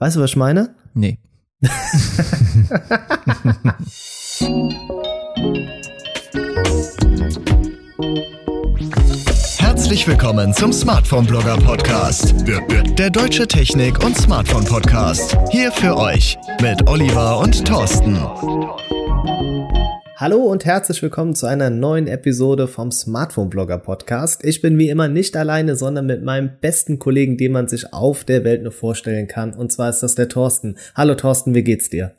Weißt du, was ich meine? Nee. Herzlich willkommen zum Smartphone Blogger Podcast. Der deutsche Technik- und Smartphone Podcast. Hier für euch mit Oliver und Thorsten. Hallo und herzlich willkommen zu einer neuen Episode vom Smartphone Blogger Podcast. Ich bin wie immer nicht alleine, sondern mit meinem besten Kollegen, den man sich auf der Welt nur vorstellen kann. Und zwar ist das der Thorsten. Hallo Thorsten, wie geht's dir?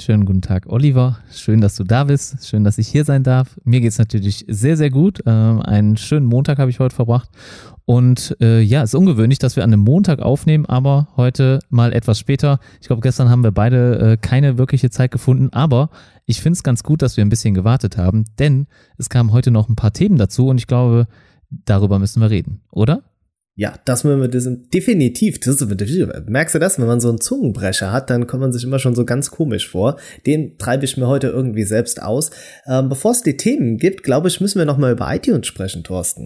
Schönen guten Tag, Oliver. Schön, dass du da bist. Schön, dass ich hier sein darf. Mir geht's natürlich sehr, sehr gut. Ähm, einen schönen Montag habe ich heute verbracht. Und äh, ja, es ist ungewöhnlich, dass wir an einem Montag aufnehmen, aber heute mal etwas später. Ich glaube, gestern haben wir beide äh, keine wirkliche Zeit gefunden, aber ich finde es ganz gut, dass wir ein bisschen gewartet haben, denn es kamen heute noch ein paar Themen dazu und ich glaube, darüber müssen wir reden, oder? Ja, das müssen wir das definitiv. Das ist, merkst du das? Wenn man so einen Zungenbrecher hat, dann kommt man sich immer schon so ganz komisch vor. Den treibe ich mir heute irgendwie selbst aus. Ähm, Bevor es die Themen gibt, glaube ich, müssen wir noch mal über iTunes sprechen, Thorsten.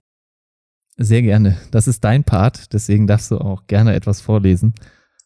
Sehr gerne. Das ist dein Part, deswegen darfst du auch gerne etwas vorlesen.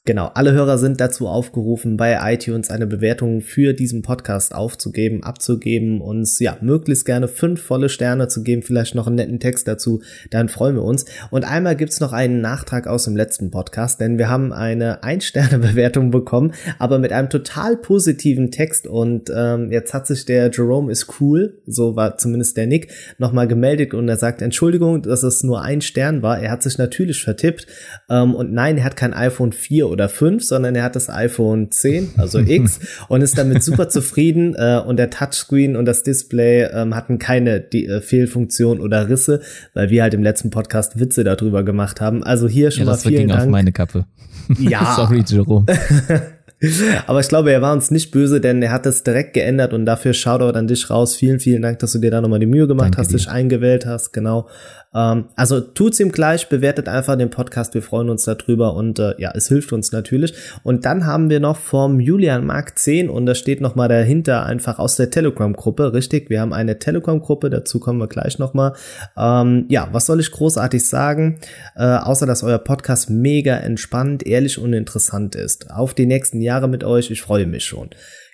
Genau, alle Hörer sind dazu aufgerufen, bei iTunes eine Bewertung für diesen Podcast aufzugeben, abzugeben, uns ja möglichst gerne fünf volle Sterne zu geben, vielleicht noch einen netten Text dazu, dann freuen wir uns. Und einmal gibt's noch einen Nachtrag aus dem letzten Podcast, denn wir haben eine Ein-Sterne-Bewertung bekommen, aber mit einem total positiven Text. Und ähm, jetzt hat sich der Jerome ist cool, so war zumindest der Nick, nochmal gemeldet und er sagt, Entschuldigung, dass es nur ein Stern war. Er hat sich natürlich vertippt. Ähm, und nein, er hat kein iPhone 4 oder 5, sondern er hat das iPhone 10, also X, und ist damit super zufrieden. Äh, und der Touchscreen und das Display ähm, hatten keine die, äh, Fehlfunktion oder Risse, weil wir halt im letzten Podcast Witze darüber gemacht haben. Also hier schon ja, mal vielen Dank. auf meine Kappe. Ja. Sorry, Jerome. Aber ich glaube, er war uns nicht böse, denn er hat es direkt geändert und dafür Shoutout an dich raus. Vielen, vielen Dank, dass du dir da nochmal die Mühe gemacht Danke hast, dir. dich eingewählt hast, genau. Ähm, also tut's ihm gleich, bewertet einfach den Podcast, wir freuen uns darüber und äh, ja, es hilft uns natürlich. Und dann haben wir noch vom Julian Mark 10 und da steht nochmal dahinter einfach aus der Telegram-Gruppe, richtig? Wir haben eine Telegram-Gruppe, dazu kommen wir gleich nochmal. Ähm, ja, was soll ich großartig sagen? Äh, außer, dass euer Podcast mega entspannt, ehrlich und interessant ist. Auf die nächsten Jahre mit euch, ich freue mich schon.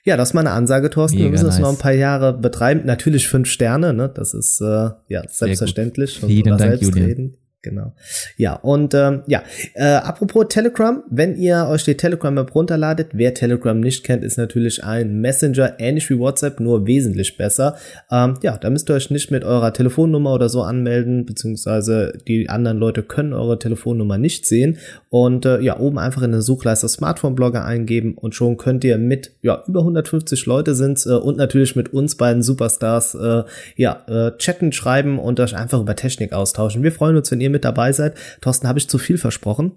Ja, das ist meine Ansage, Thorsten. Mega wir müssen nice. das noch ein paar Jahre betreiben. Natürlich fünf Sterne, ne? Das ist äh, ja selbstverständlich. Vielen Dank, Julian. Genau. Ja, und ähm, ja, äh, apropos Telegram, wenn ihr euch die Telegram-App runterladet, wer Telegram nicht kennt, ist natürlich ein Messenger, ähnlich wie WhatsApp, nur wesentlich besser. Ähm, ja, da müsst ihr euch nicht mit eurer Telefonnummer oder so anmelden, beziehungsweise die anderen Leute können eure Telefonnummer nicht sehen. Und äh, ja, oben einfach in der Suchleiste Smartphone-Blogger eingeben und schon könnt ihr mit, ja, über 150 Leute sind äh, und natürlich mit uns beiden Superstars, äh, ja, äh, chatten, schreiben und euch einfach über Technik austauschen. Wir freuen uns, wenn ihr ihr mit dabei seid. Thorsten, habe ich zu viel versprochen?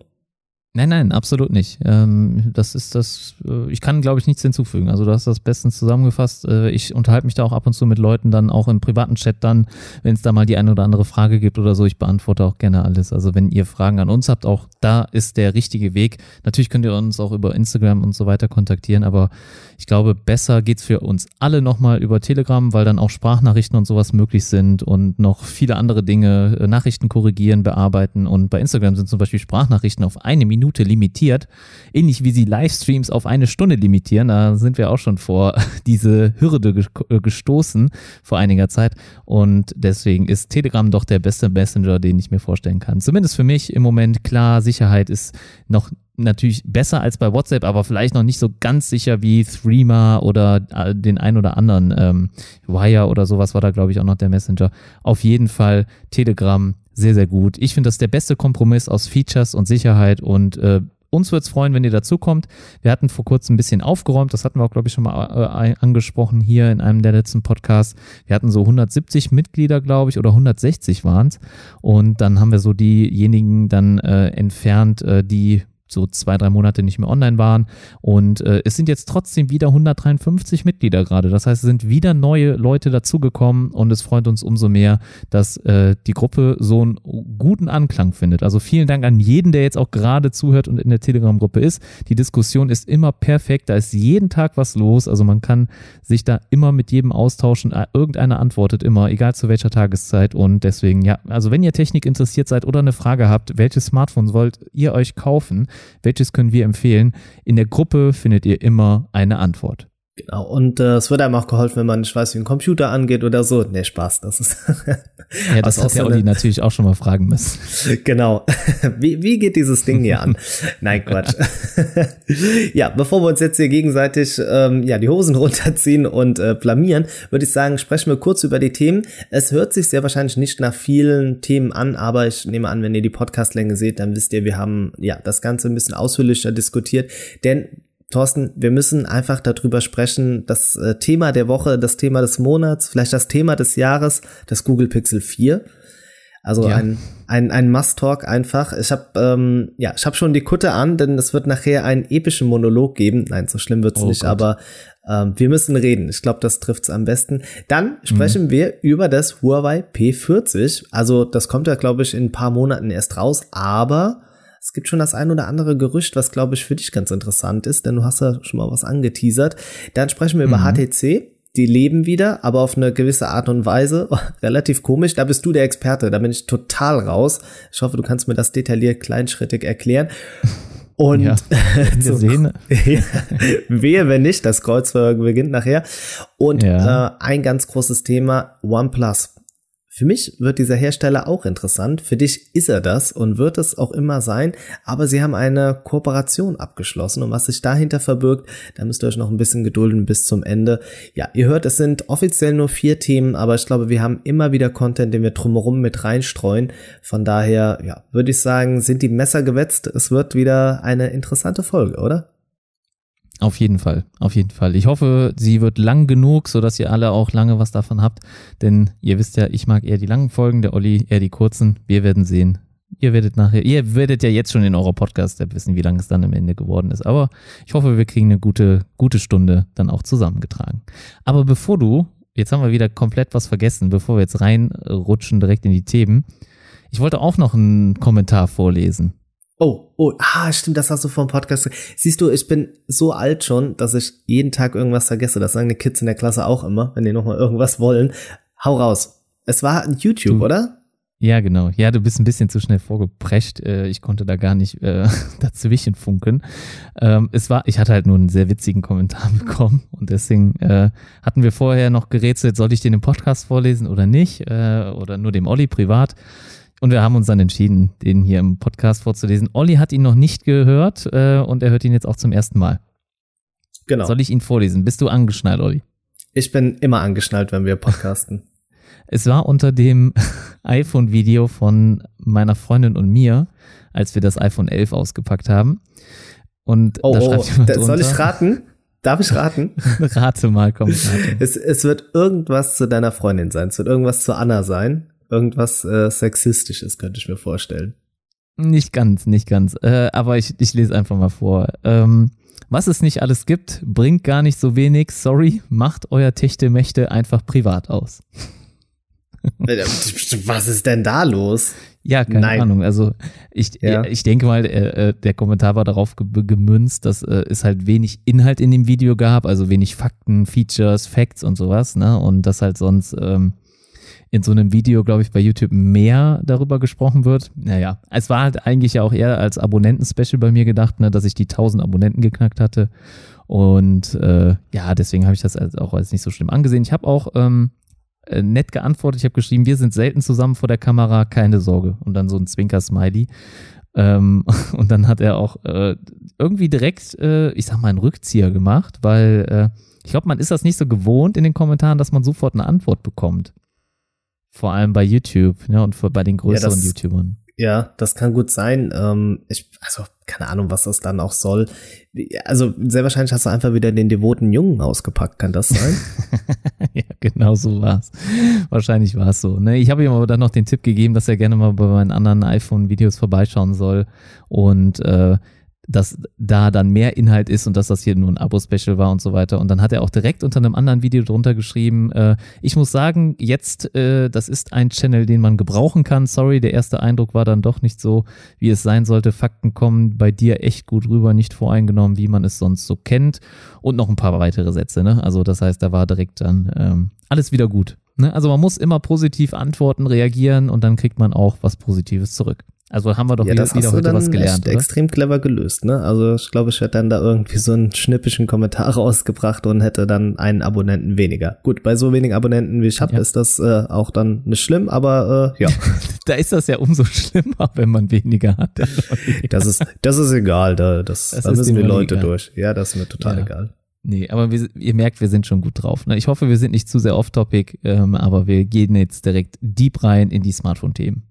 Nein, nein, absolut nicht. Ähm, das ist das, äh, ich kann, glaube ich, nichts hinzufügen. Also du hast das bestens zusammengefasst. Äh, ich unterhalte mich da auch ab und zu mit Leuten dann auch im privaten Chat dann, wenn es da mal die eine oder andere Frage gibt oder so. Ich beantworte auch gerne alles. Also wenn ihr Fragen an uns habt, auch da ist der richtige Weg. Natürlich könnt ihr uns auch über Instagram und so weiter kontaktieren, aber ich glaube, besser geht's für uns alle nochmal über Telegram, weil dann auch Sprachnachrichten und sowas möglich sind und noch viele andere Dinge, äh, Nachrichten korrigieren, bearbeiten. Und bei Instagram sind zum Beispiel Sprachnachrichten auf eine Minute Minute limitiert. Ähnlich wie sie Livestreams auf eine Stunde limitieren. Da sind wir auch schon vor diese Hürde äh, gestoßen vor einiger Zeit. Und deswegen ist Telegram doch der beste Messenger, den ich mir vorstellen kann. Zumindest für mich im Moment. Klar, Sicherheit ist noch natürlich besser als bei WhatsApp, aber vielleicht noch nicht so ganz sicher wie Threema oder äh, den ein oder anderen ähm, Wire oder sowas war da, glaube ich, auch noch der Messenger. Auf jeden Fall Telegram sehr, sehr gut. Ich finde das der beste Kompromiss aus Features und Sicherheit und äh, uns würde es freuen, wenn ihr dazukommt. Wir hatten vor kurzem ein bisschen aufgeräumt, das hatten wir auch, glaube ich, schon mal äh, angesprochen hier in einem der letzten Podcasts. Wir hatten so 170 Mitglieder, glaube ich, oder 160 waren es. Und dann haben wir so diejenigen dann äh, entfernt, äh, die so zwei, drei Monate nicht mehr online waren. Und äh, es sind jetzt trotzdem wieder 153 Mitglieder gerade. Das heißt, es sind wieder neue Leute dazugekommen und es freut uns umso mehr, dass äh, die Gruppe so einen guten Anklang findet. Also vielen Dank an jeden, der jetzt auch gerade zuhört und in der Telegram-Gruppe ist. Die Diskussion ist immer perfekt. Da ist jeden Tag was los. Also man kann sich da immer mit jedem austauschen. Äh, irgendeiner antwortet immer, egal zu welcher Tageszeit. Und deswegen, ja, also wenn ihr Technik interessiert seid oder eine Frage habt, welches Smartphone wollt ihr euch kaufen? Welches können wir empfehlen. In der Gruppe findet ihr immer eine Antwort. Genau, und äh, es wird einem auch geholfen, wenn man nicht weiß, wie ein Computer angeht oder so. Nee, Spaß, das ist. ja, das hat der Olli natürlich auch schon mal fragen müssen. genau. Wie, wie geht dieses Ding hier an? Nein, Quatsch. ja, bevor wir uns jetzt hier gegenseitig ähm, ja, die Hosen runterziehen und äh, blamieren, würde ich sagen, sprechen wir kurz über die Themen. Es hört sich sehr wahrscheinlich nicht nach vielen Themen an, aber ich nehme an, wenn ihr die Podcastlänge seht, dann wisst ihr, wir haben ja das Ganze ein bisschen ausführlicher diskutiert. Denn Thorsten, wir müssen einfach darüber sprechen, das äh, Thema der Woche, das Thema des Monats, vielleicht das Thema des Jahres, das Google Pixel 4. Also ja. ein, ein, ein Must-Talk einfach. Ich habe ähm, ja, ich habe schon die Kutte an, denn es wird nachher einen epischen Monolog geben. Nein, so schlimm wird's oh nicht, Gott. aber ähm, wir müssen reden. Ich glaube, das trifft's am besten. Dann sprechen mhm. wir über das Huawei P40. Also das kommt ja, glaube ich, in ein paar Monaten erst raus, aber es gibt schon das ein oder andere Gerücht, was glaube ich für dich ganz interessant ist, denn du hast ja schon mal was angeteasert. Dann sprechen wir mhm. über HTC. Die leben wieder, aber auf eine gewisse Art und Weise. Relativ komisch. Da bist du der Experte. Da bin ich total raus. Ich hoffe, du kannst mir das detailliert kleinschrittig erklären. Und ja, wir sehen. wehe, wenn nicht, das Kreuzfeuer beginnt nachher. Und ja. äh, ein ganz großes Thema, OnePlus. Für mich wird dieser Hersteller auch interessant. Für dich ist er das und wird es auch immer sein. Aber sie haben eine Kooperation abgeschlossen und was sich dahinter verbirgt, da müsst ihr euch noch ein bisschen gedulden bis zum Ende. Ja, ihr hört, es sind offiziell nur vier Themen, aber ich glaube, wir haben immer wieder Content, den wir drumherum mit reinstreuen. Von daher, ja, würde ich sagen, sind die Messer gewetzt. Es wird wieder eine interessante Folge, oder? Auf jeden Fall, auf jeden Fall. Ich hoffe, sie wird lang genug, sodass ihr alle auch lange was davon habt. Denn ihr wisst ja, ich mag eher die langen Folgen, der Olli eher die kurzen. Wir werden sehen. Ihr werdet nachher, ihr werdet ja jetzt schon in eurer Podcast-App wissen, wie lange es dann am Ende geworden ist. Aber ich hoffe, wir kriegen eine gute, gute Stunde dann auch zusammengetragen. Aber bevor du, jetzt haben wir wieder komplett was vergessen, bevor wir jetzt reinrutschen direkt in die Themen. Ich wollte auch noch einen Kommentar vorlesen. Oh, oh, ah, stimmt, das hast du vor dem Podcast. Siehst du, ich bin so alt schon, dass ich jeden Tag irgendwas vergesse. Das sagen die Kids in der Klasse auch immer, wenn die nochmal irgendwas wollen. Hau raus. Es war YouTube, du, oder? Ja, genau. Ja, du bist ein bisschen zu schnell vorgeprescht. Äh, ich konnte da gar nicht äh, dazwischen funken. Ähm, es war, ich hatte halt nur einen sehr witzigen Kommentar bekommen und deswegen äh, hatten wir vorher noch gerätselt, soll ich den im Podcast vorlesen oder nicht? Äh, oder nur dem Olli privat? Und wir haben uns dann entschieden, den hier im Podcast vorzulesen. Olli hat ihn noch nicht gehört äh, und er hört ihn jetzt auch zum ersten Mal. Genau. Soll ich ihn vorlesen? Bist du angeschnallt, Olli? Ich bin immer angeschnallt, wenn wir podcasten. es war unter dem iPhone-Video von meiner Freundin und mir, als wir das iPhone 11 ausgepackt haben. Und oh, da schreibt oh, da, soll ich raten? Darf ich raten? rate mal, komm. Rate. Es, es wird irgendwas zu deiner Freundin sein. Es wird irgendwas zu Anna sein irgendwas äh, Sexistisches, könnte ich mir vorstellen. Nicht ganz, nicht ganz. Äh, aber ich, ich lese einfach mal vor. Ähm, was es nicht alles gibt, bringt gar nicht so wenig. Sorry, macht euer Techtelmächte einfach privat aus. Was ist denn da los? Ja, keine Nein. Ahnung. Also ich, ja. ich denke mal, äh, äh der Kommentar war darauf gemünzt, dass äh, es halt wenig Inhalt in dem Video gab, also wenig Fakten, Features, Facts und sowas, ne? Und das halt sonst ähm, in so einem Video, glaube ich, bei YouTube mehr darüber gesprochen wird. Naja, es war halt eigentlich ja auch eher als Abonnenten-Special bei mir gedacht, ne, dass ich die 1000 Abonnenten geknackt hatte. Und äh, ja, deswegen habe ich das auch als nicht so schlimm angesehen. Ich habe auch ähm, äh, nett geantwortet. Ich habe geschrieben, wir sind selten zusammen vor der Kamera, keine Sorge. Und dann so ein Zwinker-Smiley. Ähm, und dann hat er auch äh, irgendwie direkt, äh, ich sag mal, einen Rückzieher gemacht, weil äh, ich glaube, man ist das nicht so gewohnt in den Kommentaren, dass man sofort eine Antwort bekommt. Vor allem bei YouTube ne, und bei den größeren ja, das, YouTubern. Ja, das kann gut sein. Ähm, ich, also, keine Ahnung, was das dann auch soll. Also, sehr wahrscheinlich hast du einfach wieder den devoten Jungen ausgepackt, kann das sein? ja, genau so war's. Wahrscheinlich war es so. Ne? Ich habe ihm aber dann noch den Tipp gegeben, dass er gerne mal bei meinen anderen iPhone-Videos vorbeischauen soll. Und äh, dass da dann mehr Inhalt ist und dass das hier nur ein Abo-Special war und so weiter. Und dann hat er auch direkt unter einem anderen Video drunter geschrieben, äh, ich muss sagen, jetzt, äh, das ist ein Channel, den man gebrauchen kann. Sorry, der erste Eindruck war dann doch nicht so, wie es sein sollte. Fakten kommen bei dir echt gut rüber, nicht voreingenommen, wie man es sonst so kennt. Und noch ein paar weitere Sätze, ne? Also das heißt, da war direkt dann ähm, alles wieder gut. Ne? Also man muss immer positiv antworten, reagieren und dann kriegt man auch was Positives zurück. Also haben wir doch ja, wieder, wieder heute was gelernt. Oder? extrem clever gelöst, ne? Also ich glaube, ich hätte dann da irgendwie so einen schnippischen Kommentar rausgebracht und hätte dann einen Abonnenten weniger. Gut, bei so wenigen Abonnenten wie ich habe, Ja. ist das äh, auch dann nicht schlimm, aber äh, ja, Da ist das ja umso schlimmer, wenn man weniger hat. das ist das ist egal, da das, Das da müssen die Leute egal. durch. Ja, das ist mir total Ja. egal. Nee, aber wir, ihr merkt, wir sind schon gut drauf. Ne? Ich hoffe, wir sind nicht zu sehr off-topic, ähm, aber wir gehen jetzt direkt deep rein in die Smartphone-Themen.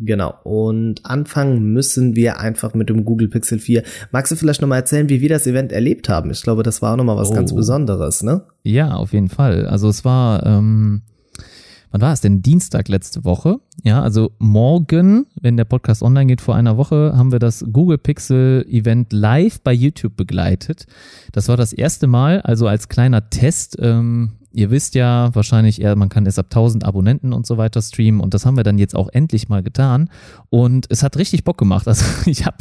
Genau. Und anfangen müssen wir einfach mit dem Google Pixel 4. Magst du vielleicht nochmal erzählen, wie wir das Event erlebt haben? Ich glaube, das war auch nochmal was Oh. ganz Besonderes, ne? Ja, auf jeden Fall. Also es war, ähm, wann war es denn? Dienstag letzte Woche. Ja, also morgen, wenn der Podcast online geht, vor einer Woche, haben wir das Google Pixel Event live bei YouTube begleitet. Das war das erste Mal, also als kleiner Test. Ähm, ihr wisst ja wahrscheinlich eher, man kann es ab 1000 Abonnenten und so weiter streamen und das haben wir dann jetzt auch endlich mal getan und es hat richtig Bock gemacht. Also ich habe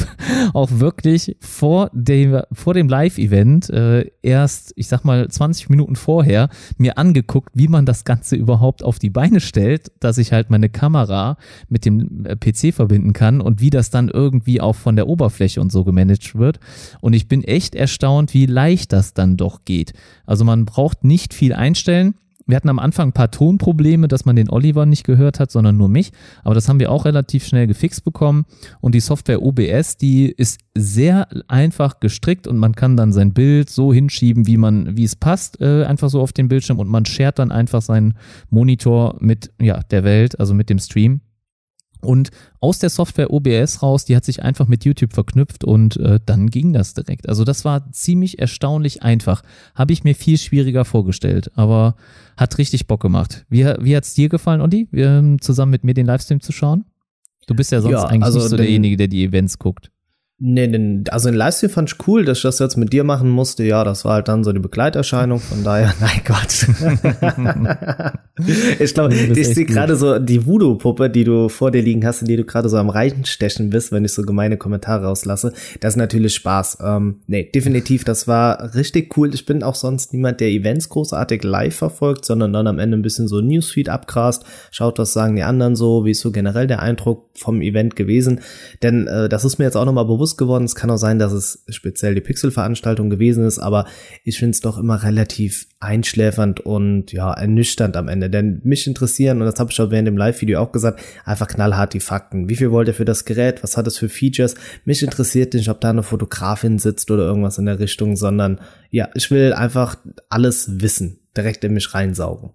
auch wirklich vor dem, vor dem Live-Event äh, erst, ich sag mal 20 Minuten vorher mir angeguckt, wie man das Ganze überhaupt auf die Beine stellt, dass ich halt meine Kamera mit dem äh, PC verbinden kann und wie das dann irgendwie auch von der Oberfläche und so gemanagt wird. Und ich bin echt erstaunt, wie leicht das dann doch geht. Also man braucht nicht viel einstellen. Wir hatten am Anfang ein paar Tonprobleme, dass man den Oliver nicht gehört hat, sondern nur mich. Aber das haben wir auch relativ schnell gefixt bekommen. Und die Software OBS, die ist sehr einfach gestrickt und man kann dann sein Bild so hinschieben, wie man, wie es passt, äh, einfach so auf den Bildschirm und man shared dann einfach seinen Monitor mit ja, der Welt, also mit dem Stream. Und aus der Software OBS raus, die hat sich einfach mit YouTube verknüpft und äh, dann ging das direkt. Also das war ziemlich erstaunlich einfach. Habe ich mir viel schwieriger vorgestellt, aber hat richtig Bock gemacht. Wie, wie hat's dir gefallen, Olli, ähm, zusammen mit mir den Livestream zu schauen? Du bist ja sonst Ja, eigentlich also nicht so derjenige, der die Events guckt. Nee, nee, also den Livestream fand ich cool, dass ich das jetzt mit dir machen musste. Ja, das war halt dann so die Begleiterscheinung. Von daher, nein Gott. ich glaube, ich sehe gerade so die Voodoo-Puppe, die du vor dir liegen hast, in die du gerade so am Reinstechen bist, wenn ich so gemeine Kommentare rauslasse. Das ist natürlich Spaß. Ähm, nee, definitiv, das war richtig cool. Ich bin auch sonst niemand, der Events großartig live verfolgt, sondern dann am Ende ein bisschen so Newsfeed abgrast, schaut, was sagen die anderen so, wie ist so generell der Eindruck vom Event gewesen. Denn äh, das ist mir jetzt auch nochmal bewusst geworden. Es kann auch sein, dass es speziell die Pixel-Veranstaltung gewesen ist, aber ich finde es doch immer relativ einschläfernd und ja, ernüchternd am Ende. Denn mich interessieren, und das habe ich auch während dem Live-Video auch gesagt, einfach knallhart die Fakten. Wie viel wollt ihr für das Gerät? Was hat es für Features? Mich interessiert nicht, ob da eine Fotografin sitzt oder irgendwas in der Richtung, sondern ja, ich will einfach alles wissen, direkt in mich reinsaugen.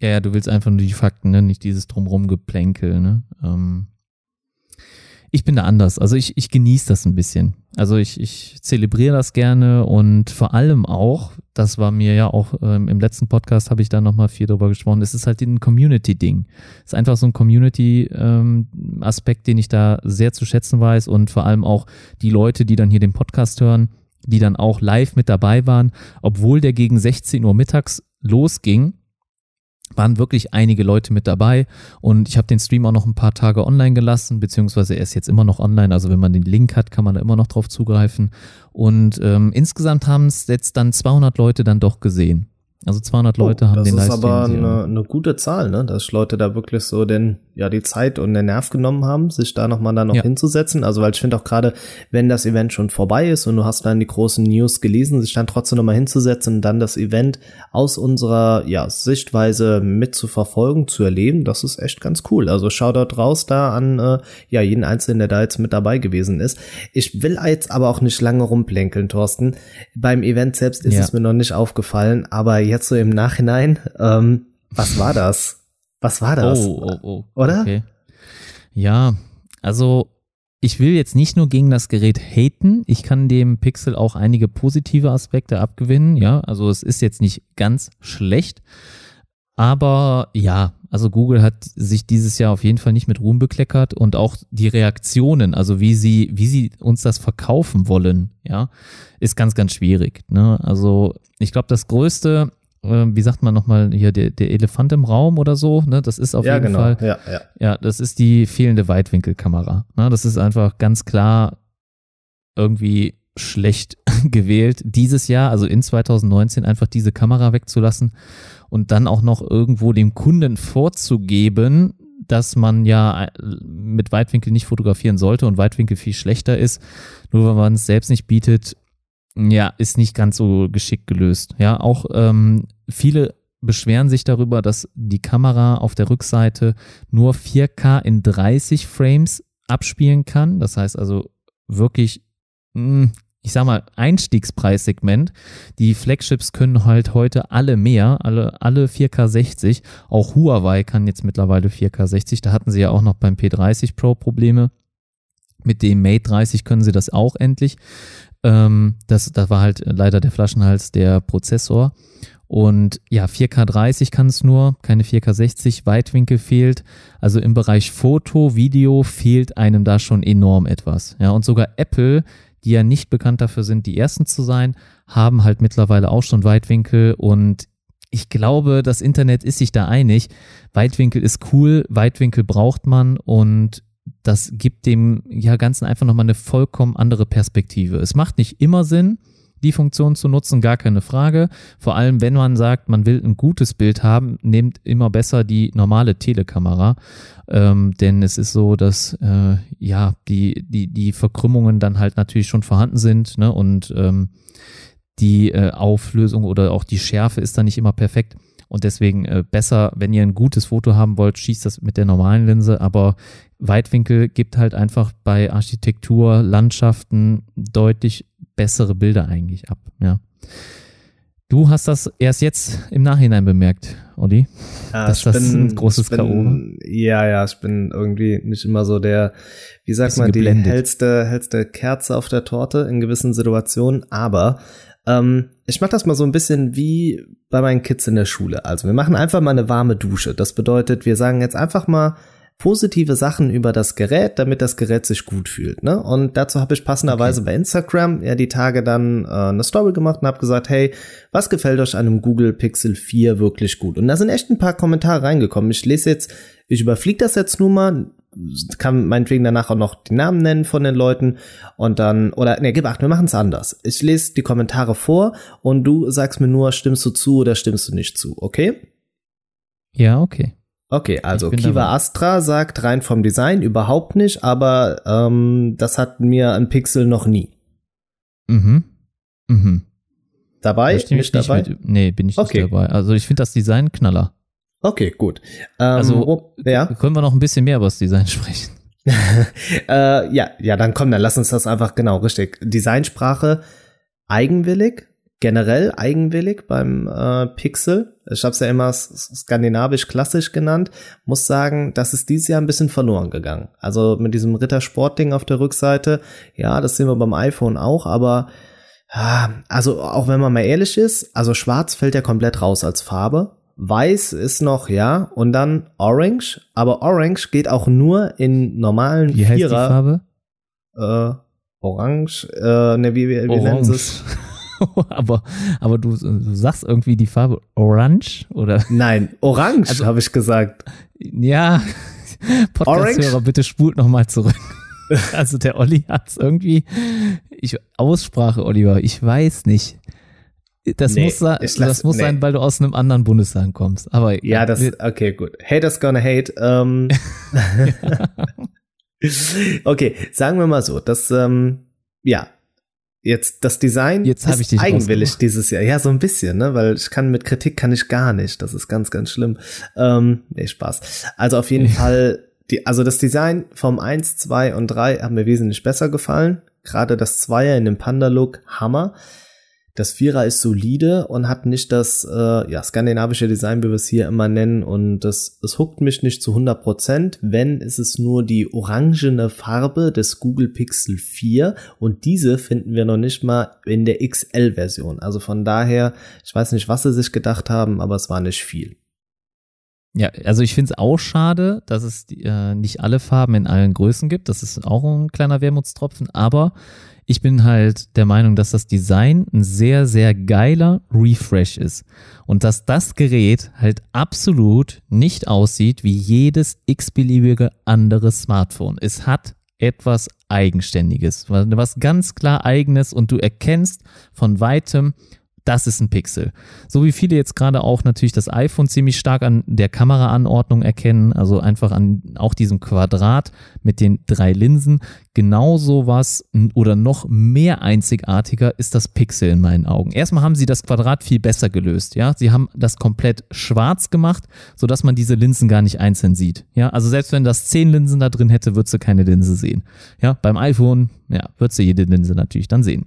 Ja, ja, du willst einfach nur die Fakten, ne? nicht dieses drumrum Geplänkel. Ne? Ähm ich bin da anders. Also ich, ich genieße das ein bisschen. Also ich, ich zelebriere das gerne und vor allem auch, das war mir ja auch ähm, im letzten Podcast, habe ich da nochmal viel drüber gesprochen, es ist halt ein Community-Ding. Es ist einfach so ein Community-Aspekt, den ich da sehr zu schätzen weiß und vor allem auch die Leute, die dann hier den Podcast hören, die dann auch live mit dabei waren, obwohl der gegen 16 Uhr mittags losging, waren wirklich einige Leute mit dabei und ich habe den Stream auch noch ein paar Tage online gelassen, beziehungsweise er ist jetzt immer noch online, also wenn man den Link hat, kann man da immer noch drauf zugreifen und ähm, insgesamt haben es jetzt dann 200 Leute dann doch gesehen. Also 200 Leute haben Oh, das den ist Livestream aber gesehen. eine, eine gute Zahl, ne? Dass Leute da wirklich so den, ja, die Zeit und den Nerv genommen haben, sich da nochmal dann noch Ja. hinzusetzen. Also, weil ich finde auch gerade, wenn das Event schon vorbei ist und du hast dann die großen News gelesen, sich dann trotzdem nochmal hinzusetzen und dann das Event aus unserer, ja, Sichtweise mit zu verfolgen, zu erleben, das ist echt ganz cool. Also, Shoutout raus da an, äh, ja, jeden Einzelnen, der da jetzt mit dabei gewesen ist. Ich will jetzt aber auch nicht lange rumplänkeln, Thorsten. Beim Event selbst ist Ja. es mir noch nicht aufgefallen, aber jetzt so im Nachhinein, ähm, was war das? Was war das? Oh, oh, oh. Oder? Okay. Ja, also ich will jetzt nicht nur gegen das Gerät haten, ich kann dem Pixel auch einige positive Aspekte abgewinnen, ja, also es ist jetzt nicht ganz schlecht, aber ja, also Google hat sich dieses Jahr auf jeden Fall nicht mit Ruhm bekleckert und auch die Reaktionen, also wie sie, wie sie uns das verkaufen wollen, ja, ist ganz, ganz schwierig. Ne? Also ich glaube, das größte, äh, wie sagt man nochmal hier, der, der Elefant im Raum oder so, ne? Das ist auf ja, jeden genau. Fall Ja, ja. ja, das ist die fehlende Weitwinkelkamera. Ne, das ist einfach ganz klar irgendwie schlecht gewählt, dieses Jahr, also in 2019, einfach diese Kamera wegzulassen und dann auch noch irgendwo dem Kunden vorzugeben, dass man ja äh, mit Weitwinkel nicht fotografieren sollte und Weitwinkel viel schlechter ist, nur weil man es selbst nicht bietet, ja, ist nicht ganz so geschickt gelöst. Ja, auch ähm, viele beschweren sich darüber, dass die Kamera auf der Rückseite nur 4K in 30 Frames abspielen kann. Das heißt also wirklich, hm, ich sag mal, Einstiegspreissegment. Die Flagships können halt heute alle mehr, alle, alle 4K 60. Auch Huawei kann jetzt mittlerweile 4K 60. Da hatten sie ja auch noch beim P30 Pro Probleme. Mit dem Mate 30 können sie das auch endlich. Ähm, das, das war halt leider der Flaschenhals der Prozessor. Und ja, 4K 30 kann es nur, keine 4K 60, Weitwinkel fehlt. Also im Bereich Foto, Video fehlt einem da schon enorm etwas. Ja, und sogar Apple, die ja nicht bekannt dafür sind, die ersten zu sein, haben halt mittlerweile auch schon Weitwinkel und ich glaube, das Internet ist sich da einig. Weitwinkel ist cool, Weitwinkel braucht man und das gibt dem ja Ganzen einfach nochmal eine vollkommen andere Perspektive. Es macht nicht immer Sinn, die Funktion zu nutzen, gar keine Frage. Vor allem, wenn man sagt, man will ein gutes Bild haben, nehmt immer besser die normale Telekamera. Ähm, denn es ist so, dass äh, ja die, die, die Verkrümmungen dann halt natürlich schon vorhanden sind, ne? Und ähm, die äh, Auflösung oder auch die Schärfe ist dann nicht immer perfekt. Und deswegen äh, besser, wenn ihr ein gutes Foto haben wollt, schießt das mit der normalen Linse. Aber Weitwinkel gibt halt einfach bei Architektur, Landschaften deutlich bessere Bilder eigentlich ab. Ja. Du hast das erst jetzt im Nachhinein bemerkt, Olli. Ja, dass das bin, ein großes bin, K.O. Ja, ja, ich bin irgendwie nicht immer so der, wie sagt man, geblendet. die hellste, hellste Kerze auf der Torte in gewissen Situationen. Aber ähm, ich mache das mal so ein bisschen wie bei meinen Kids in der Schule. Also wir machen einfach mal eine warme Dusche. Das bedeutet, wir sagen jetzt einfach mal, positive Sachen über das Gerät, damit das Gerät sich gut fühlt. Ne? Und dazu habe ich passenderweise okay. bei Instagram ja die Tage dann äh, eine Story gemacht und habe gesagt, hey, was gefällt euch an einem Google Pixel 4 wirklich gut? Und da sind echt ein paar Kommentare reingekommen. Ich lese jetzt, ich überfliege das jetzt nur mal, kann meinetwegen danach auch noch die Namen nennen von den Leuten und dann, oder ne, gib acht, wir machen es anders. Ich lese die Kommentare vor und du sagst mir nur, stimmst du zu oder stimmst du nicht zu, okay? Ja, okay. Okay, also Kiva dabei. Astra sagt rein vom Design überhaupt nicht, aber ähm, das hat mir ein Pixel noch nie. Mhm. Mhm. Dabei? Da nicht dabei? Mit, nee, bin ich okay. nicht dabei. Also ich finde das Design knaller. Okay, gut. Ähm, also oh, ja? können wir noch ein bisschen mehr über das Design sprechen? äh, ja, ja, dann komm, dann lass uns das einfach genau richtig. Designsprache eigenwillig, generell eigenwillig beim äh, Pixel. Ich habe es ja immer skandinavisch klassisch genannt. Muss sagen, das ist dieses Jahr ein bisschen verloren gegangen. Also mit diesem Rittersport-Ding auf der Rückseite, ja, das sehen wir beim iPhone auch, aber ja, also auch wenn man mal ehrlich ist, also schwarz fällt ja komplett raus als Farbe. Weiß ist noch, ja, und dann Orange, aber Orange geht auch nur in normalen wie Vierer. Heißt die Farbe? Äh, Orange, äh, ne, wie, wie, wie nennen sie es? aber, aber du, du, sagst irgendwie die Farbe Orange oder? Nein, Orange also, habe ich gesagt. Ja, Podcast-Hörer, bitte spult nochmal zurück. Also der Olli hat es irgendwie, ich, Aussprache, Oliver, ich weiß nicht. Das nee, muss, lass, das muss nee. sein, weil du aus einem anderen Bundesland kommst. Aber ja, das, okay, gut. Haters gonna hate. Ähm. okay, sagen wir mal so, dass, ähm, ja, Jetzt das Design Jetzt ist ich dich eigenwillig dieses Jahr. Ja, so ein bisschen, ne? Weil ich kann mit Kritik kann ich gar nicht. Das ist ganz, ganz schlimm. Ähm, nee, Spaß. Also auf jeden Fall, die, also das Design vom 1, 2 und 3 haben mir wesentlich besser gefallen. Gerade das Zweier in dem Panda-Look, Hammer. Das Vierer ist solide und hat nicht das äh, ja, skandinavische Design, wie wir es hier immer nennen. Und das, es huckt mich nicht zu 100%. Prozent. Wenn, ist es nur die orangene Farbe des Google Pixel 4. Und diese finden wir noch nicht mal in der XL-Version. Also von daher, ich weiß nicht, was sie sich gedacht haben, aber es war nicht viel. Ja, also ich finde es auch schade, dass es äh, nicht alle Farben in allen Größen gibt. Das ist auch ein kleiner Wermutstropfen. Aber ich bin halt der Meinung, dass das Design ein sehr, sehr geiler Refresh ist. Und dass das Gerät halt absolut nicht aussieht wie jedes x-beliebige andere Smartphone. Es hat etwas Eigenständiges, was ganz klar eigenes und du erkennst von weitem, das ist ein Pixel. So wie viele jetzt gerade auch natürlich das iPhone ziemlich stark an der Kameraanordnung erkennen, also einfach an auch diesem Quadrat mit den drei Linsen. Genauso was oder noch mehr einzigartiger ist das Pixel in meinen Augen. Erstmal haben sie das Quadrat viel besser gelöst, ja. Sie haben das komplett schwarz gemacht, sodass man diese Linsen gar nicht einzeln sieht. Ja, also selbst wenn das zehn Linsen da drin hätte, würdest du keine Linse sehen. Ja, beim iPhone, ja, würdest du jede Linse natürlich dann sehen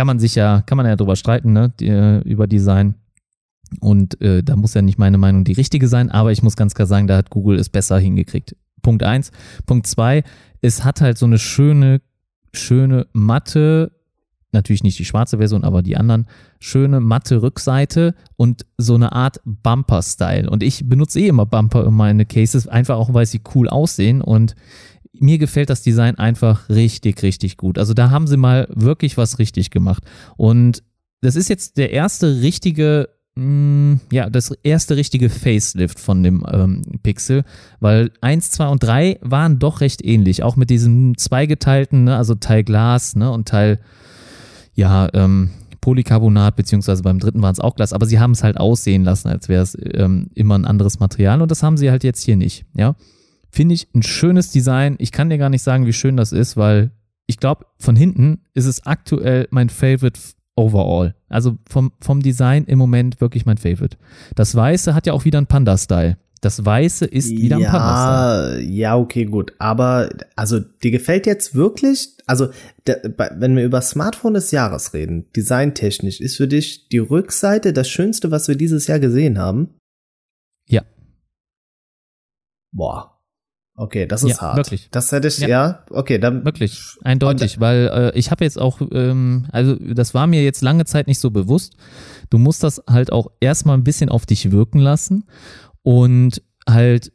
kann man sich ja, kann man ja drüber streiten, ne, die, über Design. Und äh, da muss ja nicht meine Meinung die richtige sein, aber ich muss ganz klar sagen, da hat Google es besser hingekriegt. Punkt eins. Punkt zwei, es hat halt so eine schöne, schöne matte, natürlich nicht die schwarze Version, aber die anderen, schöne matte Rückseite und so eine Art Bumper-Style. Und ich benutze eh immer Bumper in meine Cases, einfach auch, weil sie cool aussehen und mir gefällt das Design einfach richtig, richtig gut. Also da haben sie mal wirklich was richtig gemacht. Und das ist jetzt der erste richtige, mh, mm, ja, das erste richtige Facelift von dem ähm, Pixel, weil 1, 2 und 3 waren doch recht ähnlich. Auch mit diesem zweigeteilten, ne, also Teil Glas ne, und Teil, ja, ähm, Polycarbonat, beziehungsweise beim dritten war es auch Glas, aber sie haben es halt aussehen lassen, als wäre es ähm, immer ein anderes Material und das haben sie halt jetzt hier nicht, ja. Finde ich ein schönes Design. Ich kann dir gar nicht sagen, wie schön das ist, weil ich glaube, von hinten ist es aktuell mein Favorite overall. Also vom, vom Design im Moment wirklich mein Favorite. Das Weiße hat ja auch wieder einen Panda-Style. Das Weiße ist wieder ja, ein Panda-Style. Ja, okay, gut. Aber, also, dir gefällt jetzt wirklich, also, der, wenn wir über Smartphone des Jahres reden, designtechnisch, ist für dich die Rückseite das Schönste, was wir dieses Jahr gesehen haben? Ja. Boah, Okay, das ist ja, hart. Wirklich. Das hätte ich, ja, ja okay, dann. Wirklich, eindeutig, weil äh, ich habe jetzt auch, ähm, also das war mir jetzt lange Zeit nicht so bewusst. Du musst das halt auch erstmal ein bisschen auf dich wirken lassen und halt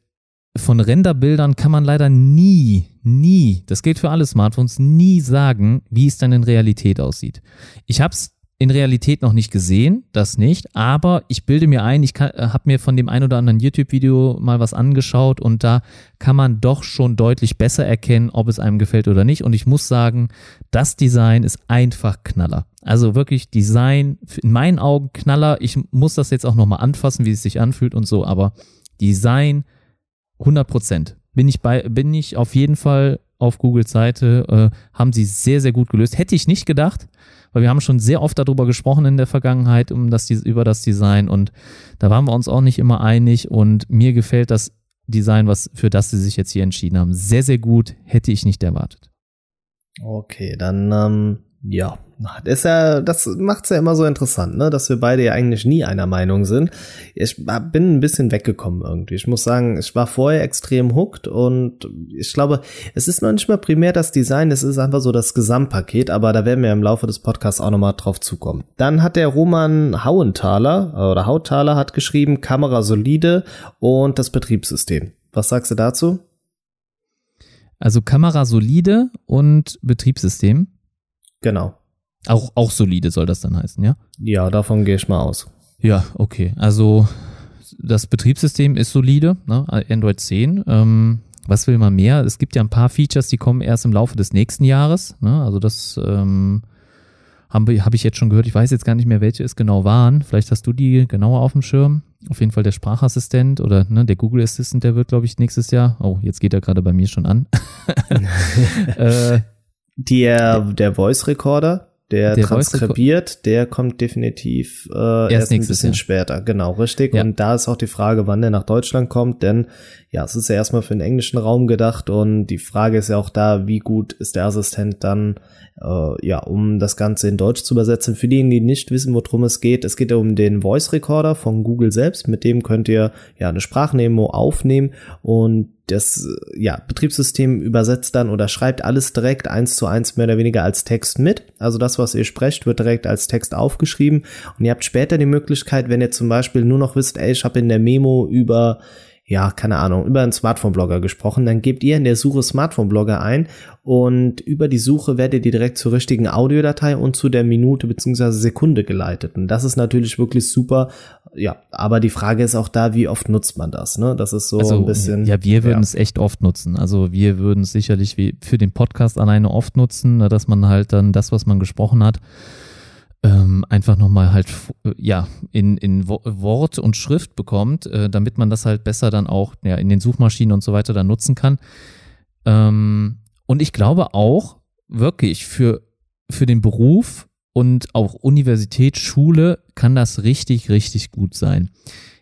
von Renderbildern kann man leider nie, nie, das gilt für alle Smartphones, nie sagen, wie es dann in Realität aussieht. Ich habe es in Realität noch nicht gesehen, das nicht, aber ich bilde mir ein, ich äh, habe mir von dem ein oder anderen YouTube-Video mal was angeschaut und da kann man doch schon deutlich besser erkennen, ob es einem gefällt oder nicht. Und ich muss sagen, das Design ist einfach Knaller. Also wirklich Design, in meinen Augen Knaller. Ich muss das jetzt auch nochmal anfassen, wie es sich anfühlt und so, aber Design 100 Prozent. Bin ich bei, bin ich auf jeden Fall auf Googles Seite, äh, haben sie sehr, sehr gut gelöst. Hätte ich nicht gedacht, weil wir haben schon sehr oft darüber gesprochen in der Vergangenheit um das, über das Design und da waren wir uns auch nicht immer einig und mir gefällt das Design, was für das sie sich jetzt hier entschieden haben, sehr, sehr gut. Hätte ich nicht erwartet. Okay, dann ähm, ja, das ist ja, das macht's ja immer so interessant, ne, dass wir beide ja eigentlich nie einer Meinung sind. Ich bin ein bisschen weggekommen irgendwie. Ich muss sagen, ich war vorher extrem hooked und ich glaube, es ist noch nicht mal primär das Design, es ist einfach so das Gesamtpaket, aber da werden wir im Laufe des Podcasts auch nochmal drauf zukommen. Dann hat der Roman Hauenthaler oder Hauthaler hat geschrieben, Kamera solide und das Betriebssystem. Was sagst du dazu? Also Kamera solide und Betriebssystem. Genau. Auch, auch solide soll das dann heißen, ja? Ja, davon gehe ich mal aus. Ja, okay. Also das Betriebssystem ist solide, ne? Android 10. Ähm, was will man mehr? Es gibt ja ein paar Features, die kommen erst im Laufe des nächsten Jahres. Ne? Also das ähm, habe hab ich jetzt schon gehört. Ich weiß jetzt gar nicht mehr, welche es genau waren. Vielleicht hast du die genauer auf dem Schirm. Auf jeden Fall der Sprachassistent oder ne, der Google Assistant, der wird, glaube ich, nächstes Jahr. Oh, jetzt geht er gerade bei mir schon an. äh, der, der Voice Recorder, der, der transkribiert, der kommt definitiv äh, erst, erst ein bisschen Jahr. später. Genau, richtig. Ja. Und da ist auch die Frage, wann der nach Deutschland kommt, denn ja, es ist ja erstmal für den englischen Raum gedacht und die Frage ist ja auch da, wie gut ist der Assistent dann, äh, ja, um das Ganze in Deutsch zu übersetzen. Für diejenigen, die nicht wissen, worum es geht, es geht ja um den Voice Recorder von Google selbst, mit dem könnt ihr ja eine Sprachnemo aufnehmen und das ja, Betriebssystem übersetzt dann oder schreibt alles direkt eins zu eins mehr oder weniger als Text mit. Also das, was ihr sprecht, wird direkt als Text aufgeschrieben. Und ihr habt später die Möglichkeit, wenn ihr zum Beispiel nur noch wisst, ey, ich habe in der Memo über ja, keine Ahnung, über einen Smartphone-Blogger gesprochen, dann gebt ihr in der Suche Smartphone-Blogger ein und über die Suche werdet ihr direkt zur richtigen Audiodatei und zu der Minute bzw. Sekunde geleitet. Und das ist natürlich wirklich super. Ja, aber die Frage ist auch da, wie oft nutzt man das? Ne? Das ist so also, ein bisschen. Ja, wir würden ja. es echt oft nutzen. Also wir würden es sicherlich wie für den Podcast alleine oft nutzen, ne, dass man halt dann das, was man gesprochen hat, ähm, einfach nochmal halt ja in, in Wort und Schrift bekommt, äh, damit man das halt besser dann auch ja, in den Suchmaschinen und so weiter dann nutzen kann. Ähm, und ich glaube auch wirklich für, für den Beruf und auch Universität, Schule kann das richtig, richtig gut sein.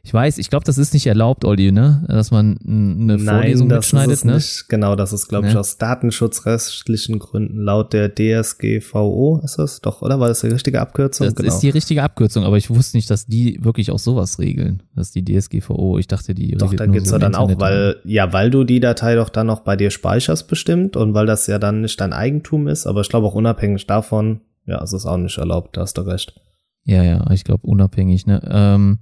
Ich weiß, ich glaube, das ist nicht erlaubt, Olli, ne? Dass man eine Nein, Vorlesung das mitschneidet, ist ne? Nicht. Genau, das ist, glaube ich, ne? aus datenschutzrechtlichen Gründen laut der DSGVO ist das doch, oder? War das die richtige Abkürzung? Das genau. ist die richtige Abkürzung, aber ich wusste nicht, dass die wirklich auch sowas regeln. Dass die DSGVO, ich dachte, die Doch, da geht's so ja dann Internet auch, weil, ja, weil du die Datei doch dann noch bei dir speicherst bestimmt und weil das ja dann nicht dein Eigentum ist, aber ich glaube auch unabhängig davon, ja, es ist auch nicht erlaubt, da hast du recht. Ja, ja, ich glaube unabhängig, ne? Ähm,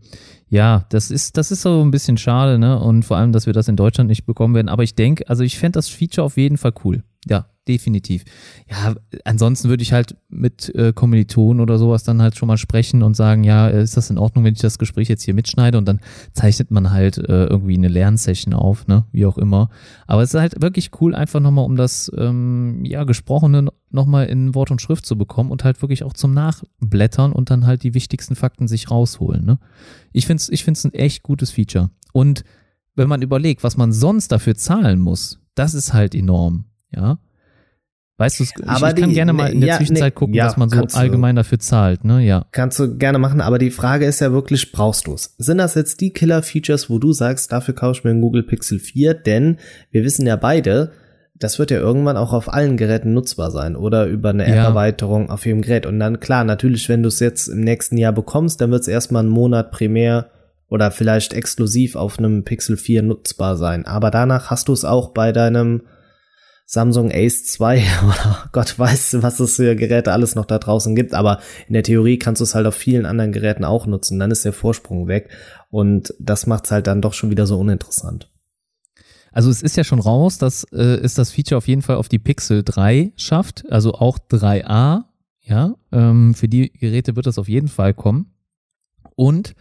ja, das ist, das ist so ein bisschen schade, ne? Und vor allem, dass wir das in Deutschland nicht bekommen werden. Aber ich denke, also ich fände das Feature auf jeden Fall cool. Ja, definitiv. Ja, ansonsten würde ich halt mit äh, Kommilitonen oder sowas dann halt schon mal sprechen und sagen, ja, ist das in Ordnung, wenn ich das Gespräch jetzt hier mitschneide und dann zeichnet man halt äh, irgendwie eine Lernsession auf, ne, wie auch immer. Aber es ist halt wirklich cool, einfach nochmal, um das, ähm, ja, Gesprochene nochmal in Wort und Schrift zu bekommen und halt wirklich auch zum Nachblättern und dann halt die wichtigsten Fakten sich rausholen, ne. Ich find's, ich find's ein echt gutes Feature. Und wenn man überlegt, was man sonst dafür zahlen muss, das ist halt enorm, ja. Weißt du, ich, aber ich kann die, gerne mal in der ja, Zwischenzeit nee, gucken, ja, was man so allgemein dafür zahlt, ne? Ja. Kannst du gerne machen, aber die Frage ist ja wirklich, brauchst du es? Sind das jetzt die Killer-Features, wo du sagst, dafür kaufe ich mir einen Google Pixel 4? Denn wir wissen ja beide, das wird ja irgendwann auch auf allen Geräten nutzbar sein oder über eine App-Erweiterung ja. auf jedem Gerät. Und dann, klar, natürlich, wenn du es jetzt im nächsten Jahr bekommst, dann wird es erstmal einen Monat primär oder vielleicht exklusiv auf einem Pixel 4 nutzbar sein. Aber danach hast du es auch bei deinem Samsung Ace 2 oder Gott weiß, was es für Geräte alles noch da draußen gibt. Aber in der Theorie kannst du es halt auf vielen anderen Geräten auch nutzen. Dann ist der Vorsprung weg. Und das macht es halt dann doch schon wieder so uninteressant. Also es ist ja schon raus, dass äh, es das Feature auf jeden Fall auf die Pixel 3 schafft, also auch 3a. Ja, ähm, für die Geräte wird das auf jeden Fall kommen. Und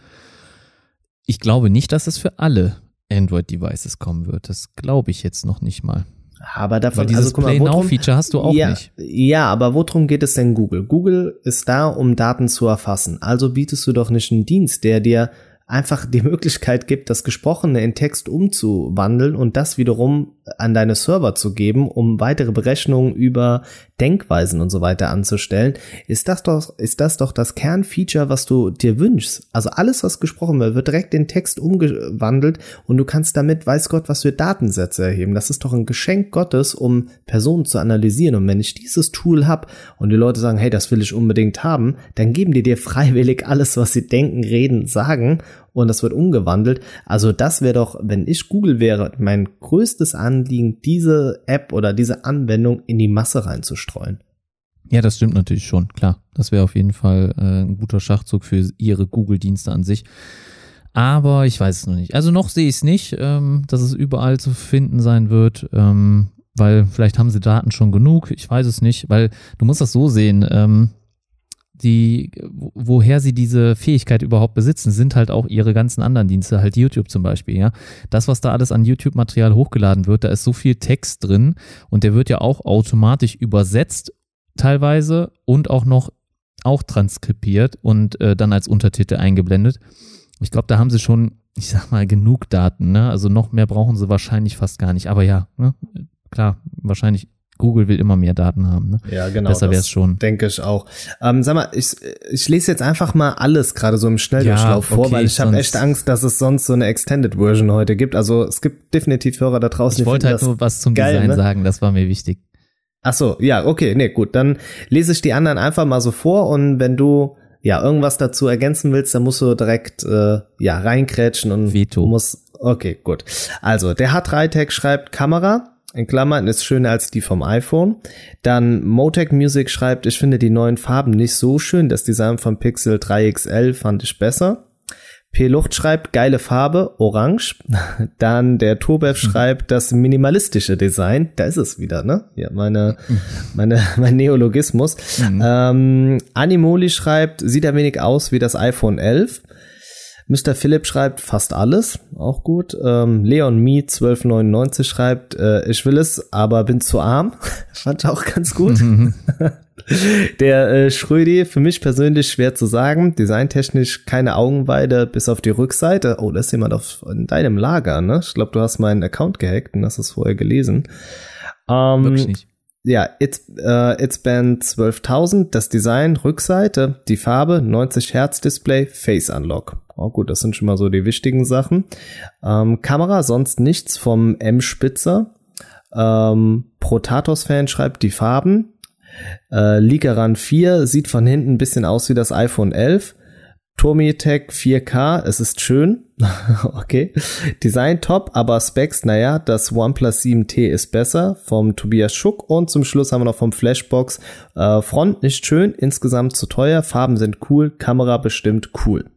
ich glaube nicht, dass es für alle Android-Devices kommen wird. Das glaube ich jetzt noch nicht mal. Aber davon, Weil dieses also, Play Now Feature hast du auch ja, nicht. Ja, aber worum geht es denn Google? Google ist da, um Daten zu erfassen. Also bietest du doch nicht einen Dienst, der dir einfach die Möglichkeit gibt, das Gesprochene in Text umzuwandeln und das wiederum an deine Server zu geben, um weitere Berechnungen über Denkweisen und so weiter anzustellen, ist das doch, ist das doch das Kernfeature, was du dir wünschst. Also alles, was gesprochen wird, wird direkt in Text umgewandelt und du kannst damit, weiß Gott, was für Datensätze erheben. Das ist doch ein Geschenk Gottes, um Personen zu analysieren. Und wenn ich dieses Tool habe und die Leute sagen, hey, das will ich unbedingt haben, dann geben die dir freiwillig alles, was sie denken, reden, sagen und das wird umgewandelt. Also das wäre doch, wenn ich Google wäre, mein größtes Anliegen, diese App oder diese Anwendung in die Masse reinzustreuen. Ja, das stimmt natürlich schon, klar. Das wäre auf jeden Fall äh, ein guter Schachzug für ihre Google-Dienste an sich. Aber ich weiß es noch nicht. Also noch sehe ich es nicht, ähm, dass es überall zu finden sein wird, ähm, weil vielleicht haben sie Daten schon genug. Ich weiß es nicht, weil du musst das so sehen. Ähm, die, woher sie diese Fähigkeit überhaupt besitzen, sind halt auch ihre ganzen anderen Dienste, halt YouTube zum Beispiel, ja. Das, was da alles an YouTube-Material hochgeladen wird, da ist so viel Text drin und der wird ja auch automatisch übersetzt teilweise und auch noch auch transkribiert und äh, dann als Untertitel eingeblendet. Ich glaube, da haben sie schon, ich sag mal, genug Daten, ne? Also noch mehr brauchen sie wahrscheinlich fast gar nicht. Aber ja, ne? klar, wahrscheinlich Google will immer mehr Daten haben. Ne? Ja, genau. Besser wäre es schon. Denke ich auch. Ähm, sag mal, ich, ich lese jetzt einfach mal alles gerade so im Schnelldurchlauf ja, vor, okay, weil ich habe echt Angst, dass es sonst so eine Extended Version heute gibt. Also es gibt definitiv Hörer da draußen. Ich wollte halt nur was zum geil, Design ne? sagen, das war mir wichtig. Ach so, ja, okay, nee, gut. Dann lese ich die anderen einfach mal so vor und wenn du ja irgendwas dazu ergänzen willst, dann musst du direkt äh, ja reinkrätschen und Veto. muss. Okay, gut. Also der H3-Tag schreibt Kamera in Klammern ist schöner als die vom iPhone. Dann Motec Music schreibt, ich finde die neuen Farben nicht so schön. Das Design vom Pixel 3 XL fand ich besser. P. Lucht schreibt, geile Farbe, orange. Dann der Turbev mhm. schreibt, das minimalistische Design. Da ist es wieder, ne? Ja, meine, meine, mein Neologismus. Mhm. Ähm, Animoli schreibt, sieht ein wenig aus wie das iPhone 11. Mr. Philipp schreibt fast alles, auch gut. Ähm, Leon Me 1299 schreibt, äh, ich will es, aber bin zu arm. Fand ich auch ganz gut. Der äh, Schrödi, für mich persönlich schwer zu sagen. Designtechnisch keine Augenweide bis auf die Rückseite. Oh, da ist jemand auf, in deinem Lager, ne? Ich glaube, du hast meinen Account gehackt und hast es vorher gelesen. Ähm, Wirklich nicht. Ja, It's, äh, It's Band 12.000, das Design, Rückseite, die Farbe, 90 Hertz Display, Face Unlock. Oh gut, das sind schon mal so die wichtigen Sachen. Ähm, Kamera, sonst nichts vom M-Spitzer. Ähm, Protatos-Fan schreibt die Farben. Äh, Ligaran 4 sieht von hinten ein bisschen aus wie das iPhone 11. Tomitech 4K, es ist schön. okay. Design top, aber Specs, naja, das OnePlus 7T ist besser vom Tobias Schuck und zum Schluss haben wir noch vom Flashbox äh, Front nicht schön, insgesamt zu teuer, Farben sind cool, Kamera bestimmt cool.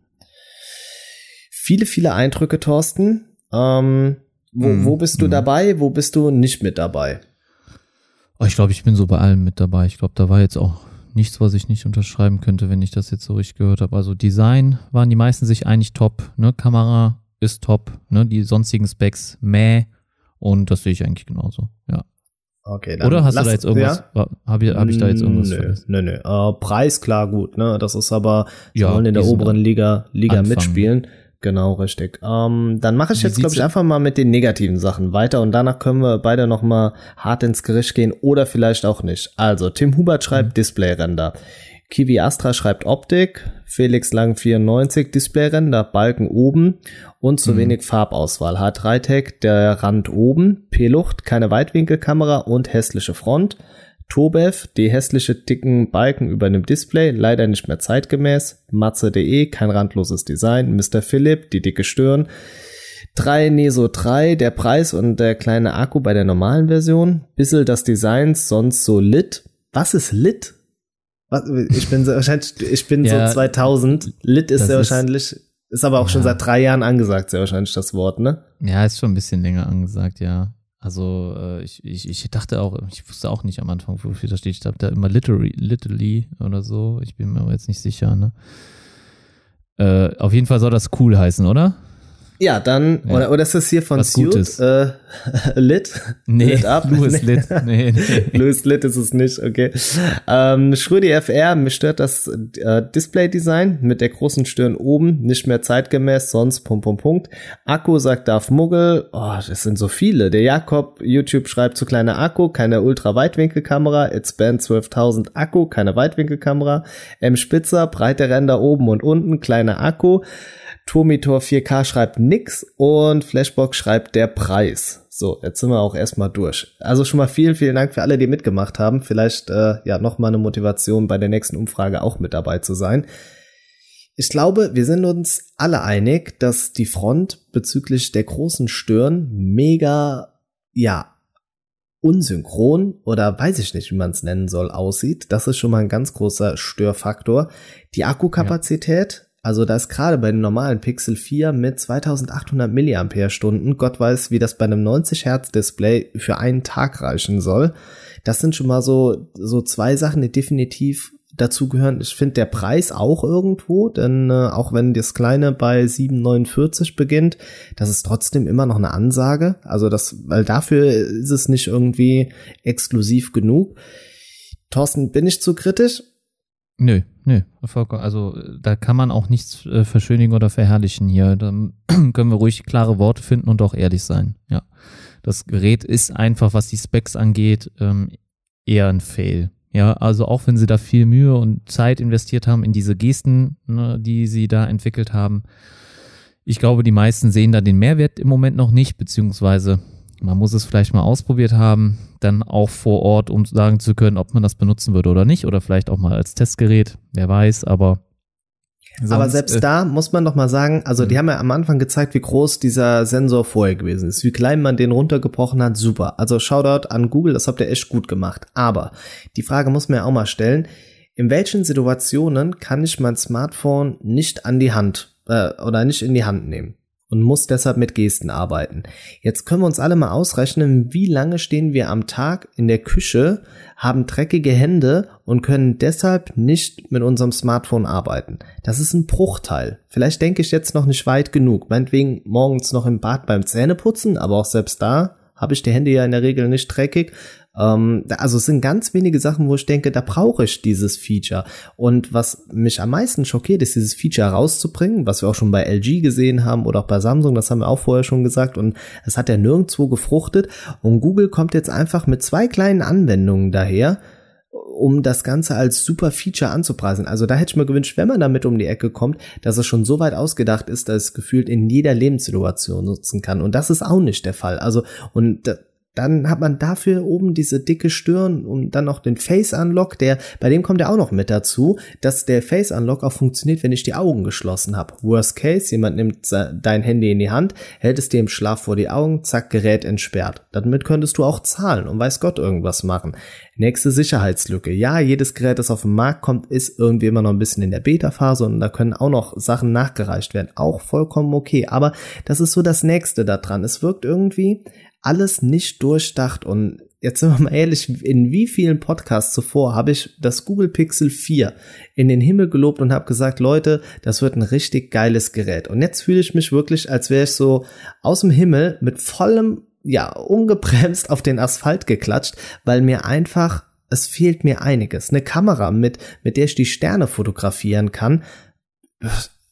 Viele, viele Eindrücke, Thorsten. Ähm, wo, mm, wo bist du mm. dabei? Wo bist du nicht mit dabei? Oh, ich glaube, ich bin so bei allem mit dabei. Ich glaube, da war jetzt auch nichts, was ich nicht unterschreiben könnte, wenn ich das jetzt so richtig gehört habe. Also Design waren die meisten sich eigentlich top. Ne? Kamera ist top. Ne? Die sonstigen Specs meh. Und das sehe ich eigentlich genauso. Ja. Okay, dann Oder hast lass, du da jetzt irgendwas? Ja? Habe ich, hab ich da jetzt irgendwas nö, vergessen? Nö, nö. Uh, Preis klar gut, ne? Das ist aber, sie ja, wollen in der oberen Liga, Liga mitspielen. Genau, richtig. Ähm, dann mache ich Wie jetzt, glaube ich, einfach mal mit den negativen Sachen weiter und danach können wir beide noch mal hart ins Gericht gehen oder vielleicht auch nicht. Also, Tim Hubert schreibt mhm. Displayrender. Kiwi Astra schreibt Optik, Felix Lang 94 Displayrender, Balken oben und zu mhm. wenig Farbauswahl. H3-Tech, der Rand oben, P-Lucht, keine Weitwinkelkamera und hässliche Front. Tobev, die hässliche dicken Balken über dem Display, leider nicht mehr zeitgemäß. Matze.de, kein randloses Design. Mr. Philipp, die dicke Stirn. 3 Neso 3, der Preis und der kleine Akku bei der normalen Version. Bissel das Design, sonst so lit. Was ist lit? Was, ich bin so, wahrscheinlich, ich bin ja, so 2000. Lit ist sehr wahrscheinlich, ist aber auch ja. schon seit drei Jahren angesagt, sehr wahrscheinlich das Wort, ne? Ja, ist schon ein bisschen länger angesagt, ja. Also äh, ich, ich, ich dachte auch, ich wusste auch nicht am Anfang, wofür das steht. Ich habe da immer literally, literally oder so. Ich bin mir aber jetzt nicht sicher. Ne? Äh, auf jeden Fall soll das cool heißen, oder? Ja, dann, ja. Oder, oder ist das hier von Was Suit? Äh, Lit? Nee, Lit up? Louis nee. Lit. Nee, nee. Louis Lit ist es nicht, okay. Ähm, Schrödi FR, mir stört das äh, Display-Design mit der großen Stirn oben, nicht mehr zeitgemäß, sonst Punkt, Punkt, Punkt. Akku sagt Darf Muggel, oh, das sind so viele. Der Jakob, YouTube schreibt zu kleiner Akku, keine Ultra-Weitwinkelkamera, It's Band 12.000 Akku, keine Weitwinkelkamera. M Spitzer, breite Ränder oben und unten, kleiner Akku. Tomitor 4K schreibt nix und Flashbox schreibt der Preis. So, jetzt sind wir auch erstmal durch. Also schon mal vielen, vielen Dank für alle, die mitgemacht haben. Vielleicht äh, ja noch mal eine Motivation bei der nächsten Umfrage auch mit dabei zu sein. Ich glaube, wir sind uns alle einig, dass die Front bezüglich der großen Stirn mega, ja, unsynchron oder weiß ich nicht, wie man es nennen soll, aussieht. Das ist schon mal ein ganz großer Störfaktor. Die Akkukapazität also da ist gerade bei dem normalen Pixel 4 mit 2800 mAh, Gott weiß, wie das bei einem 90 Hertz Display für einen Tag reichen soll. Das sind schon mal so, so zwei Sachen, die definitiv dazu gehören. Ich finde der Preis auch irgendwo, denn äh, auch wenn das kleine bei 7,49 beginnt, das ist trotzdem immer noch eine Ansage. Also das, weil dafür ist es nicht irgendwie exklusiv genug. Thorsten, bin ich zu kritisch? Nö, nö, also da kann man auch nichts äh, verschönigen oder verherrlichen hier. Da können wir ruhig klare Worte finden und auch ehrlich sein. Ja, das Gerät ist einfach, was die Specs angeht, ähm, eher ein Fail. Ja, also auch wenn sie da viel Mühe und Zeit investiert haben in diese Gesten, ne, die sie da entwickelt haben. Ich glaube, die meisten sehen da den Mehrwert im Moment noch nicht, beziehungsweise man muss es vielleicht mal ausprobiert haben, dann auch vor Ort, um sagen zu können, ob man das benutzen würde oder nicht, oder vielleicht auch mal als Testgerät, wer weiß, aber. Sonst, aber selbst äh, da muss man doch mal sagen, also die mhm. haben ja am Anfang gezeigt, wie groß dieser Sensor vorher gewesen ist, wie klein man den runtergebrochen hat, super. Also Shoutout an Google, das habt ihr echt gut gemacht. Aber die Frage muss man ja auch mal stellen, in welchen Situationen kann ich mein Smartphone nicht an die Hand äh, oder nicht in die Hand nehmen? Und muss deshalb mit Gesten arbeiten. Jetzt können wir uns alle mal ausrechnen, wie lange stehen wir am Tag in der Küche, haben dreckige Hände und können deshalb nicht mit unserem Smartphone arbeiten. Das ist ein Bruchteil. Vielleicht denke ich jetzt noch nicht weit genug. Meinetwegen morgens noch im Bad beim Zähneputzen, aber auch selbst da habe ich die Hände ja in der Regel nicht dreckig. Ähm, also es sind ganz wenige Sachen, wo ich denke, da brauche ich dieses Feature. Und was mich am meisten schockiert, ist dieses Feature rauszubringen, was wir auch schon bei LG gesehen haben oder auch bei Samsung, das haben wir auch vorher schon gesagt. Und es hat ja nirgendwo gefruchtet. Und Google kommt jetzt einfach mit zwei kleinen Anwendungen daher, um das Ganze als super Feature anzupreisen. Also da hätte ich mir gewünscht, wenn man damit um die Ecke kommt, dass es schon so weit ausgedacht ist, dass es gefühlt in jeder Lebenssituation nutzen kann. Und das ist auch nicht der Fall. Also, und dann hat man dafür oben diese dicke Stirn und dann noch den Face Unlock, der, bei dem kommt ja auch noch mit dazu, dass der Face Unlock auch funktioniert, wenn ich die Augen geschlossen habe. Worst case, jemand nimmt dein Handy in die Hand, hält es dir im Schlaf vor die Augen, zack, Gerät entsperrt. Damit könntest du auch zahlen und weiß Gott irgendwas machen. Nächste Sicherheitslücke. Ja, jedes Gerät, das auf den Markt kommt, ist irgendwie immer noch ein bisschen in der Beta-Phase und da können auch noch Sachen nachgereicht werden. Auch vollkommen okay. Aber das ist so das nächste daran. Es wirkt irgendwie, alles nicht durchdacht und jetzt sind wir mal ehrlich, in wie vielen Podcasts zuvor habe ich das Google Pixel 4 in den Himmel gelobt und habe gesagt, Leute, das wird ein richtig geiles Gerät. Und jetzt fühle ich mich wirklich, als wäre ich so aus dem Himmel mit vollem, ja, ungebremst auf den Asphalt geklatscht, weil mir einfach, es fehlt mir einiges. Eine Kamera, mit, mit der ich die Sterne fotografieren kann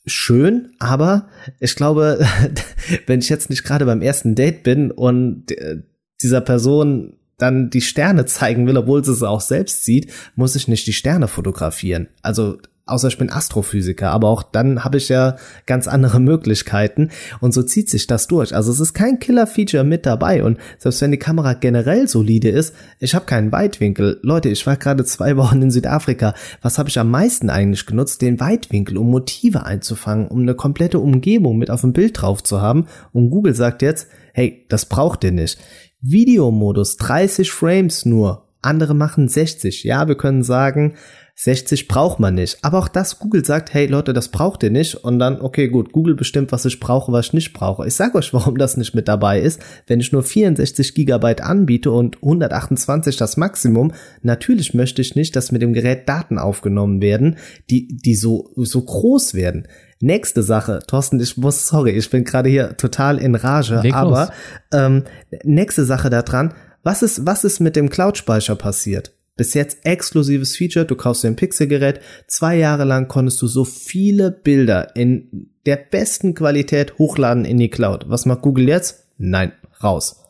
schön, aber ich glaube, wenn ich jetzt nicht gerade beim ersten Date bin und äh, dieser Person dann die Sterne zeigen will, obwohl sie es auch selbst sieht, muss ich nicht die Sterne fotografieren. Also außer ich bin Astrophysiker, aber auch dann habe ich ja ganz andere Möglichkeiten und so zieht sich das durch. Also es ist kein Killer-Feature mit dabei und selbst wenn die Kamera generell solide ist, ich habe keinen Weitwinkel. Leute, ich war gerade zwei Wochen in Südafrika. Was habe ich am meisten eigentlich genutzt? Den Weitwinkel, um Motive einzufangen, um eine komplette Umgebung mit auf dem Bild drauf zu haben. Und Google sagt jetzt, hey, das braucht ihr nicht. Videomodus 30 Frames nur. Andere machen 60. Ja, wir können sagen, 60 braucht man nicht. Aber auch das, Google sagt, hey Leute, das braucht ihr nicht. Und dann, okay, gut, Google bestimmt, was ich brauche, was ich nicht brauche. Ich sage euch, warum das nicht mit dabei ist. Wenn ich nur 64 Gigabyte anbiete und 128 das Maximum, natürlich möchte ich nicht, dass mit dem Gerät Daten aufgenommen werden, die, die so, so groß werden. Nächste Sache, Thorsten, ich muss, sorry, ich bin gerade hier total in Rage, Leg aber ähm, nächste Sache daran, was ist, was ist mit dem Cloud-Speicher passiert? Bis jetzt exklusives Feature, du kaufst dir ein Pixelgerät, zwei Jahre lang konntest du so viele Bilder in der besten Qualität hochladen in die Cloud. Was macht Google jetzt? Nein, raus.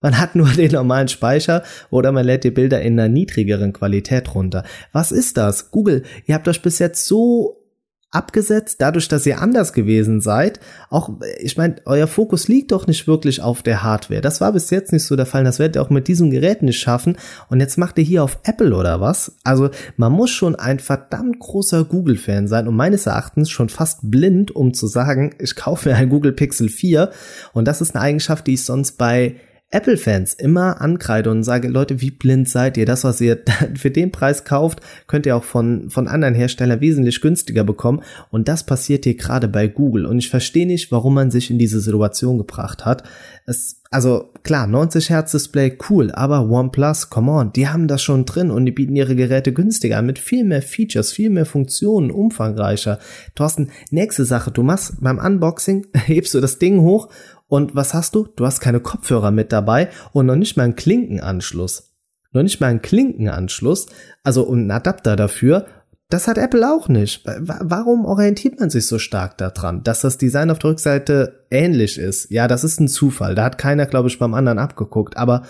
Man hat nur den normalen Speicher oder man lädt die Bilder in einer niedrigeren Qualität runter. Was ist das? Google, ihr habt euch bis jetzt so abgesetzt, dadurch, dass ihr anders gewesen seid. Auch, ich meine, euer Fokus liegt doch nicht wirklich auf der Hardware. Das war bis jetzt nicht so der Fall. Das werdet ihr auch mit diesem Gerät nicht schaffen. Und jetzt macht ihr hier auf Apple oder was? Also, man muss schon ein verdammt großer Google-Fan sein und meines Erachtens schon fast blind, um zu sagen, ich kaufe mir ein Google Pixel 4. Und das ist eine Eigenschaft, die ich sonst bei Apple-Fans immer ankreide und sage, Leute, wie blind seid ihr? Das, was ihr für den Preis kauft, könnt ihr auch von, von anderen Herstellern wesentlich günstiger bekommen. Und das passiert hier gerade bei Google. Und ich verstehe nicht, warum man sich in diese Situation gebracht hat. Es, also klar, 90 Hertz Display, cool, aber OnePlus, come on, die haben das schon drin und die bieten ihre Geräte günstiger an mit viel mehr Features, viel mehr Funktionen, umfangreicher. Thorsten, nächste Sache, du machst beim Unboxing, hebst du das Ding hoch und was hast du? Du hast keine Kopfhörer mit dabei und noch nicht mal einen Klinkenanschluss. Noch nicht mal einen Klinkenanschluss, also einen Adapter dafür. Das hat Apple auch nicht. Warum orientiert man sich so stark daran, dass das Design auf der Rückseite ähnlich ist? Ja, das ist ein Zufall. Da hat keiner, glaube ich, beim anderen abgeguckt. Aber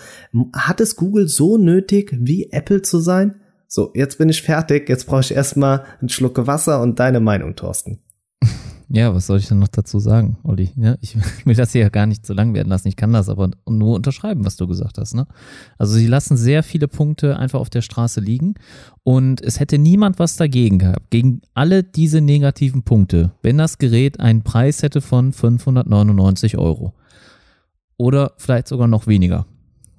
hat es Google so nötig, wie Apple zu sein? So, jetzt bin ich fertig. Jetzt brauche ich erstmal einen Schluck Wasser und deine Meinung, Thorsten. Ja, was soll ich denn noch dazu sagen, Olli? Ja, ich will das hier ja gar nicht zu lang werden lassen. Ich kann das aber nur unterschreiben, was du gesagt hast. Ne? Also sie lassen sehr viele Punkte einfach auf der Straße liegen und es hätte niemand was dagegen gehabt, gegen alle diese negativen Punkte, wenn das Gerät einen Preis hätte von 599 Euro. Oder vielleicht sogar noch weniger.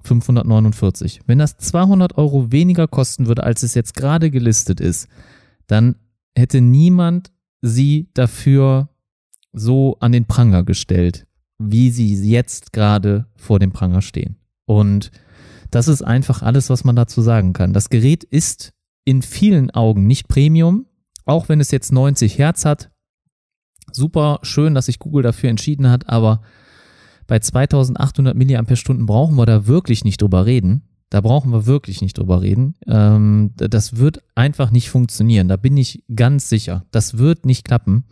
549. Wenn das 200 Euro weniger kosten würde, als es jetzt gerade gelistet ist, dann hätte niemand sie dafür so an den Pranger gestellt, wie sie jetzt gerade vor dem Pranger stehen. Und das ist einfach alles, was man dazu sagen kann. Das Gerät ist in vielen Augen nicht Premium, auch wenn es jetzt 90 Hertz hat. Super schön, dass sich Google dafür entschieden hat, aber bei 2800 mAh brauchen wir da wirklich nicht drüber reden. Da brauchen wir wirklich nicht drüber reden. Ähm, das wird einfach nicht funktionieren. Da bin ich ganz sicher. Das wird nicht klappen.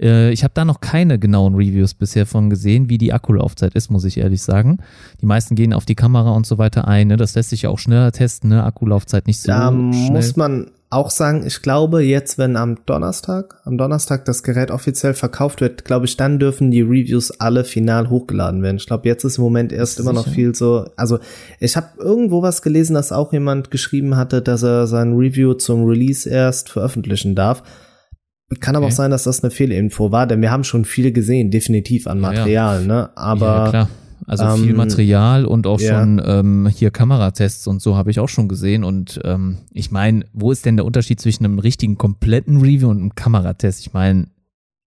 Äh, ich habe da noch keine genauen Reviews bisher von gesehen, wie die Akkulaufzeit ist, muss ich ehrlich sagen. Die meisten gehen auf die Kamera und so weiter ein. Ne? Das lässt sich ja auch schneller testen. Ne? Akkulaufzeit nicht so da schnell. muss man auch sagen, ich glaube, jetzt, wenn am Donnerstag, am Donnerstag das Gerät offiziell verkauft wird, glaube ich, dann dürfen die Reviews alle final hochgeladen werden. Ich glaube, jetzt ist im Moment erst immer noch viel so. Also, ich habe irgendwo was gelesen, dass auch jemand geschrieben hatte, dass er sein Review zum Release erst veröffentlichen darf. Kann aber okay. auch sein, dass das eine Fehlinfo war, denn wir haben schon viel gesehen, definitiv an Material, ja, ja. ne? Aber ja. Also ähm, viel Material und auch ja. schon ähm, hier Kameratests und so habe ich auch schon gesehen. Und ähm, ich meine, wo ist denn der Unterschied zwischen einem richtigen kompletten Review und einem Kameratest? Ich meine,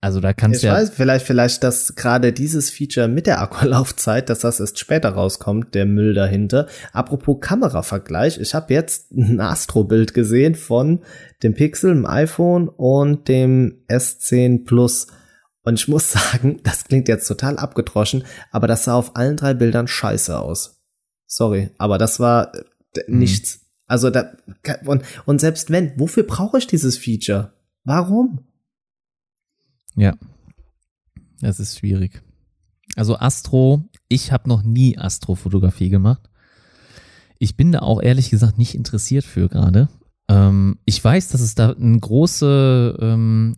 also da kannst du ja. Weiß, vielleicht, vielleicht, dass gerade dieses Feature mit der Akkulaufzeit, dass das erst später rauskommt, der Müll dahinter. Apropos Kameravergleich, ich habe jetzt ein Astro-Bild gesehen von dem Pixel, dem iPhone und dem S10 Plus. Und ich muss sagen, das klingt jetzt total abgedroschen, aber das sah auf allen drei Bildern scheiße aus. Sorry, aber das war äh, mhm. nichts. Also da und, und selbst wenn, wofür brauche ich dieses Feature? Warum? Ja, das ist schwierig. Also Astro, ich habe noch nie Astrofotografie gemacht. Ich bin da auch ehrlich gesagt nicht interessiert für gerade. Ähm, ich weiß, dass es da eine große ähm,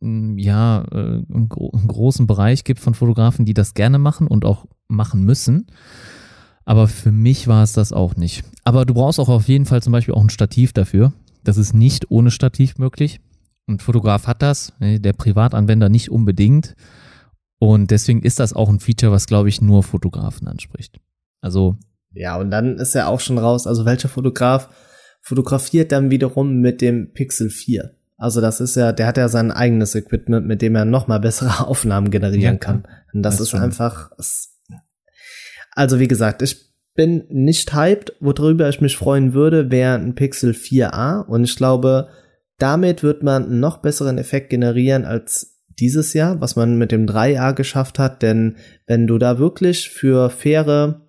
ja, äh, einen, gro einen großen Bereich gibt von Fotografen, die das gerne machen und auch machen müssen. Aber für mich war es das auch nicht. Aber du brauchst auch auf jeden Fall zum Beispiel auch ein Stativ dafür. Das ist nicht ohne Stativ möglich. Ein Fotograf hat das, ne, der Privatanwender nicht unbedingt. Und deswegen ist das auch ein Feature, was, glaube ich, nur Fotografen anspricht. Also. Ja, und dann ist er auch schon raus. Also welcher Fotograf fotografiert dann wiederum mit dem Pixel 4? Also das ist ja, der hat ja sein eigenes Equipment, mit dem er noch mal bessere Aufnahmen generieren ja, kann. Und das, das ist schon. einfach. Also wie gesagt, ich bin nicht hyped. Worüber ich mich freuen würde, wäre ein Pixel 4a. Und ich glaube, damit wird man einen noch besseren Effekt generieren als dieses Jahr, was man mit dem 3a geschafft hat. Denn wenn du da wirklich für faire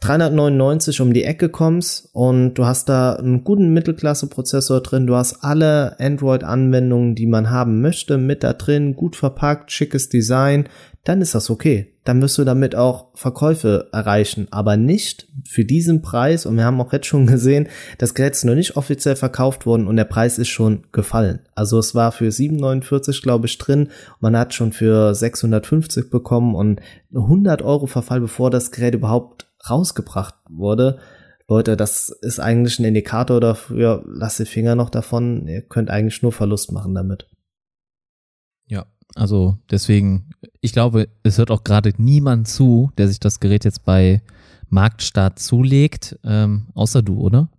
399 um die Ecke kommst und du hast da einen guten Mittelklasse-Prozessor drin, du hast alle Android-Anwendungen, die man haben möchte, mit da drin, gut verpackt, schickes Design, dann ist das okay. Dann wirst du damit auch Verkäufe erreichen, aber nicht für diesen Preis. Und wir haben auch jetzt schon gesehen, das Gerät ist noch nicht offiziell verkauft worden und der Preis ist schon gefallen. Also es war für 7,49 glaube ich drin. Man hat schon für 650 bekommen und 100 Euro Verfall, bevor das Gerät überhaupt rausgebracht wurde. Leute, das ist eigentlich ein Indikator dafür, lasst die Finger noch davon, ihr könnt eigentlich nur Verlust machen damit. Ja, also deswegen, ich glaube, es hört auch gerade niemand zu, der sich das Gerät jetzt bei Marktstart zulegt, ähm, außer du, oder?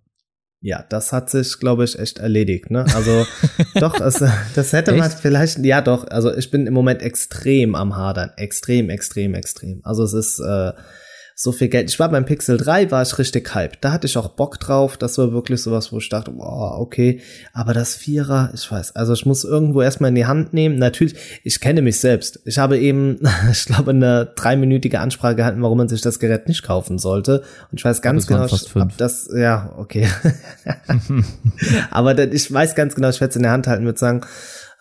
Ja, das hat sich, glaube ich, echt erledigt. Ne? Also doch, es, das hätte man vielleicht, ja doch, also ich bin im Moment extrem am Hadern. Extrem, extrem, extrem. Also es ist, äh, so viel Geld. Ich war beim Pixel 3, war ich richtig hype. Da hatte ich auch Bock drauf. Das war wirklich sowas, wo ich dachte, boah, okay. Aber das Vierer, ich weiß, also ich muss irgendwo erstmal in die Hand nehmen. Natürlich, ich kenne mich selbst. Ich habe eben, ich glaube, eine dreiminütige Ansprache gehalten, warum man sich das Gerät nicht kaufen sollte. Und ich weiß ganz genau, ich, ab das, ja, okay. Aber ich weiß ganz genau, ich werde es in der Hand halten, würde sagen,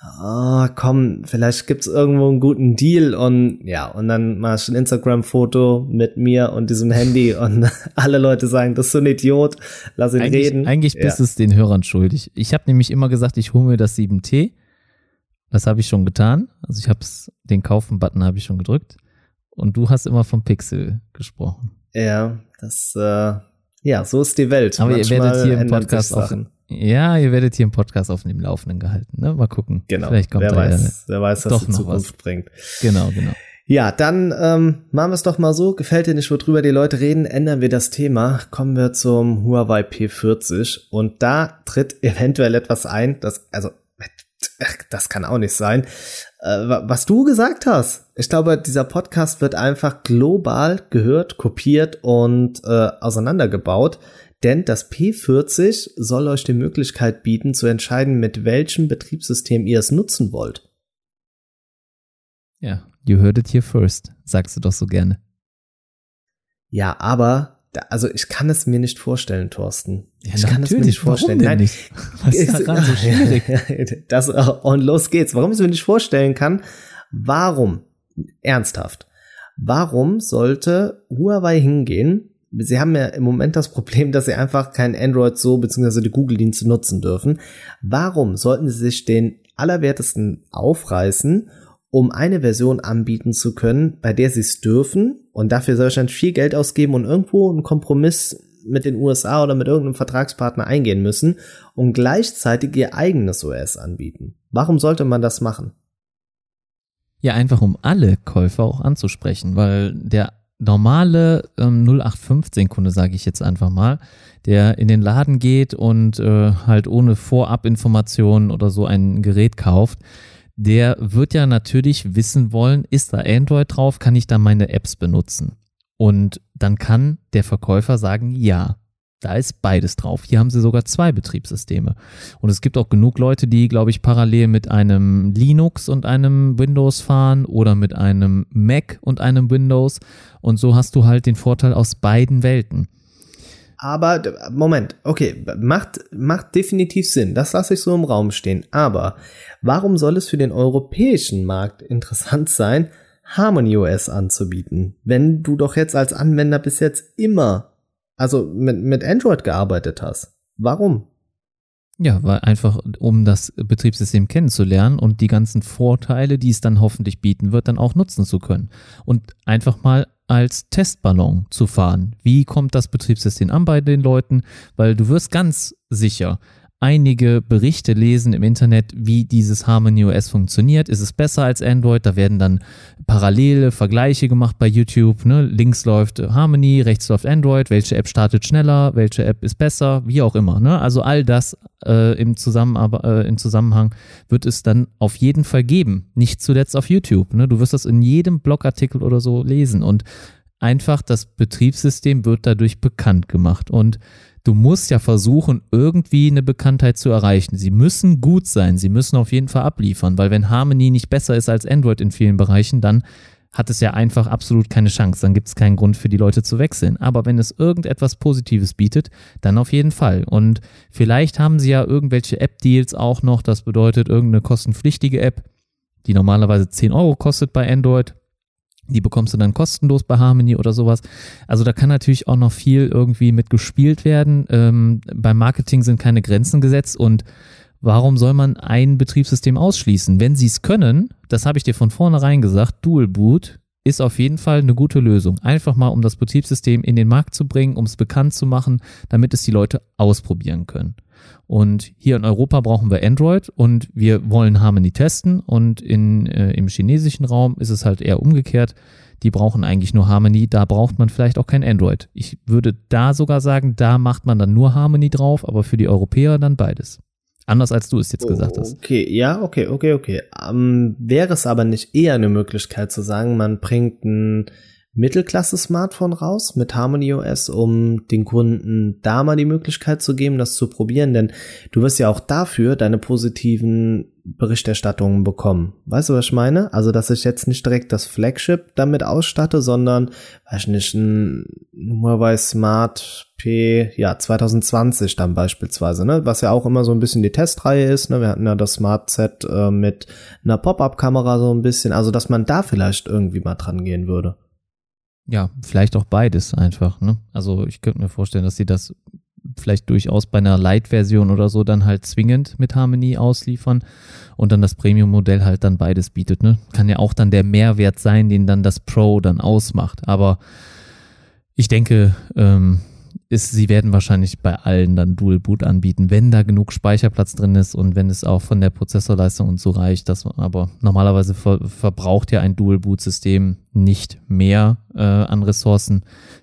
ah, komm, vielleicht gibt's irgendwo einen guten Deal und ja, und dann machst du ein Instagram-Foto mit mir und diesem Handy und alle Leute sagen, das ist so ein Idiot, lass ihn eigentlich, reden. Eigentlich bist ja. es den Hörern schuldig. Ich habe nämlich immer gesagt, ich hole mir das 7T. Das habe ich schon getan. Also ich habe den Kaufen-Button habe ich schon gedrückt. Und du hast immer vom Pixel gesprochen. Ja, das, äh, ja, so ist die Welt. Aber Manchmal ihr werdet hier im Podcast auch, ja, ihr werdet hier im Podcast auf dem Laufenden gehalten. Ne? Mal gucken. Genau. Vielleicht kommt wer, weiß, wer weiß, was die Zukunft was. bringt. Genau, genau. Ja, dann ähm, machen wir es doch mal so. Gefällt dir nicht, worüber die Leute reden, ändern wir das Thema. Kommen wir zum Huawei P40 und da tritt eventuell etwas ein, das also das kann auch nicht sein. Äh, was du gesagt hast, ich glaube, dieser Podcast wird einfach global gehört, kopiert und äh, auseinandergebaut. Denn das P40 soll euch die Möglichkeit bieten, zu entscheiden, mit welchem Betriebssystem ihr es nutzen wollt. Ja, You heard it here first, sagst du doch so gerne. Ja, aber also ich kann es mir nicht vorstellen, Thorsten. Ja, ich kann es mir nicht vorstellen. Nein, nicht? Was ist daran so schwierig? das, und los geht's. Warum ich es mir nicht vorstellen kann, warum, ernsthaft, warum sollte Huawei hingehen? Sie haben ja im Moment das Problem, dass sie einfach kein Android so beziehungsweise die Google-Dienste nutzen dürfen. Warum sollten sie sich den allerwertesten aufreißen um eine Version anbieten zu können, bei der sie es dürfen und dafür wahrscheinlich viel Geld ausgeben und irgendwo einen Kompromiss mit den USA oder mit irgendeinem Vertragspartner eingehen müssen und gleichzeitig ihr eigenes OS anbieten. Warum sollte man das machen? Ja, einfach um alle Käufer auch anzusprechen, weil der normale ähm, 0815-Kunde, sage ich jetzt einfach mal, der in den Laden geht und äh, halt ohne Vorabinformationen oder so ein Gerät kauft, der wird ja natürlich wissen wollen, ist da Android drauf, kann ich da meine Apps benutzen? Und dann kann der Verkäufer sagen, ja, da ist beides drauf. Hier haben sie sogar zwei Betriebssysteme. Und es gibt auch genug Leute, die, glaube ich, parallel mit einem Linux und einem Windows fahren oder mit einem Mac und einem Windows. Und so hast du halt den Vorteil aus beiden Welten. Aber, Moment, okay, macht, macht definitiv Sinn. Das lasse ich so im Raum stehen. Aber warum soll es für den europäischen Markt interessant sein, Harmony OS anzubieten, wenn du doch jetzt als Anwender bis jetzt immer, also mit, mit Android gearbeitet hast? Warum? Ja, weil einfach, um das Betriebssystem kennenzulernen und die ganzen Vorteile, die es dann hoffentlich bieten wird, dann auch nutzen zu können. Und einfach mal als Testballon zu fahren. Wie kommt das Betriebssystem an bei den Leuten? Weil du wirst ganz sicher einige Berichte lesen im Internet, wie dieses Harmony OS funktioniert. Ist es besser als Android? Da werden dann parallele Vergleiche gemacht bei YouTube. Ne? Links läuft Harmony, rechts läuft Android. Welche App startet schneller? Welche App ist besser? Wie auch immer. Ne? Also all das äh, im, Zusammen äh, im Zusammenhang wird es dann auf jeden Fall geben. Nicht zuletzt auf YouTube. Ne? Du wirst das in jedem Blogartikel oder so lesen. Und einfach das Betriebssystem wird dadurch bekannt gemacht. Und du musst ja versuchen, irgendwie eine Bekanntheit zu erreichen. Sie müssen gut sein, sie müssen auf jeden Fall abliefern, weil wenn Harmony nicht besser ist als Android in vielen Bereichen, dann hat es ja einfach absolut keine Chance. Dann gibt es keinen Grund für die Leute zu wechseln. Aber wenn es irgendetwas Positives bietet, dann auf jeden Fall. Und vielleicht haben sie ja irgendwelche App-Deals auch noch. Das bedeutet irgendeine kostenpflichtige App, die normalerweise 10 Euro kostet bei Android. Die bekommst du dann kostenlos bei Harmony oder sowas. Also da kann natürlich auch noch viel irgendwie mit gespielt werden. Ähm, beim Marketing sind keine Grenzen gesetzt und warum soll man ein Betriebssystem ausschließen? Wenn sie es können, das habe ich dir von vornherein gesagt, Dual Boot ist auf jeden Fall eine gute Lösung. Einfach mal, um das Betriebssystem in den Markt zu bringen, um es bekannt zu machen, damit es die Leute ausprobieren können. Und hier in Europa brauchen wir Android und wir wollen Harmony testen. Und in, äh, im chinesischen Raum ist es halt eher umgekehrt. Die brauchen eigentlich nur Harmony, da braucht man vielleicht auch kein Android. Ich würde da sogar sagen, da macht man dann nur Harmony drauf, aber für die Europäer dann beides. Anders als du es jetzt gesagt hast. Okay, ja, okay, okay, okay. Ähm, wäre es aber nicht eher eine Möglichkeit zu sagen, man bringt ein Mittelklasse-Smartphone raus mit Harmony OS, um den Kunden da mal die Möglichkeit zu geben, das zu probieren, denn du wirst ja auch dafür deine positiven Berichterstattungen bekommen. Weißt du, was ich meine? Also, dass ich jetzt nicht direkt das Flagship damit ausstatte, sondern, weiß nicht, ein Huawei Smart P, ja, 2020 dann beispielsweise, ne? Was ja auch immer so ein bisschen die Testreihe ist, ne? Wir hatten ja das Smart Set äh, mit einer Pop-Up-Kamera so ein bisschen, also, dass man da vielleicht irgendwie mal dran gehen würde. Ja, vielleicht auch beides einfach. Ne? Also ich könnte mir vorstellen, dass sie das vielleicht durchaus bei einer Light-Version oder so dann halt zwingend mit Harmony ausliefern und dann das Premium-Modell halt dann beides bietet. Ne? Kann ja auch dann der Mehrwert sein, den dann das Pro dann ausmacht. Aber ich denke, ähm, ist, sie werden wahrscheinlich bei allen dann Dual Boot anbieten, wenn da genug Speicherplatz drin ist und wenn es auch von der Prozessorleistung und so reicht. Das, aber normalerweise ver, verbraucht ja ein Dual Boot System nicht mehr äh, an Ressourcen.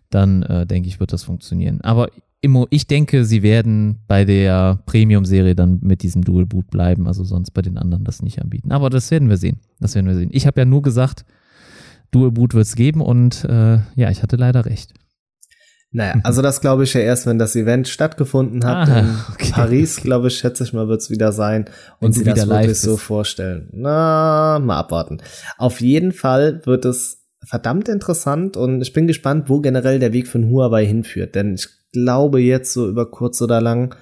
Dann äh, denke ich, wird das funktionieren. Aber immer, ich denke, sie werden bei der Premium-Serie dann mit diesem Dual Boot bleiben, also sonst bei den anderen das nicht anbieten. Aber das werden wir sehen. Das werden wir sehen. Ich habe ja nur gesagt, Dual Boot wird es geben und äh, ja, ich hatte leider recht. Naja, also das glaube ich ja erst, wenn das Event stattgefunden hat. Ah, in okay, Paris, glaube ich, schätze ich mal, wird es wieder sein. Wenn Und du sie das wirklich so bist. vorstellen. Na, mal abwarten. Auf jeden Fall wird es verdammt interessant und ich bin gespannt, wo generell der Weg von Huawei hinführt. Denn ich glaube jetzt so über kurz oder lang,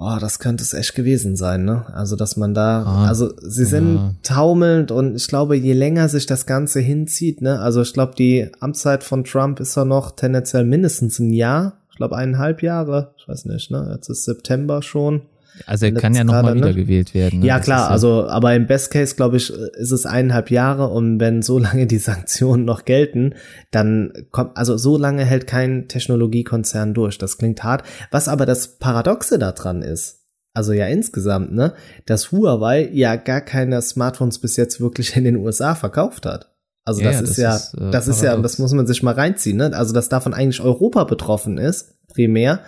oh, das könnte es echt gewesen sein, ne? Also, dass man da, Ah, also sie sind ja. taumelnd und ich glaube, je länger sich das Ganze hinzieht, ne? Also ich glaube, die Amtszeit von Trump ist ja noch tendenziell mindestens ein Jahr. Ich glaube, eineinhalb Jahre. Ich weiß nicht, ne? Jetzt ist September schon. Also er kann ja nochmal ne? wieder gewählt werden. Ne? Ja, Das klar, ja- also, aber im Best Case, glaube ich, ist es eineinhalb Jahre und wenn so lange die Sanktionen noch gelten, dann kommt, also so lange hält kein Technologiekonzern durch. Das klingt hart. Was aber das Paradoxe daran ist, also ja insgesamt, ne, dass Huawei ja gar keine Smartphones bis jetzt wirklich in den USA verkauft hat. Also Ja, das ja, ist das ja, ist, äh, das ist ja, das muss man sich mal reinziehen, ne? Also dass davon eigentlich Europa betroffen ist, primär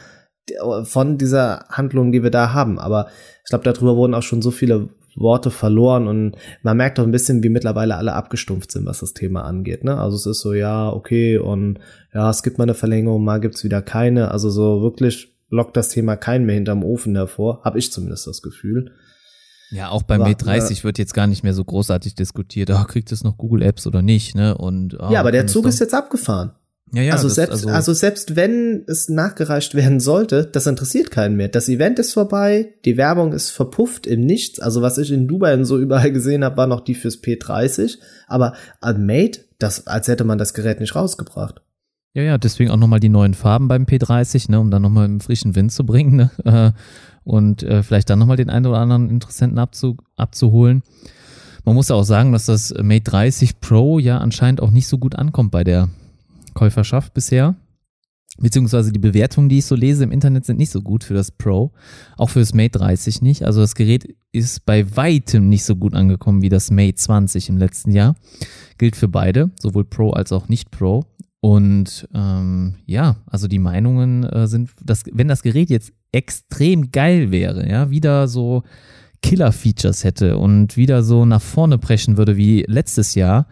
von dieser Handlung, die wir da haben. Aber ich glaube, darüber wurden auch schon so viele Worte verloren und man merkt auch ein bisschen, wie mittlerweile alle abgestumpft sind, was das Thema angeht. Ne? Also es ist so, ja, okay, und ja, es gibt mal eine Verlängerung, mal gibt's wieder keine. Also so wirklich lockt das Thema keinen mehr hinterm Ofen hervor, habe ich zumindest das Gefühl. Ja, auch beim Aber, Mate 30 wird jetzt gar nicht mehr so großartig diskutiert, ah, kriegt es noch Google Apps oder nicht, ne? Und ah, ja, aber der Zug ist jetzt abgefahren. Ja, ja, also, selbst, also, selbst wenn es nachgereicht werden sollte, das interessiert keinen mehr. Das Event ist vorbei, die Werbung ist verpufft im Nichts. Also was ich in Dubai und so überall gesehen habe, war noch die fürs P30. Aber an Mate, das, als hätte man das Gerät nicht rausgebracht. Ja, ja, deswegen auch nochmal die neuen Farben beim P30, ne, um dann nochmal im frischen Wind zu bringen, ne? Äh, Und äh, vielleicht dann nochmal den einen oder anderen Interessenten abzu abzuholen. Man muss ja auch sagen, dass das Mate 30 Pro ja anscheinend auch nicht so gut ankommt bei der Käuferschaft bisher. Beziehungsweise die Bewertungen, die ich so lese im Internet, sind nicht so gut für das Pro. Auch für das Mate 30 nicht. Also das Gerät ist bei weitem nicht so gut angekommen wie das Mate 20 im letzten Jahr. Gilt für beide, sowohl Pro als auch nicht Pro. Und ähm, ja, also die Meinungen äh, sind, dass, wenn das Gerät jetzt extrem geil wäre, ja, wieder so Killer-Features hätte und wieder so nach vorne preschen würde wie letztes Jahr,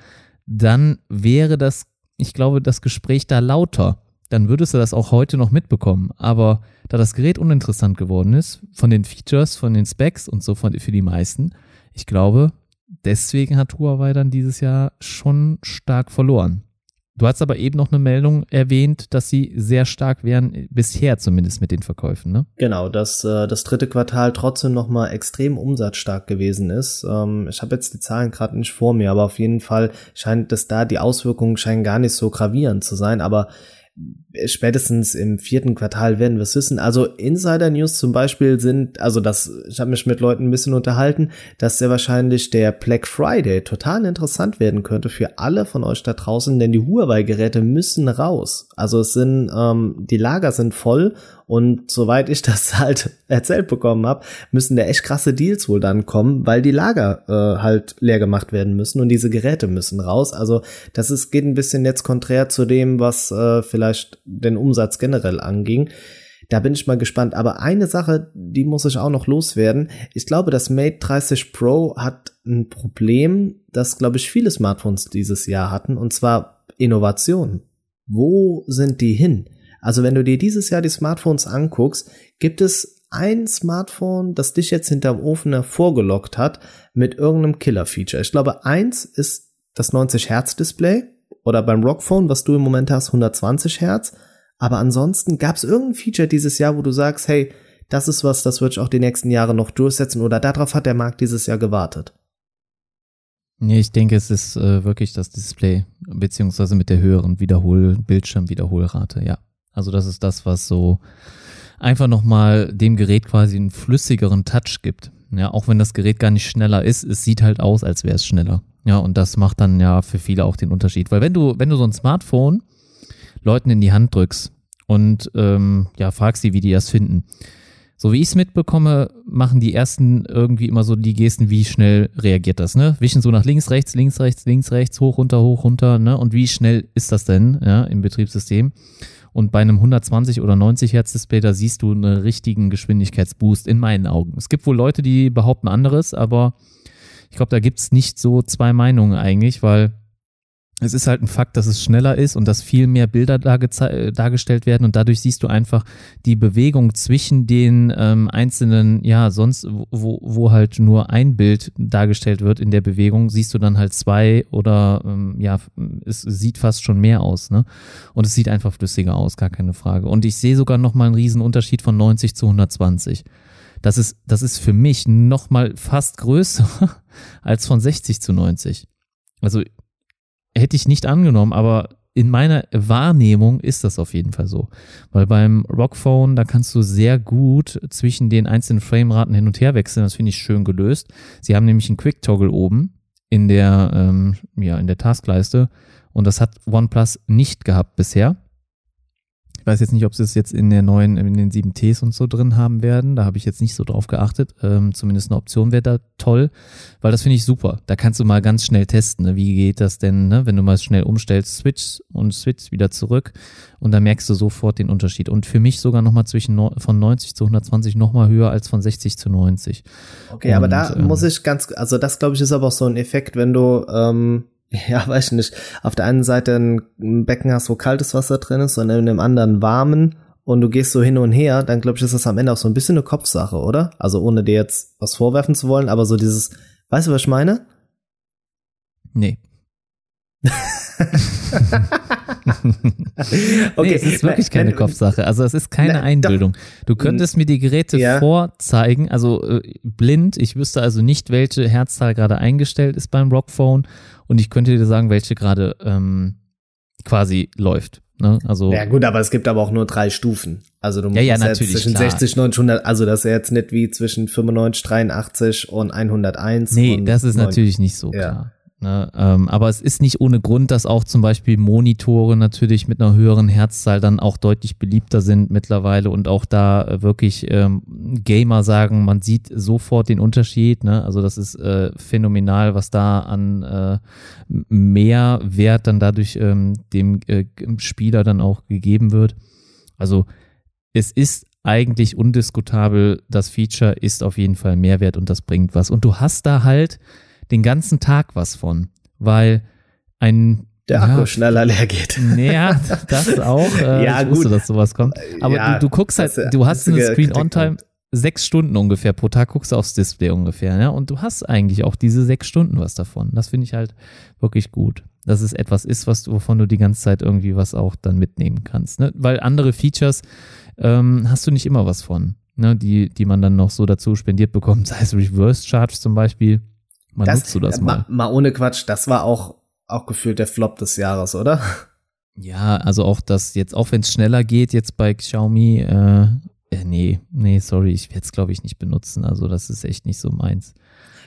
dann wäre das, ich glaube, das Gespräch da lauter. Dann würdest du das auch heute noch mitbekommen. Aber da das Gerät uninteressant geworden ist, von den Features, von den Specs und so von, für die meisten, ich glaube, deswegen hat Huawei dann dieses Jahr schon stark verloren. Du hast aber eben noch eine Meldung erwähnt, dass sie sehr stark wären, bisher zumindest mit den Verkäufen, ne? Genau, dass äh, das dritte Quartal trotzdem noch mal extrem umsatzstark gewesen ist. Ähm, ich habe jetzt die Zahlen gerade nicht vor mir, aber auf jeden Fall scheint es da, die Auswirkungen scheinen gar nicht so gravierend zu sein, aber spätestens im vierten Quartal werden wir es wissen. Also Insider News zum Beispiel sind, also das, ich habe mich mit Leuten ein bisschen unterhalten, dass sehr wahrscheinlich der Black Friday total interessant werden könnte für alle von euch da draußen, denn die Huawei-Geräte müssen raus. Also es sind, ähm, die Lager sind voll und soweit ich das halt erzählt bekommen habe, müssen da echt krasse Deals wohl dann kommen, weil die Lager äh, halt leer gemacht werden müssen und diese Geräte müssen raus. Also das ist, geht ein bisschen jetzt konträr zu dem, was äh, vielleicht den Umsatz generell anging. Da bin ich mal gespannt. Aber eine Sache, die muss ich auch noch loswerden. Ich glaube, das Mate 30 Pro hat ein Problem, das, glaube ich, viele Smartphones dieses Jahr hatten, und zwar Innovation. Wo sind die hin? Also wenn du dir dieses Jahr die Smartphones anguckst, gibt es ein Smartphone, das dich jetzt hinterm Ofen hervorgelockt hat mit irgendeinem Killer-Feature. Ich glaube, eins ist das 90 Hertz Display oder beim Rockphone, was du im Moment hast, 120 Hertz. Aber ansonsten gab es irgendein Feature dieses Jahr, wo du sagst, hey, das ist was, das wird sich auch die nächsten Jahre noch durchsetzen oder darauf hat der Markt dieses Jahr gewartet. Nee, ich denke, es ist äh, wirklich das Display, beziehungsweise mit der höheren Wiederhol Bildschirmwiederholrate, ja. Also das ist das, was so einfach nochmal dem Gerät quasi einen flüssigeren Touch gibt. Ja, auch wenn das Gerät gar nicht schneller ist, es sieht halt aus, als wäre es schneller. Ja, und das macht dann ja für viele auch den Unterschied. Weil wenn du, wenn du so ein Smartphone Leuten in die Hand drückst und ähm, ja, fragst sie, wie die das finden. So wie ich es mitbekomme, machen die ersten irgendwie immer so die Gesten, wie schnell reagiert das, ne? Wischen so nach links, rechts, links, rechts, links, rechts, hoch, runter, hoch, runter, ne? Und wie schnell ist das denn, ja, im Betriebssystem? Und bei einem 120 oder 90 Hertz Display, da siehst du einen richtigen Geschwindigkeitsboost in meinen Augen. Es gibt wohl Leute, die behaupten anderes, aber ich glaube, da gibt's nicht so zwei Meinungen eigentlich, weil es ist halt ein Fakt, dass es schneller ist und dass viel mehr Bilder dargestellt werden und dadurch siehst du einfach die Bewegung zwischen den ähm, einzelnen, ja, sonst, wo, wo halt nur ein Bild dargestellt wird in der Bewegung, siehst du dann halt zwei oder ähm, ja, es sieht fast schon mehr aus, ne? Und es sieht einfach flüssiger aus, gar keine Frage. Und ich sehe sogar nochmal einen riesen Unterschied von 90 zu 120. Das ist, das ist für mich nochmal fast größer als von 60 zu 90. Also hätte ich nicht angenommen, aber in meiner Wahrnehmung ist das auf jeden Fall so. Weil beim Rockphone, da kannst du sehr gut zwischen den einzelnen Frameraten hin und her wechseln. Das finde ich schön gelöst. Sie haben nämlich einen Quick-Toggle oben in der, ähm, ja, in der Taskleiste. Und das hat OnePlus nicht gehabt bisher. Ich weiß jetzt nicht, ob sie es jetzt in der neuen, in den 7Ts und so drin haben werden. Da habe ich jetzt nicht so drauf geachtet. Ähm, zumindest eine Option wäre da toll, weil das finde ich super. Da kannst du mal ganz schnell testen. Ne? Wie geht das denn, ne? wenn du mal schnell umstellst, Switch und Switch wieder zurück und dann merkst du sofort den Unterschied. Und für mich sogar nochmal zwischen no von 90 zu 120 nochmal höher als von 60 zu 90. Okay, und, aber da ähm, muss ich ganz, also das glaube ich ist aber auch so ein Effekt, wenn du ähm ja, weiß ich nicht, auf der einen Seite ein Becken hast, wo kaltes Wasser drin ist und in dem anderen warmen und du gehst so hin und her, dann glaube ich, ist das am Ende auch so ein bisschen eine Kopfsache, oder? Also ohne dir jetzt was vorwerfen zu wollen, aber so dieses, weißt du, was ich meine? Nee. okay, nee, es ist wirklich keine Kopfsache. Also es ist keine na, Einbildung. Du könntest mir die Geräte ja. vorzeigen, also äh, blind. Ich wüsste also nicht, welche Herzzahl gerade eingestellt ist beim Rockphone und ich könnte dir sagen, welche gerade ähm, quasi läuft. Ne? Also ja gut, aber es gibt aber auch nur drei Stufen. Also du musst ja, ja, natürlich, zwischen klar. 60 und 100, also das ist jetzt nicht wie zwischen 95, 83 und 101. Nee, und das ist 9. natürlich nicht so ja. klar. Ne, ähm, aber es ist nicht ohne Grund, dass auch zum Beispiel Monitore natürlich mit einer höheren Herzzahl dann auch deutlich beliebter sind mittlerweile und auch da äh, wirklich ähm, Gamer sagen, man sieht sofort den Unterschied. Ne? Also das ist äh, phänomenal, was da an äh, Mehrwert dann dadurch ähm, dem äh, Spieler dann auch gegeben wird. Also es ist eigentlich undiskutabel, das Feature ist auf jeden Fall Mehrwert und das bringt was. Und du hast da halt den ganzen Tag was von, weil ein der Akku ja, schneller leer geht. Ja, das auch. Äh, ja, ich gut. wusste, dass sowas kommt. Aber ja, du, du guckst halt, du hast eine Screen-On-Time sechs Stunden ungefähr pro Tag, guckst du aufs Display ungefähr, ja, und du hast eigentlich auch diese sechs Stunden was davon. Das finde ich halt wirklich gut. Dass es etwas ist, was du, wovon du die ganze Zeit irgendwie was auch dann mitnehmen kannst. Ne? Weil andere Features ähm, hast du nicht immer was von, ne? die, die man dann noch so dazu spendiert bekommt, sei es Reverse Charge zum Beispiel Mal das, nutzt du das mal. mal. Mal ohne Quatsch, das war auch, auch gefühlt der Flop des Jahres, oder? Ja, also auch das jetzt, auch wenn es schneller geht, jetzt bei Xiaomi, äh, äh nee, nee, sorry, ich werde es glaube ich nicht benutzen. Also das ist echt nicht so meins.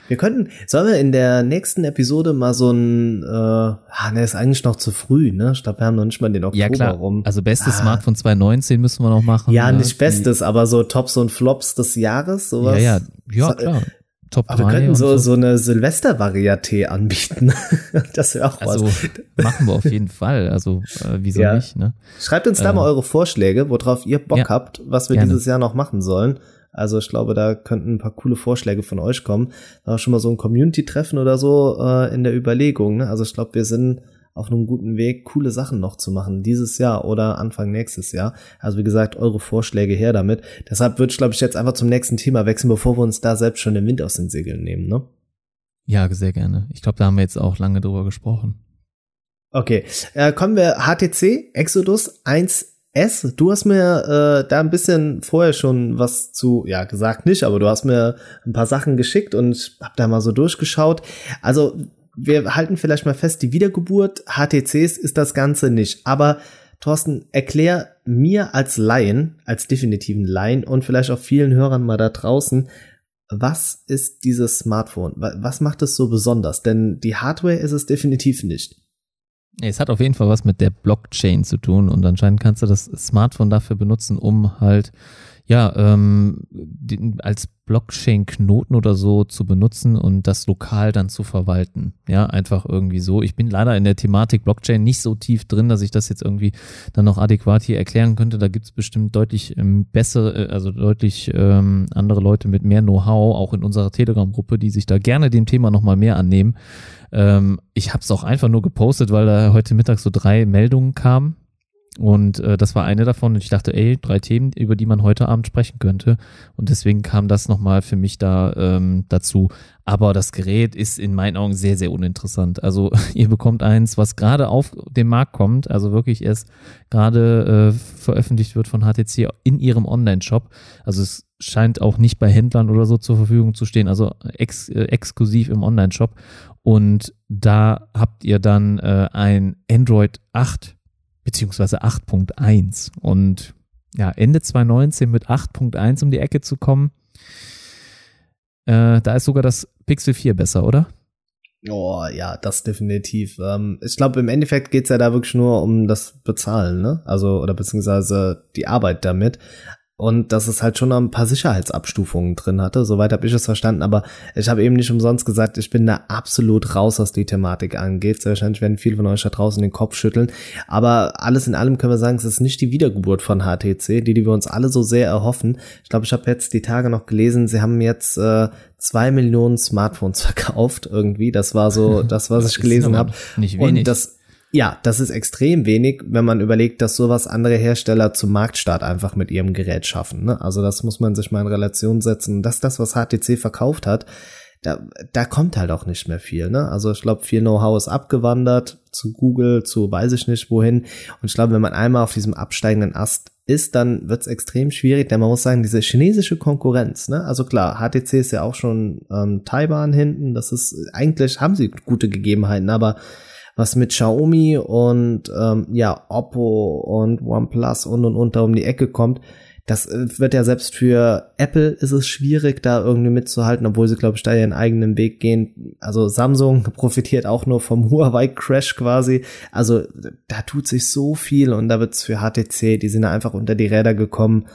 Wir könnten, sollen wir in der nächsten Episode mal so ein, äh, ah, ne, ist eigentlich noch zu früh, ne? Ich glaube, wir haben noch nicht mal den Oktober ja, klar. rum. Also bestes ah. Smartphone 2019 müssen wir noch machen. Ja, ne? nicht bestes, aber so Tops und Flops des Jahres, sowas. Ja, ja, ja, klar. Top Aber wir könnten so, so, so eine Silvester-Varieté anbieten. das wäre auch also, was. machen wir auf jeden Fall. Also, äh, wieso ja. nicht, ne? Schreibt uns da äh, mal eure Vorschläge, worauf ihr Bock ja, habt, was wir gerne. dieses Jahr noch machen sollen. Also ich glaube, da könnten ein paar coole Vorschläge von euch kommen. Da schon mal so ein Community-Treffen oder so äh, in der Überlegung. Ne? Also ich glaube, wir sind auf einem guten Weg, coole Sachen noch zu machen, dieses Jahr oder Anfang nächstes Jahr. Also wie gesagt, eure Vorschläge her damit. Deshalb würde ich, glaube ich, jetzt einfach zum nächsten Thema wechseln, bevor wir uns da selbst schon den Wind aus den Segeln nehmen, ne? Ja, sehr gerne. Ich glaube, da haben wir jetzt auch lange drüber gesprochen. Okay, äh, kommen wir HTC Exodus 1S. Du hast mir äh, da ein bisschen vorher schon was zu, ja, gesagt nicht, aber du hast mir ein paar Sachen geschickt und hab da mal so durchgeschaut. Also wir halten vielleicht mal fest, die Wiedergeburt HTCs ist das Ganze nicht. Aber Thorsten, erklär mir als Laien, als definitiven Laien und vielleicht auch vielen Hörern mal da draußen, was ist dieses Smartphone? Was macht es so besonders? Denn die Hardware ist es definitiv nicht. Es hat auf jeden Fall was mit der Blockchain zu tun und anscheinend kannst du das Smartphone dafür benutzen, um halt ja, ähm, als Blockchain-Knoten oder so zu benutzen und das lokal dann zu verwalten. Ja, einfach irgendwie so. Ich bin leider in der Thematik Blockchain nicht so tief drin, dass ich das jetzt irgendwie dann noch adäquat hier erklären könnte. Da gibt es bestimmt deutlich ähm, bessere, äh, also deutlich ähm, andere Leute mit mehr Know-how, auch in unserer Telegram-Gruppe, die sich da gerne dem Thema nochmal mehr annehmen. Ähm, ich habe es auch einfach nur gepostet, weil da heute Mittag so drei Meldungen kamen und äh, das war eine davon. Und ich dachte, ey, drei Themen, über die man heute Abend sprechen könnte. Und deswegen kam das nochmal für mich da ähm, dazu. Aber das Gerät ist in meinen Augen sehr, sehr uninteressant. Also ihr bekommt eins, was gerade auf den Markt kommt, also wirklich erst gerade äh, veröffentlicht wird von HTC in ihrem Online-Shop. Also es scheint auch nicht bei Händlern oder so zur Verfügung zu stehen, also ex äh, exklusiv im Online-Shop. Und da habt ihr dann äh, ein Android 8 beziehungsweise 8.1. Und ja, Ende 2019 mit 8.1 um die Ecke zu kommen, äh, da ist sogar das Pixel 4 besser, oder? Oh ja, das definitiv. Ähm, ich glaube, im Endeffekt geht's ja da wirklich nur um das Bezahlen, ne? Also, oder beziehungsweise die Arbeit damit und dass es halt schon noch ein paar Sicherheitsabstufungen drin hatte. Soweit habe ich es verstanden, aber ich habe eben nicht umsonst gesagt, ich bin da absolut raus, was die Thematik angeht. Sehr wahrscheinlich werden viele von euch da draußen den Kopf schütteln. Aber alles in allem können wir sagen, es ist nicht die Wiedergeburt von HTC, die, die wir uns alle so sehr erhoffen. Ich glaube, ich habe jetzt die Tage noch gelesen, sie haben jetzt äh, zwei Millionen Smartphones verkauft irgendwie. Das war so das, was ich gelesen habe. Nicht wenig. Und das ja, das ist extrem wenig, wenn man überlegt, dass sowas andere Hersteller zum Marktstart einfach mit ihrem Gerät schaffen. Ne? Also das muss man sich mal in Relation setzen. Das das, was HTC verkauft hat, da, da kommt halt auch nicht mehr viel. Ne? Also ich glaube, viel Know-how ist abgewandert zu Google, zu weiß ich nicht wohin. Und ich glaube, wenn man einmal auf diesem absteigenden Ast ist, dann wird es extrem schwierig, denn man muss sagen, diese chinesische Konkurrenz, ne? Also klar, HTC ist ja auch schon ähm, Taiwan hinten, das ist, eigentlich haben sie gute Gegebenheiten, aber was mit Xiaomi und ähm, ja, Oppo und OnePlus und und da um die Ecke kommt, das äh, wird ja selbst für Apple ist es schwierig, da irgendwie mitzuhalten, obwohl sie, glaube ich, da ihren eigenen Weg gehen. Also Samsung profitiert auch nur vom Huawei-Crash quasi. Also da tut sich so viel und da wird's für HTC, die sind einfach unter die Räder gekommen.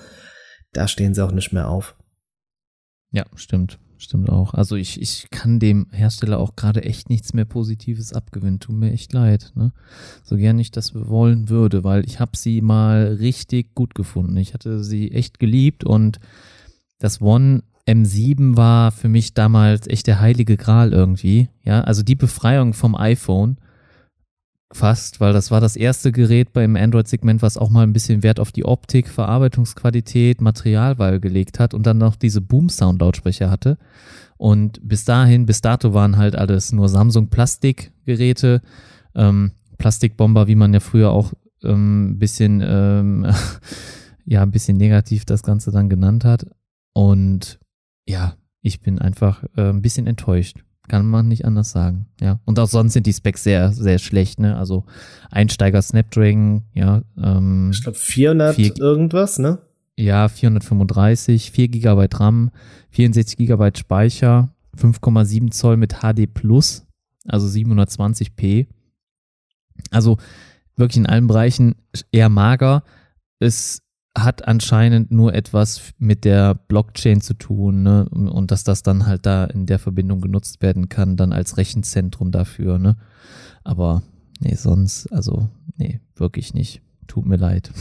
Da stehen sie auch nicht mehr auf. Ja, stimmt. Stimmt auch. Also ich, ich kann dem Hersteller auch gerade echt nichts mehr Positives abgewinnen. Tut mir echt leid. Ne? So gern ich das wollen würde, weil ich habe sie mal richtig gut gefunden. Ich hatte sie echt geliebt und das One M7 war für mich damals echt der heilige Gral irgendwie. Ja, also die Befreiung vom iPhone fast, weil das war das erste Gerät beim Android-Segment, was auch mal ein bisschen Wert auf die Optik, Verarbeitungsqualität, Materialwahl gelegt hat und dann noch diese Boom-Sound-Lautsprecher hatte. Und bis dahin, bis dato waren halt alles nur Samsung-Plastikgeräte, ähm, Plastikbomber, wie man ja früher auch ähm, bisschen, ähm, ja, ein bisschen negativ das Ganze dann genannt hat. Und ja, ich bin einfach äh, ein bisschen enttäuscht kann man nicht anders sagen, ja. Und auch sonst sind die Specs sehr, sehr schlecht, ne? Also Einsteiger Snapdragon, ja. Ähm, ich glaube 400 4, irgendwas, ne? Ja, 435, 4 GB RAM, 64 GB Speicher, 5,7 Zoll mit HD Plus, also 720p. Also wirklich in allen Bereichen eher mager. Es hat anscheinend nur etwas mit der Blockchain zu tun ne? und dass das dann halt da in der Verbindung genutzt werden kann, dann als Rechenzentrum dafür. Ne? Aber nee, sonst, also nee, wirklich nicht. Tut mir leid.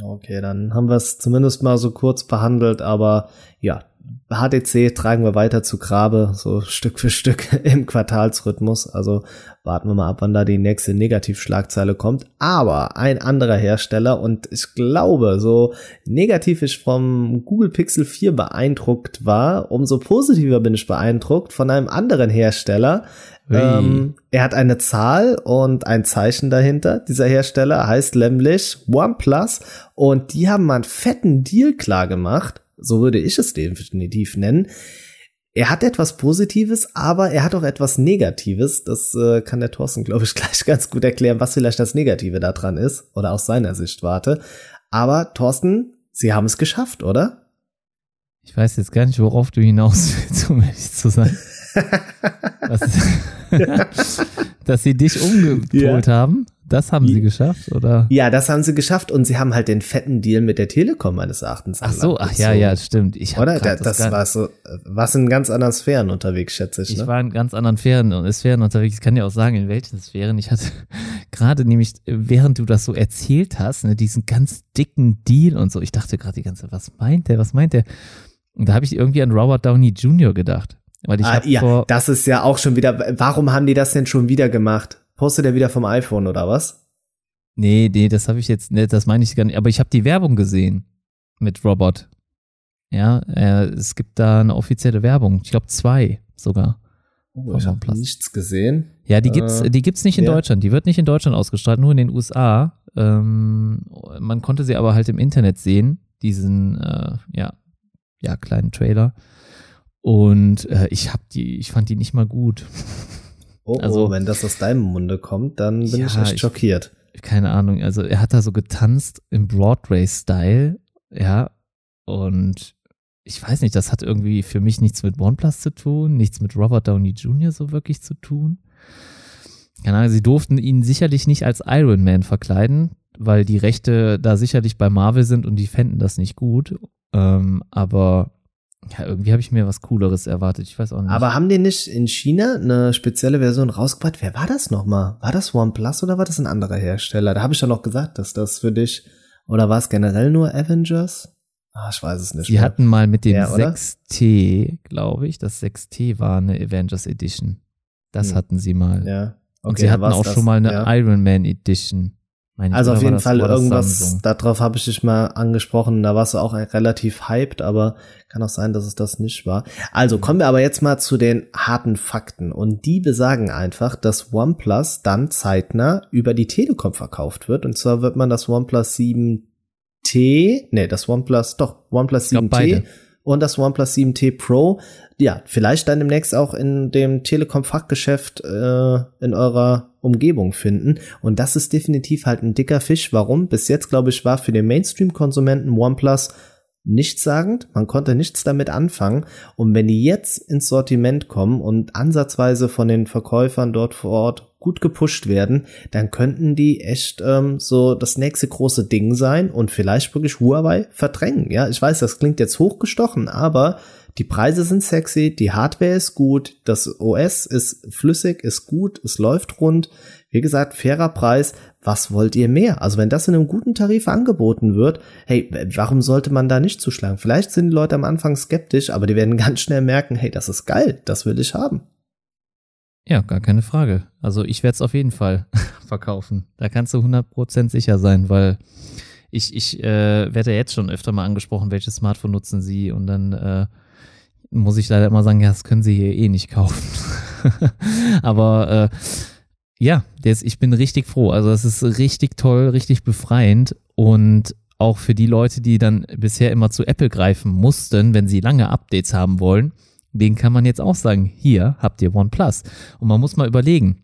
Okay, dann haben wir es zumindest mal so kurz behandelt, aber ja, HDC tragen wir weiter zu Grabe, so Stück für Stück im Quartalsrhythmus. Also warten wir mal ab, wann da die nächste Negativschlagzeile kommt. Aber ein anderer Hersteller und ich glaube, so negativ ich vom Google Pixel 4 beeindruckt war, umso positiver bin ich beeindruckt von einem anderen Hersteller. Ähm, er hat eine Zahl und ein Zeichen dahinter. Dieser Hersteller heißt nämlich OnePlus und die haben mal einen fetten Deal klar gemacht so würde ich es definitiv nennen. Er hat etwas Positives, aber er hat auch etwas Negatives. Das äh, kann der Thorsten, glaube ich, gleich ganz gut erklären, was vielleicht das Negative daran ist oder aus seiner Sicht warte. Aber Thorsten, Sie haben es geschafft, oder? Ich weiß jetzt gar nicht, worauf du hinaus willst, um ehrlich zu sein. dass sie dich umgepolt ja. haben. Das haben sie geschafft, oder? Ja, das haben sie geschafft und sie haben halt den fetten Deal mit der Telekom meines Erachtens. Ach so, ach ja, ja, stimmt. Ich oder? Das, das war so, was in ganz anderen Sphären unterwegs, schätze ich. Ich ne? war in ganz anderen Sphären, Sphären unterwegs. Ich kann dir auch sagen, in welchen Sphären. Ich hatte gerade nämlich, während du das so erzählt hast, ne, diesen ganz dicken Deal und so. Ich dachte gerade die ganze Zeit, was meint der, was meint der? Und da habe ich irgendwie an Robert Downey Jr. gedacht. Weil ich ah, ja, das ist ja auch schon wieder, warum haben die das denn schon wieder gemacht? Postet er wieder vom iPhone oder was? Nee, nee, das habe ich jetzt, nee, das meine ich gar nicht. Aber ich habe die Werbung gesehen mit Robot. Ja, äh, es gibt da eine offizielle Werbung. Ich glaube zwei sogar. Oh, ich habe nichts gesehen. Ja, die gibt's, äh, die gibt's nicht in ja. Deutschland. Die wird nicht in Deutschland ausgestrahlt, nur in den USA. Ähm, man konnte sie aber halt im Internet sehen, diesen, äh, ja, ja, kleinen Trailer. Und äh, ich hab die, ich fand die nicht mal gut. Oh, oh also, oh, wenn das aus deinem Munde kommt, dann bin ja, ich echt schockiert. Ich, keine Ahnung, also er hat da so getanzt im Broadway-Style, ja, und ich weiß nicht, das hat irgendwie für mich nichts mit OnePlus zu tun, nichts mit Robert Downey Jr. so wirklich zu tun. Keine Ahnung, sie durften ihn sicherlich nicht als Iron Man verkleiden, weil die Rechte da sicherlich bei Marvel sind und die fänden das nicht gut. Ähm, aber ja, irgendwie habe ich mir was Cooleres erwartet. Ich weiß auch nicht. Aber haben die nicht in China eine spezielle Version rausgebracht? Wer war das nochmal? War das OnePlus oder war das ein anderer Hersteller? Da habe ich ja noch gesagt, dass das für dich oder war es generell nur Avengers? Ah, ich weiß es nicht. Sie mehr. hatten mal mit dem ja, 6T, glaube ich, das 6T war eine Avengers Edition. Das hm. hatten sie mal. Ja. Okay, Und sie hatten auch das? schon mal eine ja. Iron Man Edition. Meine also auf jeden Fall irgendwas, darauf habe ich dich mal angesprochen, da warst du auch relativ hyped, aber kann auch sein, dass es das nicht war. Also mhm. kommen wir aber jetzt mal zu den harten Fakten. Und die besagen einfach, dass OnePlus dann zeitnah über die Telekom verkauft wird. Und zwar wird man das OnePlus 7T, nee, das OnePlus, doch, OnePlus 7T und das OnePlus 7T Pro ja, vielleicht dann demnächst auch in dem Telekom-Fachgeschäft äh, in eurer Umgebung finden. Und das ist definitiv halt ein dicker Fisch. Warum? Bis jetzt, glaube ich, war für den Mainstream-Konsumenten OnePlus nichtssagend. Man konnte nichts damit anfangen. Und wenn die jetzt ins Sortiment kommen und ansatzweise von den Verkäufern dort vor Ort gut gepusht werden, dann könnten die echt ähm, so das nächste große Ding sein und vielleicht wirklich Huawei verdrängen. Ja, ich weiß, das klingt jetzt hochgestochen, aber die Preise sind sexy, die Hardware ist gut, das OS ist flüssig, ist gut, es läuft rund. Wie gesagt, fairer Preis. Was wollt ihr mehr? Also wenn das in einem guten Tarif angeboten wird, hey, warum sollte man da nicht zuschlagen? Vielleicht sind die Leute am Anfang skeptisch, aber die werden ganz schnell merken, hey, das ist geil, das will ich haben. Ja, gar keine Frage. Also ich werde es auf jeden Fall verkaufen. Da kannst du 100% sicher sein, weil ich, ich äh, werde ja jetzt schon öfter mal angesprochen, welches Smartphone nutzen Sie und dann äh, muss ich leider immer sagen, ja, das können sie hier eh nicht kaufen. Aber äh, ja, das, ich bin richtig froh. Also es ist richtig toll, richtig befreiend und auch für die Leute, die dann bisher immer zu Apple greifen mussten, wenn sie lange Updates haben wollen, denen kann man jetzt auch sagen, hier habt ihr OnePlus. Und man muss mal überlegen,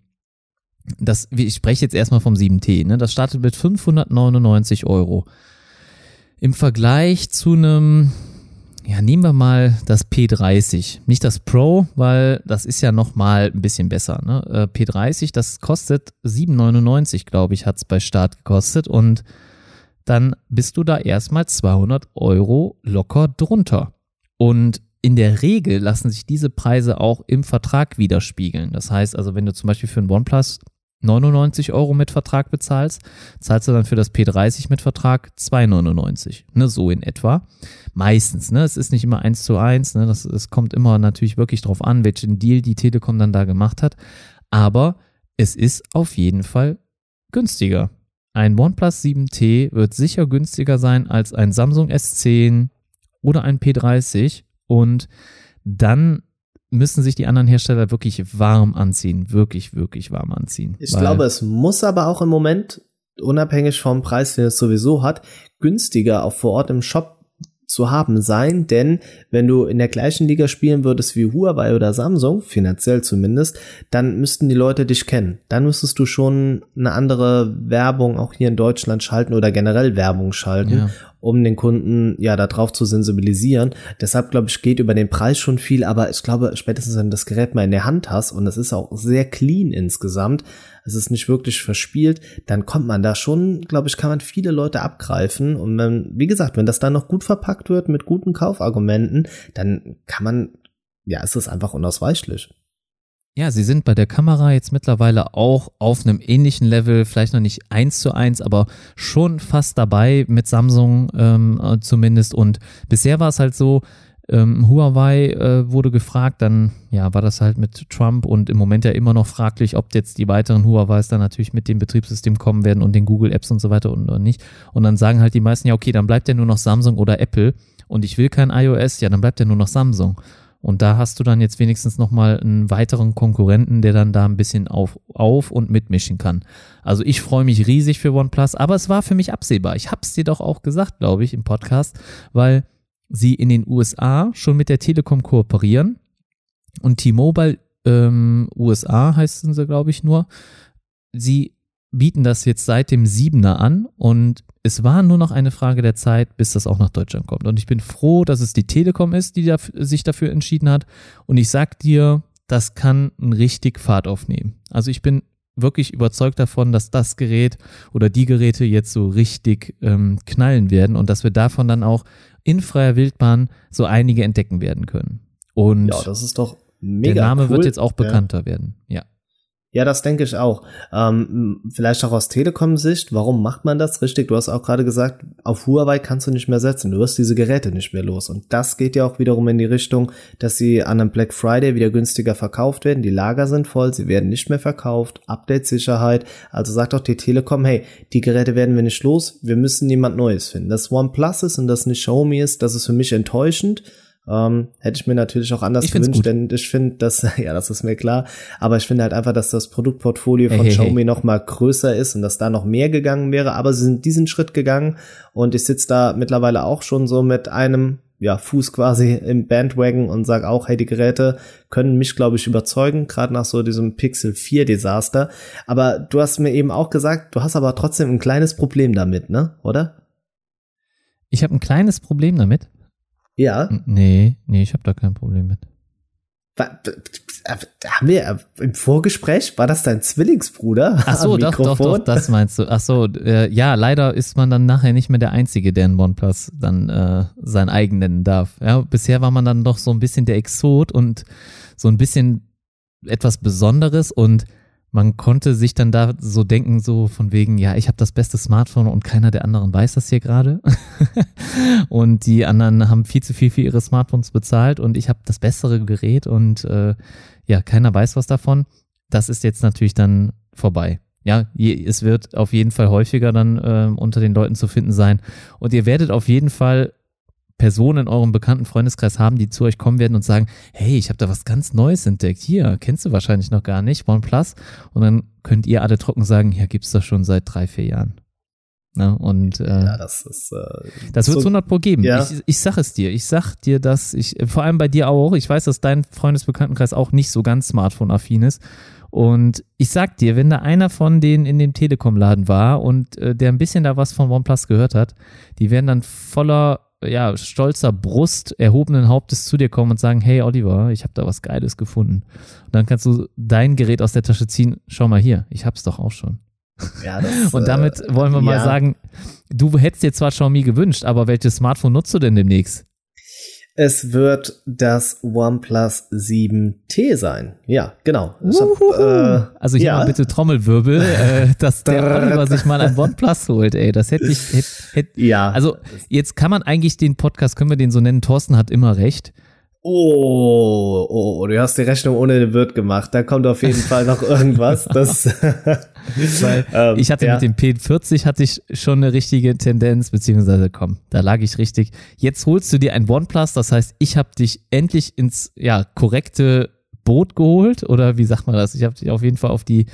das, ich spreche jetzt erstmal vom 7T, ne? das startet mit 599 Euro. Im Vergleich zu einem ja, nehmen wir mal das P30. Nicht das Pro, weil das ist ja noch mal ein bisschen besser. Ne? Äh, P30, das kostet 7,99, glaube ich, hat es bei Start gekostet. Und dann bist du da erstmal 200 Euro locker drunter. Und in der Regel lassen sich diese Preise auch im Vertrag widerspiegeln. Das heißt also, wenn du zum Beispiel für ein OnePlus 99 Euro mit Vertrag bezahlst, zahlst du dann für das P30 mit Vertrag 2,99. Ne, so in etwa. Meistens, ne? Es ist nicht immer eins zu eins, ne? Das, es kommt immer natürlich wirklich drauf an, welchen Deal die Telekom dann da gemacht hat. Aber es ist auf jeden Fall günstiger. Ein OnePlus 7T wird sicher günstiger sein als ein Samsung S10 oder ein P30 und dann müssen sich die anderen Hersteller wirklich warm anziehen. Wirklich, wirklich warm anziehen. Ich glaube, es muss aber auch im Moment, unabhängig vom Preis, den es sowieso hat, günstiger auch vor Ort im Shop zu haben sein, denn wenn du in der gleichen Liga spielen würdest wie Huawei oder Samsung, finanziell zumindest, dann müssten die Leute dich kennen. Dann müsstest du schon eine andere Werbung auch hier in Deutschland schalten oder generell Werbung schalten. Ja. Um den Kunden ja darauf zu sensibilisieren. Deshalb glaube ich, geht über den Preis schon viel, aber ich glaube, spätestens wenn du das Gerät mal in der Hand hast und es ist auch sehr clean insgesamt, es ist nicht wirklich verspielt, dann kommt man da schon, glaube ich, kann man viele Leute abgreifen. Und wenn, wie gesagt, wenn das dann noch gut verpackt wird mit guten Kaufargumenten, dann kann man, ja, ist es einfach unausweichlich. Ja, sie sind bei der Kamera jetzt mittlerweile auch auf einem ähnlichen Level, vielleicht noch nicht eins zu eins, aber schon fast dabei mit Samsung ähm, äh, zumindest. Und bisher war es halt so, ähm, Huawei äh, wurde gefragt, dann ja, war das halt mit Trump und im Moment ja immer noch fraglich, ob jetzt die weiteren Huawei's dann natürlich mit dem Betriebssystem kommen werden und den Google Apps und so weiter und, und nicht. Und dann sagen halt die meisten, ja, okay, dann bleibt ja nur noch Samsung oder Apple und ich will kein iOS, ja, dann bleibt ja nur noch Samsung. Und da hast du dann jetzt wenigstens nochmal einen weiteren Konkurrenten, der dann da ein bisschen auf, auf und mitmischen kann. Also ich freue mich riesig für OnePlus, aber es war für mich absehbar. Ich habe es dir doch auch gesagt, glaube ich, im Podcast, weil sie in den USA schon mit der Telekom kooperieren und T-Mobile ähm, USA heißen sie, glaube ich, nur. Sie bieten das jetzt seit dem 7er an und es war nur noch eine Frage der Zeit, bis das auch nach Deutschland kommt. Und ich bin froh, dass es die Telekom ist, die sich dafür entschieden hat. Und ich sag dir, das kann einen richtig Fahrt aufnehmen. Also ich bin wirklich überzeugt davon, dass das Gerät oder die Geräte jetzt so richtig ähm, knallen werden und dass wir davon dann auch in freier Wildbahn so einige entdecken werden können. Und ja, das ist doch mega. Der Name cool. wird jetzt auch bekannter ja. werden. Ja. Ja, das denke ich auch. Ähm, vielleicht auch aus Telekom-Sicht, warum macht man das? Richtig, du hast auch gerade gesagt, auf Huawei kannst du nicht mehr setzen. Du wirst diese Geräte nicht mehr los. Und das geht ja auch wiederum in die Richtung, dass sie an einem Black Friday wieder günstiger verkauft werden. Die Lager sind voll, sie werden nicht mehr verkauft. Update-Sicherheit. Also sagt auch die Telekom, hey, die Geräte werden wir nicht los. Wir müssen jemand Neues finden. Das OnePlus ist und das nicht Xiaomi ist, das ist für mich enttäuschend. Ähm, hätte ich mir natürlich auch anders gewünscht, gut. denn ich finde, dass, ja, das ist mir klar, aber ich finde halt einfach, dass das Produktportfolio von hey, hey, Xiaomi hey. noch mal größer ist und dass da noch mehr gegangen wäre, aber sie sind diesen Schritt gegangen und ich sitze da mittlerweile auch schon so mit einem ja, Fuß quasi im Bandwagon und sag auch, hey, die Geräte können mich, glaube ich, überzeugen, gerade nach so diesem Pixel 4 Desaster. Aber du hast mir eben auch gesagt, du hast aber trotzdem ein kleines Problem damit, ne? Oder? Ich habe ein kleines Problem damit. Ja. Nee, nee, ich habe da kein Problem mit. Haben wir im Vorgespräch, war das dein Zwillingsbruder? Ach so, doch, doch, doch, das meinst du. Ach so, äh, ja, leider ist man dann nachher nicht mehr der Einzige, der in OnePlus dann äh, sein eigen nennen darf. Ja, bisher war man dann doch so ein bisschen der Exot und so ein bisschen etwas Besonderes und man konnte sich dann da so denken, so von wegen, ja, ich habe das beste Smartphone und keiner der anderen weiß das hier gerade. und die anderen haben viel zu viel für ihre Smartphones bezahlt und ich habe das bessere Gerät und äh, ja, keiner weiß was davon. Das ist jetzt natürlich dann vorbei. Ja, es wird auf jeden Fall häufiger dann äh, unter den Leuten zu finden sein. Und ihr werdet auf jeden Fall Personen in eurem bekannten Freundeskreis haben, die zu euch kommen werden und sagen, hey, ich habe da was ganz Neues entdeckt. Hier, kennst du wahrscheinlich noch gar nicht, OnePlus. Und dann könnt ihr alle trocken sagen, ja, gibt's das schon seit drei, vier Jahren. Ne? Und äh, ja, das ist äh, das wird es so, 100 Pro geben. Ja. Ich, ich sag es dir. Ich sag dir, dass ich vor allem bei dir auch. Ich weiß, dass dein Freundesbekanntenkreis auch nicht so ganz Smartphone-affin ist. Und ich sag dir, wenn da einer von denen in dem Telekom-Laden war und äh, der ein bisschen da was von OnePlus gehört hat, die werden dann voller ja, stolzer Brust, erhobenen Hauptes zu dir kommen und sagen, hey Oliver, ich habe da was Geiles gefunden. Und dann kannst du dein Gerät aus der Tasche ziehen, schau mal hier, ich hab's doch auch schon. Ja, das, und damit äh, wollen wir mal ja. sagen, du hättest dir zwar Xiaomi gewünscht, aber welches Smartphone nutzt du denn demnächst? Es wird das OnePlus 7T sein. Ja, genau. Hab, äh, also hier ja. mal bitte Trommelwirbel, äh, dass der Oliver sich mal ein OnePlus holt, ey. Das hätte ich, hätte, hätte, ja. Also jetzt kann man eigentlich den Podcast, können wir den so nennen, Thorsten hat immer recht. Oh, oh, du hast die Rechnung ohne den Wirt gemacht. Da kommt auf jeden Fall noch irgendwas. Das Weil ähm, ich hatte ja. mit dem P40 hatte ich schon eine richtige Tendenz, beziehungsweise komm, da lag ich richtig. Jetzt holst du dir ein OnePlus, das heißt, ich habe dich endlich ins ja korrekte Boot geholt oder wie sagt man das? Ich habe dich auf jeden Fall auf die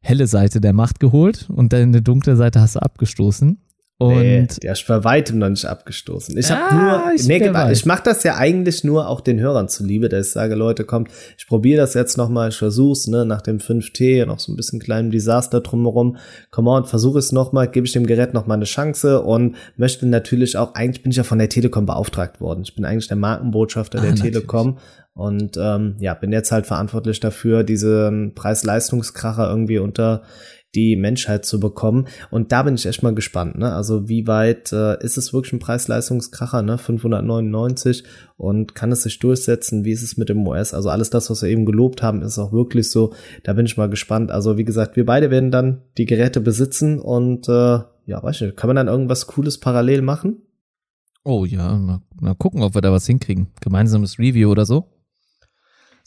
helle Seite der Macht geholt und deine dunkle Seite hast du abgestoßen. Und nee, der ist bei weitem noch nicht abgestoßen. Ich habe ah, nur, ich, nee, ich mache das ja eigentlich nur auch den Hörern zuliebe, dass ich sage, Leute, kommt, ich probiere das jetzt noch mal, ich versuch's, ne, nach dem 5T noch so ein bisschen kleinem Desaster drumherum. Komm on, versuche es noch mal, gebe ich dem Gerät noch mal eine Chance und möchte natürlich auch, eigentlich bin ich ja von der Telekom beauftragt worden. Ich bin eigentlich der Markenbotschafter ah, der natürlich. Telekom und ähm, ja, bin jetzt halt verantwortlich dafür, diesen Preis-Leistungskracher irgendwie unter die Menschheit zu bekommen. Und da bin ich echt mal gespannt. Ne? Also wie weit äh, ist es wirklich ein Preis-Leistungskracher? Ne? 599 und kann es sich durchsetzen? Wie ist es mit dem OS? Also alles das, was wir eben gelobt haben, ist auch wirklich so. Da bin ich mal gespannt. Also wie gesagt, wir beide werden dann die Geräte besitzen und äh, ja, weiß nicht, kann man dann irgendwas Cooles parallel machen? Oh ja, mal, mal gucken, ob wir da was hinkriegen. Gemeinsames Review oder so.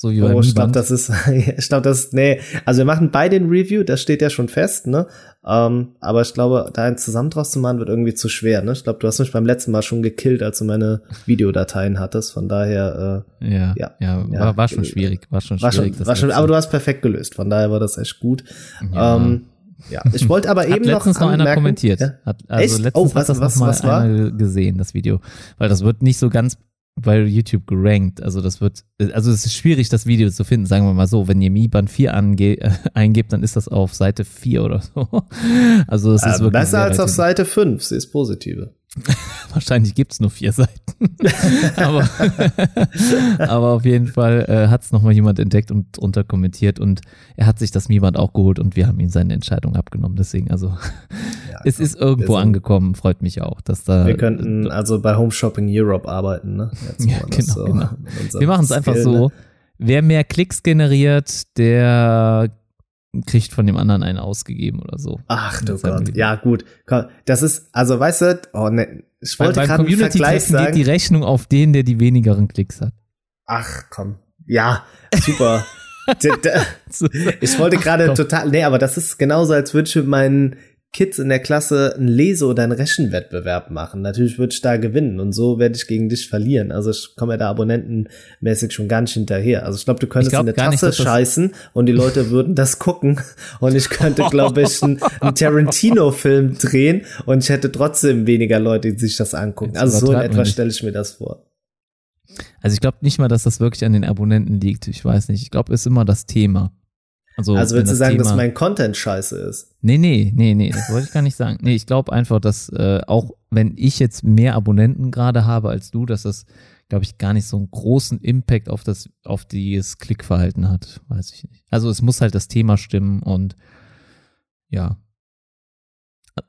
So wie oh, ich glaube, das ist, ich glaube, das, nee, also wir machen beide ein Review, das steht ja schon fest, ne? Ähm, aber ich glaube, da eins zusammen draus zu machen, wird irgendwie zu schwer, ne? Ich glaube, du hast mich beim letzten Mal schon gekillt, als du meine Videodateien hattest, von daher, äh, ja, ja, ja, war, war schon schwierig, war schon schwierig. War schon, war schon, aber du hast perfekt gelöst, von daher war das echt gut. Ja. Ähm, ja, ich wollte aber eben hat letztens noch, noch einer kommentiert. Ja? Hat, also Echt? letztens oh, was, hat das was, noch mal was war? gesehen, das Video, weil das wird nicht so ganz bei YouTube gerankt. Also das wird, also es ist schwierig, das Video zu finden, sagen wir mal so. Wenn ihr Mi Band 4 ange äh, eingebt, dann ist das auf Seite 4 oder so. Also es ist äh, wirklich. Besser als auf Seite 5, sie ist positive. Wahrscheinlich gibt's nur vier Seiten. aber, aber auf jeden Fall äh, hat es nochmal jemand entdeckt und drunter kommentiert und er hat sich das Mi-Band auch geholt und wir haben ihm seine Entscheidung abgenommen. Deswegen, also ja, es ist irgendwo angekommen, freut mich auch, dass da. Wir könnten also bei Home Shopping Europe arbeiten, ne? ja, genau, so genau. Wir machen es einfach so. Ne? Wer mehr Klicks generiert, der kriegt von dem anderen einen ausgegeben oder so. Ach du Gott, ja gut. Das ist, also weißt du, oh ne, ich wollte gerade einen Vergleich sagen. geht die Rechnung auf den, der die wenigeren Klicks hat. Ach komm, ja, super. ich wollte gerade total, nee, aber das ist genauso, als würde ich meinen Kids in der Klasse einen Lese- oder einen Rechenwettbewerb machen. Natürlich würde ich da gewinnen und so werde ich gegen dich verlieren. Also ich komme ja da abonnentenmäßig schon gar nicht hinterher. Also ich glaube, du könntest glaub, in eine Tasse nicht, scheißen und die Leute würden das gucken und ich könnte, glaube ich, einen, einen Tarantino-Film drehen und ich hätte trotzdem weniger Leute, die sich das angucken. Also so in etwa stelle ich mir das vor. Also ich glaube nicht mal, dass das wirklich an den Abonnenten liegt. Ich weiß nicht. Ich glaube, es ist immer das Thema. Also, also willst du sagen, Thema, dass mein Content scheiße ist? Nee, nee, nee, nee, das wollte ich gar nicht sagen. Nee, ich glaube einfach, dass äh, auch wenn ich jetzt mehr Abonnenten gerade habe als du, dass das, glaube ich, gar nicht so einen großen Impact auf das, auf das Klickverhalten hat. Weiß ich nicht. Also es muss halt das Thema stimmen und ja,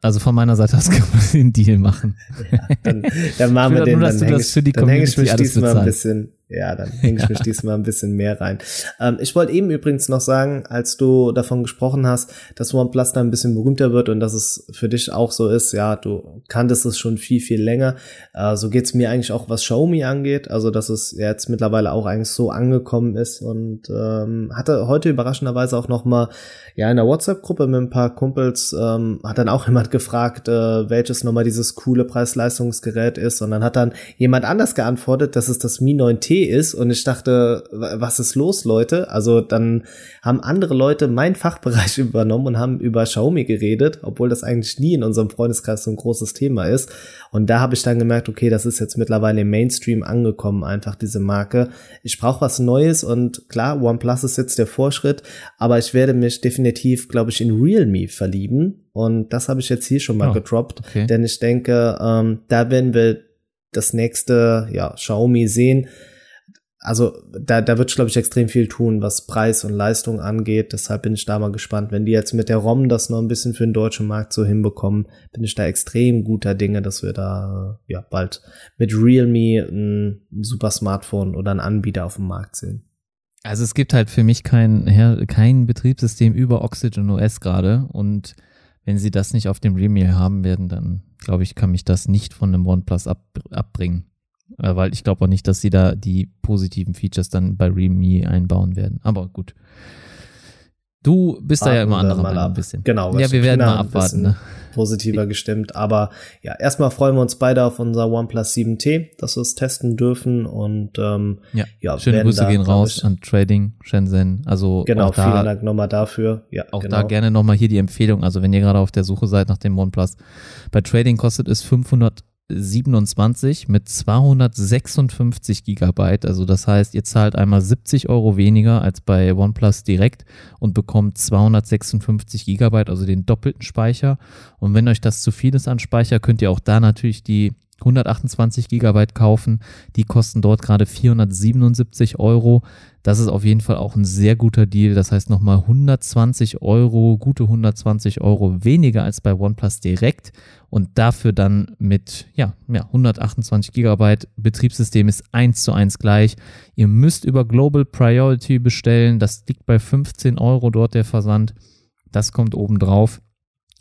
also von meiner Seite aus kann man den Deal machen. Ja, dann, dann machen wir den. Nur, dass dann du das für die ich mich diesmal ein bisschen, ja, dann hänge ich mich diesmal ein bisschen mehr rein. Ähm, ich wollte eben übrigens noch sagen, als du davon gesprochen hast, dass OnePlus da ein bisschen berühmter wird und dass es für dich auch so ist, ja, du kanntest es schon viel, viel länger. Äh, so geht's mir eigentlich auch, was Xiaomi angeht, also dass es jetzt mittlerweile auch eigentlich so angekommen ist und ähm, hatte heute überraschenderweise auch noch mal ja in der WhatsApp-Gruppe mit ein paar Kumpels ähm, hat dann auch jemand gefragt, äh, welches nochmal dieses coole Preis-Leistungsgerät ist und dann hat dann jemand anders geantwortet, dass es das Mi 9T ist und ich dachte, was ist los, Leute? Also dann haben andere Leute meinen Fachbereich übernommen und haben über Xiaomi geredet, obwohl das eigentlich nie in unserem Freundeskreis so ein großes Thema ist. Und da habe ich dann gemerkt, okay, das ist jetzt mittlerweile im Mainstream angekommen, einfach diese Marke. Ich brauche was Neues und klar, OnePlus ist jetzt der Vorschritt, aber ich werde mich definitiv, glaube ich, in Realme verlieben. Und das habe ich jetzt hier schon mal oh, gedroppt, okay. denn ich denke, ähm, da werden wir das nächste ja, Xiaomi sehen also da, da wird, glaube ich, extrem viel tun, was Preis und Leistung angeht. Deshalb bin ich da mal gespannt. Wenn die jetzt mit der ROM das noch ein bisschen für den deutschen Markt so hinbekommen, bin ich da extrem guter Dinge, dass wir da ja bald mit Realme ein super Smartphone oder ein Anbieter auf dem Markt sehen. Also es gibt halt für mich kein, kein Betriebssystem über Oxygen OS gerade und wenn sie das nicht auf dem Realme haben werden, dann glaube ich, kann mich das nicht von einem OnePlus ab, abbringen. Äh, weil ich glaube auch nicht, dass sie da die positiven Features dann bei Realme einbauen werden. Aber gut. Du bist Warten da ja immer anderer Meinung ein bisschen. Genau. Ja, wir werden mal abwarten. Ne? positiver gestimmt. Aber ja, erstmal freuen wir uns beide auf unser OnePlus 7T, dass wir es testen dürfen und ähm, ja, ja schöne Grüße da, gehen raus an Trading Shenzhen. Also genau, auch da, vielen Dank nochmal dafür. Ja, auch genau. da gerne nochmal hier die Empfehlung. Also wenn ihr gerade auf der Suche seid nach dem OnePlus, bei Trading kostet es 500 27 mit 256 Gigabyte. Also das heißt, ihr zahlt einmal 70 Euro weniger als bei OnePlus direkt und bekommt 256 Gigabyte, also den doppelten Speicher. Und wenn euch das zu viel ist an Speicher, könnt ihr auch da natürlich die 128 Gigabyte kaufen. Die kosten dort gerade 477 Euro. Das ist auf jeden Fall auch ein sehr guter Deal. Das heißt nochmal 120 Euro, gute 120 Euro weniger als bei OnePlus direkt und dafür dann mit ja, ja 128 Gigabyte. Betriebssystem ist eins zu eins gleich. Ihr müsst über Global Priority bestellen. Das liegt bei 15 Euro dort der Versand. Das kommt oben drauf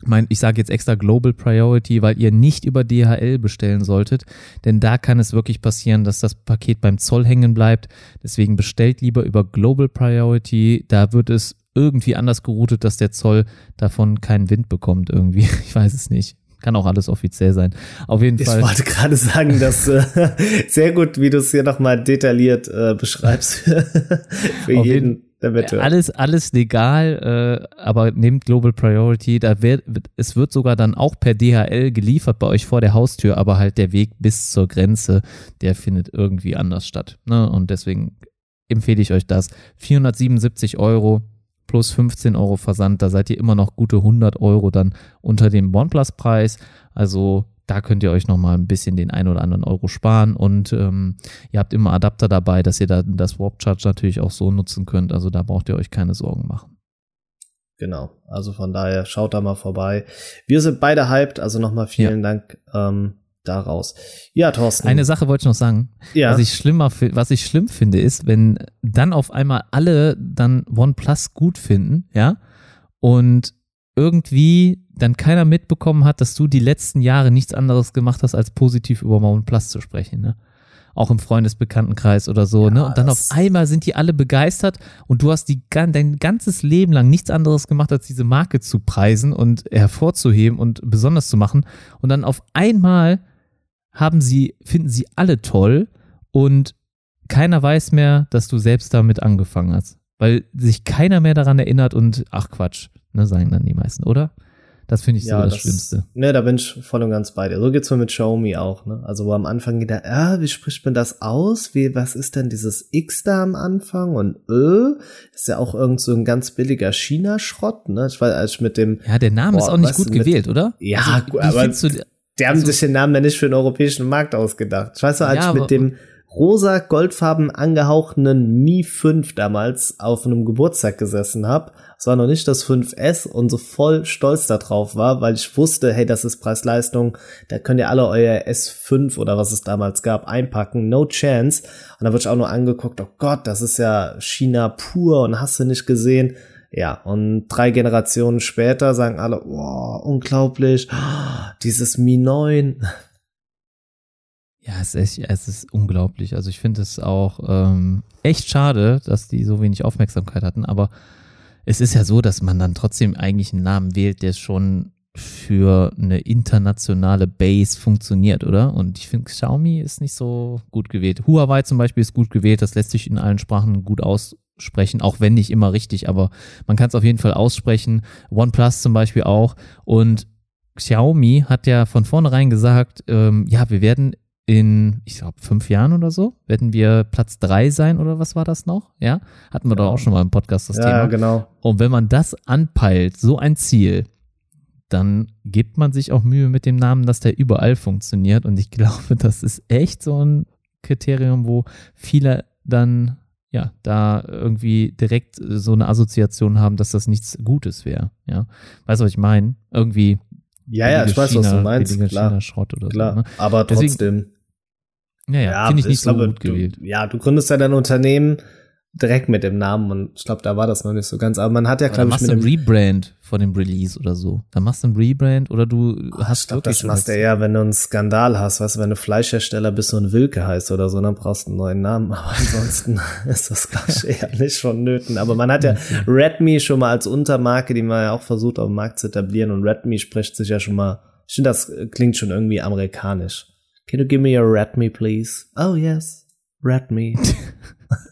mein, ich sage jetzt extra Global Priority, weil ihr nicht über DHL bestellen solltet, denn da kann es wirklich passieren, dass das Paket beim Zoll hängen bleibt. Deswegen bestellt lieber über Global Priority, da wird es irgendwie anders geroutet, dass der Zoll davon keinen Wind bekommt irgendwie. Ich weiß es nicht. Kann auch alles offiziell sein. Auf jeden ich Fall. Ich wollte gerade sagen, dass äh, sehr gut, wie du es hier nochmal detailliert äh, beschreibst. Für jeden. Jeden alles, alles legal, äh, aber nehmt Global Priority. Da wird, es wird sogar dann auch per DHL geliefert bei euch vor der Haustür, aber halt der Weg bis zur Grenze, der findet irgendwie anders statt. Ne? Und deswegen empfehle ich euch das. 477 Euro plus 15 Euro Versand, da seid ihr immer noch gute 100 Euro dann unter dem OnePlus-Preis. Also da könnt ihr euch nochmal ein bisschen den ein oder anderen Euro sparen und ähm, ihr habt immer Adapter dabei, dass ihr da das Warp Charge natürlich auch so nutzen könnt. Also da braucht ihr euch keine Sorgen machen. Genau, also von daher schaut da mal vorbei. Wir sind beide hyped, also nochmal vielen ja. Dank ähm, daraus. Ja, Thorsten. Eine Sache wollte ich noch sagen. Ja. Was ich schlimmer, was ich schlimm finde, ist, wenn dann auf einmal alle dann OnePlus gut finden, ja, und irgendwie dann keiner mitbekommen hat, dass du die letzten Jahre nichts anderes gemacht hast, als positiv über Mount Plus zu sprechen, ne? Auch im Freundesbekanntenkreis oder so, ja, ne? Und dann auf einmal sind die alle begeistert und du hast die, dein ganzes Leben lang nichts anderes gemacht, als diese Marke zu preisen und hervorzuheben und besonders zu machen. Und dann auf einmal haben sie, finden sie alle toll und keiner weiß mehr, dass du selbst damit angefangen hast. Weil sich keiner mehr daran erinnert und ach Quatsch, ne, sagen dann die meisten, oder? Das finde ich ja, so das, das, Schlimmste. Ne, da bin ich voll und ganz bei dir. So geht's mir mit Xiaomi auch, ne? Also wo am Anfang gedacht, ah, wie spricht man das aus? Wie, was ist denn dieses X da am Anfang? Und Ö, ist ja auch irgend so ein ganz billiger China-Schrott, ne? Ich weiß, als ich mit dem. Ja, der Name boah, ist auch nicht gut mit, gewählt, oder? Ja, also, aber du, die haben also, sich den Namen ja nicht für den europäischen Markt ausgedacht. Ich weiß noch, als ja, ich mit dem rosa goldfarben angehauchten Mi 5 damals auf einem Geburtstag gesessen habe. Es war noch nicht das 5S und so voll stolz darauf war, weil ich wusste, hey, das ist Preis-Leistung, da könnt ihr alle euer S5 oder was es damals gab einpacken, no chance. Und da wird ich auch nur angeguckt, oh Gott, das ist ja China pur und hast du nicht gesehen. Ja, und drei Generationen später sagen alle, wow, unglaublich, dieses Mi 9, ja, es ist, es ist unglaublich. Also ich finde es auch ähm, echt schade, dass die so wenig Aufmerksamkeit hatten. Aber es ist ja so, dass man dann trotzdem eigentlich einen Namen wählt, der schon für eine internationale Base funktioniert, oder? Und ich finde, Xiaomi ist nicht so gut gewählt. Huawei zum Beispiel ist gut gewählt, das lässt sich in allen Sprachen gut aussprechen, auch wenn nicht immer richtig, aber man kann es auf jeden Fall aussprechen. OnePlus zum Beispiel auch. Und Xiaomi hat ja von vornherein gesagt, ähm, ja, wir werden in, ich glaube, fünf Jahren oder so, werden wir Platz drei sein oder was war das noch? Ja, hatten wir ja. doch auch schon mal im Podcast das ja, Thema. Ja, genau. Und wenn man das anpeilt, so ein Ziel, dann gibt man sich auch Mühe mit dem Namen, dass der überall funktioniert. Und ich glaube, das ist echt so ein Kriterium, wo viele dann ja, da irgendwie direkt so eine Assoziation haben, dass das nichts Gutes wäre. Ja, weißt du, was ich meine? Irgendwie. Ja, ja, ich weiß, China, was du meinst. Klar, Schrott oder klar. so. Ne? Aber trotzdem. Deswegen, ja, ja, ja finde ich nicht so gut gewählt. ja, du gründest ja dein Unternehmen direkt mit dem Namen und ich glaube, da war das noch nicht so ganz. Aber man hat ja, glaube ich, mit einem Rebrand von dem Release oder so. Dann machst du ein Rebrand oder du hast ich glaub, wirklich das machst du eher, wenn du einen Skandal hast, weißt du, wenn du Fleischhersteller bist und Wilke heißt oder so, dann brauchst du einen neuen Namen. Aber ansonsten ist das, glaube ich, eher nicht vonnöten. Aber man hat ja Redmi schon mal als Untermarke, die man ja auch versucht, auf dem Markt zu etablieren und Redmi spricht sich ja schon mal, ich finde, das klingt schon irgendwie amerikanisch. Can you give me a Redmi, please? Oh, yes. Redmi.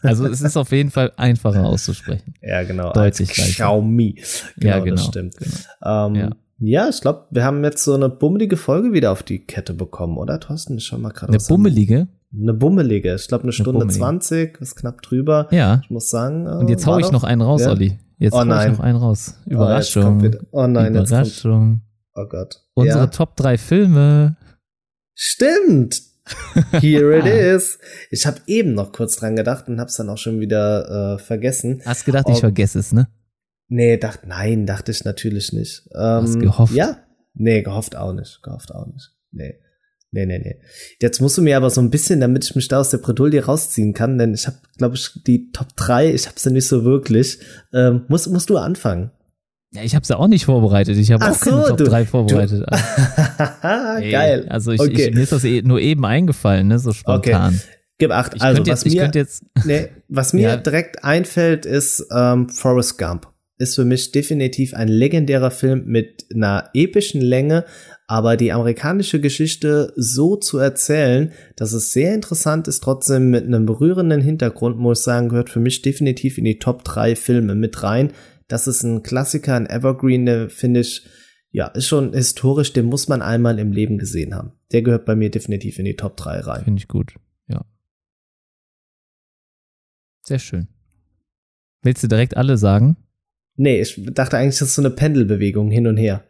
Also es ist auf jeden Fall einfacher auszusprechen. Ja, genau. Deutlich als Xiaomi. Genau, ja, genau. Das stimmt. Genau. Ähm, ja. ja. ich glaube, wir haben jetzt so eine bummelige Folge wieder auf die Kette bekommen, oder Thorsten? Ich schau mal gerade. Eine bummelige? Eine bummelige. Ich glaube, eine Stunde zwanzig, ist knapp drüber. Ja. Ich muss sagen. Äh, Und jetzt hau ich doch? noch einen raus, ja? Olli. Jetzt oh, hau ich noch einen raus. Überraschung. Oh, oh nein, Überraschung. Oh Gott. Unsere ja. Top drei Filme. Stimmt. Here it is. Ich habe eben noch kurz dran gedacht und habe es dann auch schon wieder äh, vergessen. Hast gedacht, Ob, ich vergesse es, ne? Nee, dachte, nein, dachte ich natürlich nicht. Ähm, Hast gehofft? Ja. Nee, gehofft auch nicht. Gehofft auch nicht. Nee. Nee, nee, nee. Jetzt musst du mir aber so ein bisschen, damit ich mich da aus der Bredouille rausziehen kann, denn ich habe, glaube ich, die Top 3, ich habe sie nicht so wirklich. Ähm, musst, musst du anfangen. Ja, ich habe ja auch nicht vorbereitet. Ich habe auch so, keine Top du, 3 vorbereitet. Ey, Geil. Also ich, okay. ich, mir ist das eh, nur eben eingefallen, ne, so spontan. Okay. Gib acht. Ich also, was jetzt, mir, jetzt, nee, was mir ja. direkt einfällt, ist ähm, Forrest Gump. Ist für mich definitiv ein legendärer Film mit einer epischen Länge, aber die amerikanische Geschichte so zu erzählen, dass es sehr interessant ist, trotzdem mit einem berührenden Hintergrund, muss ich sagen, gehört für mich definitiv in die Top 3 Filme mit rein das ist ein Klassiker, ein Evergreen, der finde ich, ja, ist schon historisch, den muss man einmal im Leben gesehen haben. Der gehört bei mir definitiv in die Top 3 rein. Finde ich gut, ja. Sehr schön. Willst du direkt alle sagen? Nee, ich dachte eigentlich, das ist so eine Pendelbewegung hin und her.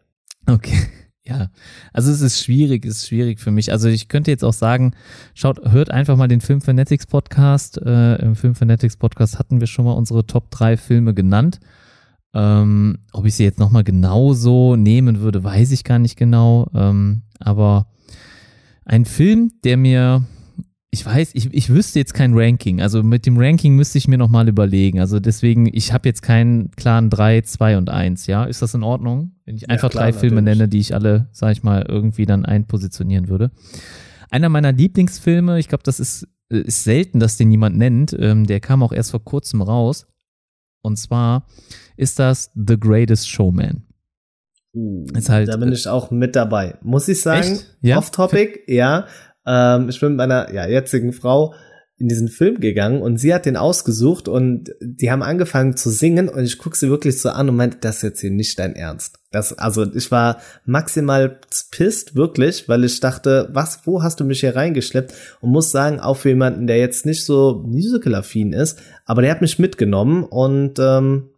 Okay. Ja, also es ist schwierig, es ist schwierig für mich. Also ich könnte jetzt auch sagen, schaut, hört einfach mal den Film Fanatics Podcast. Äh, Im Film Fanatics Podcast hatten wir schon mal unsere Top 3 Filme genannt. Ähm, ob ich sie jetzt nochmal genauso nehmen würde, weiß ich gar nicht genau. Ähm, aber ein Film, der mir, ich weiß, ich, ich wüsste jetzt kein Ranking. Also mit dem Ranking müsste ich mir nochmal überlegen. Also deswegen, ich habe jetzt keinen klaren 3, 2 und 1. Ja, ist das in Ordnung? Wenn ich einfach ja, klar, drei Filme natürlich. nenne, die ich alle, sag ich mal, irgendwie dann einpositionieren würde. Einer meiner Lieblingsfilme, ich glaube, das ist, ist selten, dass den jemand nennt. Ähm, der kam auch erst vor kurzem raus. Und zwar ist das The Greatest Showman. Uh, halt, da bin äh, ich auch mit dabei. Muss ich sagen, ja? off-topic, ja. Ähm, ich bin mit meiner ja, jetzigen Frau in diesen Film gegangen und sie hat den ausgesucht und die haben angefangen zu singen und ich gucke sie wirklich so an und meinte, das ist jetzt hier nicht dein Ernst. Das, also ich war maximal pisst, wirklich, weil ich dachte, was, wo hast du mich hier reingeschleppt? Und muss sagen, auch für jemanden, der jetzt nicht so musical-affin ist, aber der hat mich mitgenommen und ähm,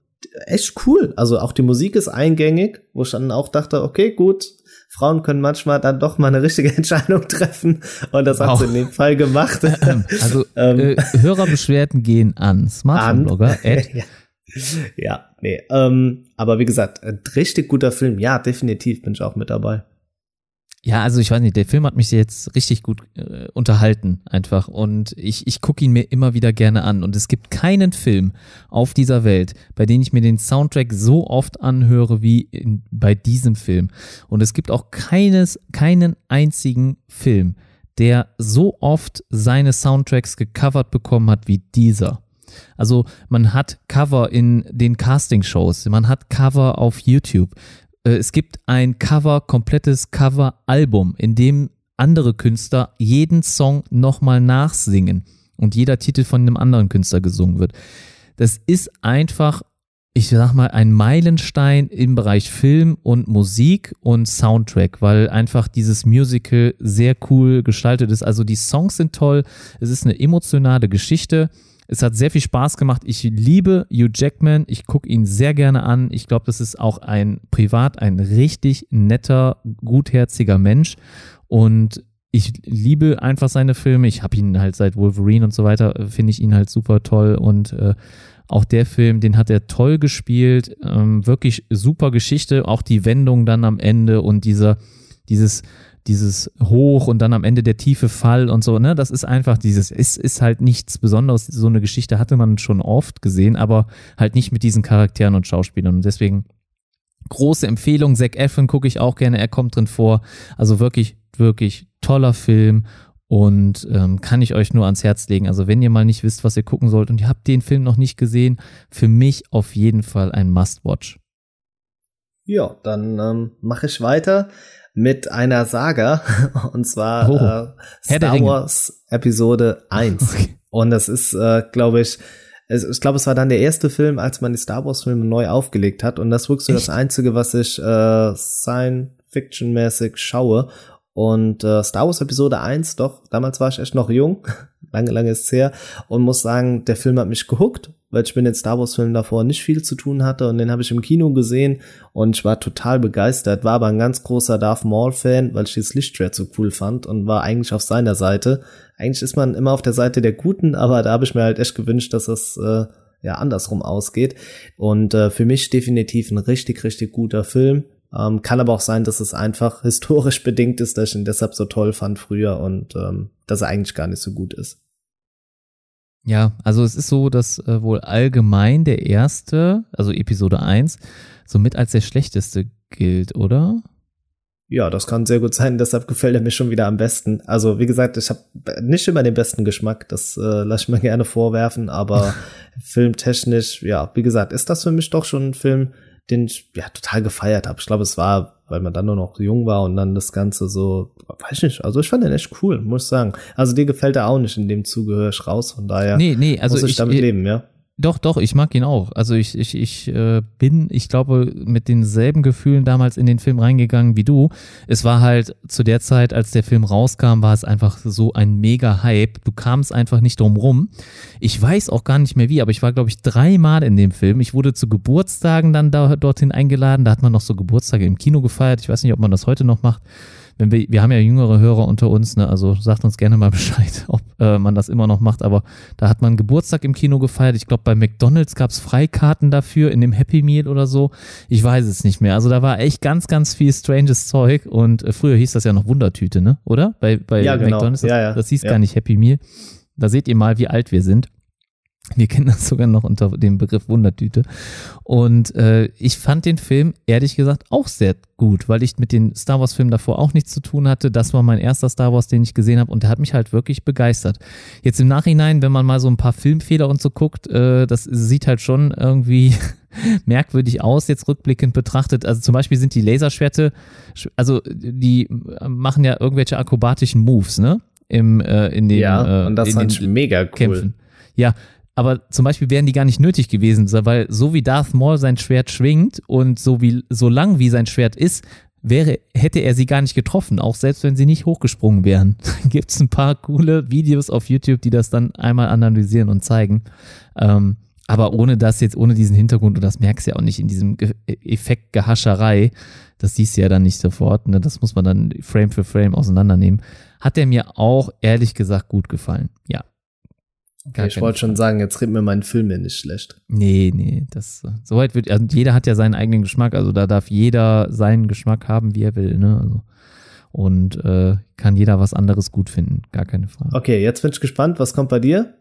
echt cool. Also auch die Musik ist eingängig, wo ich dann auch dachte, okay, gut, Frauen können manchmal dann doch mal eine richtige Entscheidung treffen und das wow. hat sie in dem Fall gemacht. also ähm, äh, Hörerbeschwerden gehen an Smartphone-Blogger. ja. ja, nee. Ähm, aber wie gesagt, richtig guter Film. Ja, definitiv bin ich auch mit dabei. Ja, also ich weiß nicht, der Film hat mich jetzt richtig gut äh, unterhalten einfach. Und ich, ich gucke ihn mir immer wieder gerne an. Und es gibt keinen Film auf dieser Welt, bei dem ich mir den Soundtrack so oft anhöre wie in, bei diesem Film. Und es gibt auch keines, keinen einzigen Film, der so oft seine Soundtracks gecovert bekommen hat wie dieser. Also man hat Cover in den Casting-Shows, man hat Cover auf YouTube, es gibt ein Cover, komplettes Cover-Album, in dem andere Künstler jeden Song nochmal nachsingen und jeder Titel von einem anderen Künstler gesungen wird. Das ist einfach, ich sag mal, ein Meilenstein im Bereich Film und Musik und Soundtrack, weil einfach dieses Musical sehr cool gestaltet ist. Also die Songs sind toll, es ist eine emotionale Geschichte es hat sehr viel Spaß gemacht. Ich liebe Hugh Jackman. Ich gucke ihn sehr gerne an. Ich glaube, das ist auch ein privat ein richtig netter, gutherziger Mensch. Und ich liebe einfach seine Filme. Ich habe ihn halt seit Wolverine und so weiter, äh, finde ich ihn halt super toll. Und äh, auch der Film, den hat er toll gespielt. Ähm, wirklich super Geschichte. Auch die Wendung dann am Ende und dieser, dieses dieses Hoch und dann am Ende der tiefe Fall und so, ne? Das ist einfach dieses, ist, ist halt nichts Besonderes. So eine Geschichte hatte man schon oft gesehen, aber halt nicht mit diesen Charakteren und Schauspielern. Und deswegen große Empfehlung. Zack Efron gucke ich auch gerne, er kommt drin vor. Also wirklich, wirklich toller Film und ähm, kann ich euch nur ans Herz legen. Also wenn ihr mal nicht wisst, was ihr gucken sollt und ihr habt den Film noch nicht gesehen, für mich auf jeden Fall ein Must-Watch. Ja, dann ähm, mache ich weiter mit einer Saga und zwar oh, äh, Star Wars Episode 1. Okay. Und das ist, äh, glaube ich, es, ich glaube, es war dann der erste Film, als man die Star Wars Filme neu aufgelegt hat. Und das ist wirklich so das Einzige, was ich äh, Science-Fiction-mäßig schaue. Und äh, Star Wars Episode 1, doch, damals war ich echt noch jung, lange, lange ist es her, und muss sagen, der Film hat mich gehuckt, weil ich mit den Star Wars Filmen davor nicht viel zu tun hatte und den habe ich im Kino gesehen und ich war total begeistert, war aber ein ganz großer Darth Maul Fan, weil ich das Lichtschwert so cool fand und war eigentlich auf seiner Seite. Eigentlich ist man immer auf der Seite der Guten, aber da habe ich mir halt echt gewünscht, dass das äh, ja andersrum ausgeht. Und äh, für mich definitiv ein richtig, richtig guter Film. Ähm, kann aber auch sein, dass es einfach historisch bedingt ist, dass ich ihn deshalb so toll fand früher und ähm, dass er eigentlich gar nicht so gut ist. Ja, also es ist so, dass äh, wohl allgemein der erste, also Episode 1, somit als der schlechteste gilt, oder? Ja, das kann sehr gut sein, deshalb gefällt er mir schon wieder am besten. Also, wie gesagt, ich habe nicht immer den besten Geschmack, das äh, lasse ich mir gerne vorwerfen, aber filmtechnisch, ja, wie gesagt, ist das für mich doch schon ein Film, den ich ja total gefeiert habe. Ich glaube, es war, weil man dann nur noch jung war und dann das Ganze so, weiß ich nicht, also ich fand den echt cool, muss ich sagen. Also dir gefällt er auch nicht, in dem Zuge höre ich raus, von daher nee, nee, also muss ich, ich damit leben, ja. Doch, doch, ich mag ihn auch. Also ich, ich, ich äh, bin, ich glaube, mit denselben Gefühlen damals in den Film reingegangen wie du. Es war halt zu der Zeit, als der Film rauskam, war es einfach so ein mega Hype. Du kamst einfach nicht drum rum. Ich weiß auch gar nicht mehr wie, aber ich war, glaube ich, dreimal in dem Film. Ich wurde zu Geburtstagen dann da, dorthin eingeladen. Da hat man noch so Geburtstage im Kino gefeiert. Ich weiß nicht, ob man das heute noch macht wenn wir, wir haben ja jüngere Hörer unter uns, ne, also sagt uns gerne mal Bescheid, ob äh, man das immer noch macht, aber da hat man Geburtstag im Kino gefeiert. Ich glaube, bei McDonalds gab es Freikarten dafür in dem Happy Meal oder so. Ich weiß es nicht mehr. Also da war echt ganz, ganz viel stranges Zeug und äh, früher hieß das ja noch Wundertüte, ne? Oder? Bei, bei ja, genau. McDonalds. Das, ja, ja. das hieß gar nicht Happy Meal. Da seht ihr mal, wie alt wir sind. Wir kennen das sogar noch unter dem Begriff Wundertüte. Und äh, ich fand den Film ehrlich gesagt auch sehr gut, weil ich mit den Star Wars-Filmen davor auch nichts zu tun hatte. Das war mein erster Star Wars, den ich gesehen habe und der hat mich halt wirklich begeistert. Jetzt im Nachhinein, wenn man mal so ein paar Filmfehler und so guckt, äh, das sieht halt schon irgendwie merkwürdig aus, jetzt rückblickend betrachtet. Also zum Beispiel sind die Laserschwerte, also die machen ja irgendwelche akrobatischen Moves, ne? Im, äh, in den, ja, und das äh, ich mega cool. Kämpfen. Ja, aber zum Beispiel wären die gar nicht nötig gewesen, weil so wie Darth Maul sein Schwert schwingt und so wie so lang wie sein Schwert ist, wäre, hätte er sie gar nicht getroffen, auch selbst wenn sie nicht hochgesprungen wären. Gibt es ein paar coole Videos auf YouTube, die das dann einmal analysieren und zeigen. Ähm, aber ohne das jetzt, ohne diesen Hintergrund, und das merkst du ja auch nicht in diesem Ge Effekt Gehascherei, das siehst du ja dann nicht sofort, ne? das muss man dann Frame für Frame auseinandernehmen, hat er mir auch ehrlich gesagt gut gefallen. Ja, Okay, ich wollte schon sagen, jetzt redet mir mein Film ja nicht schlecht. Nee, nee, das soweit wird, also jeder hat ja seinen eigenen Geschmack, also da darf jeder seinen Geschmack haben, wie er will, ne? Also, und äh, kann jeder was anderes gut finden, gar keine Frage. Okay, jetzt bin ich gespannt, was kommt bei dir?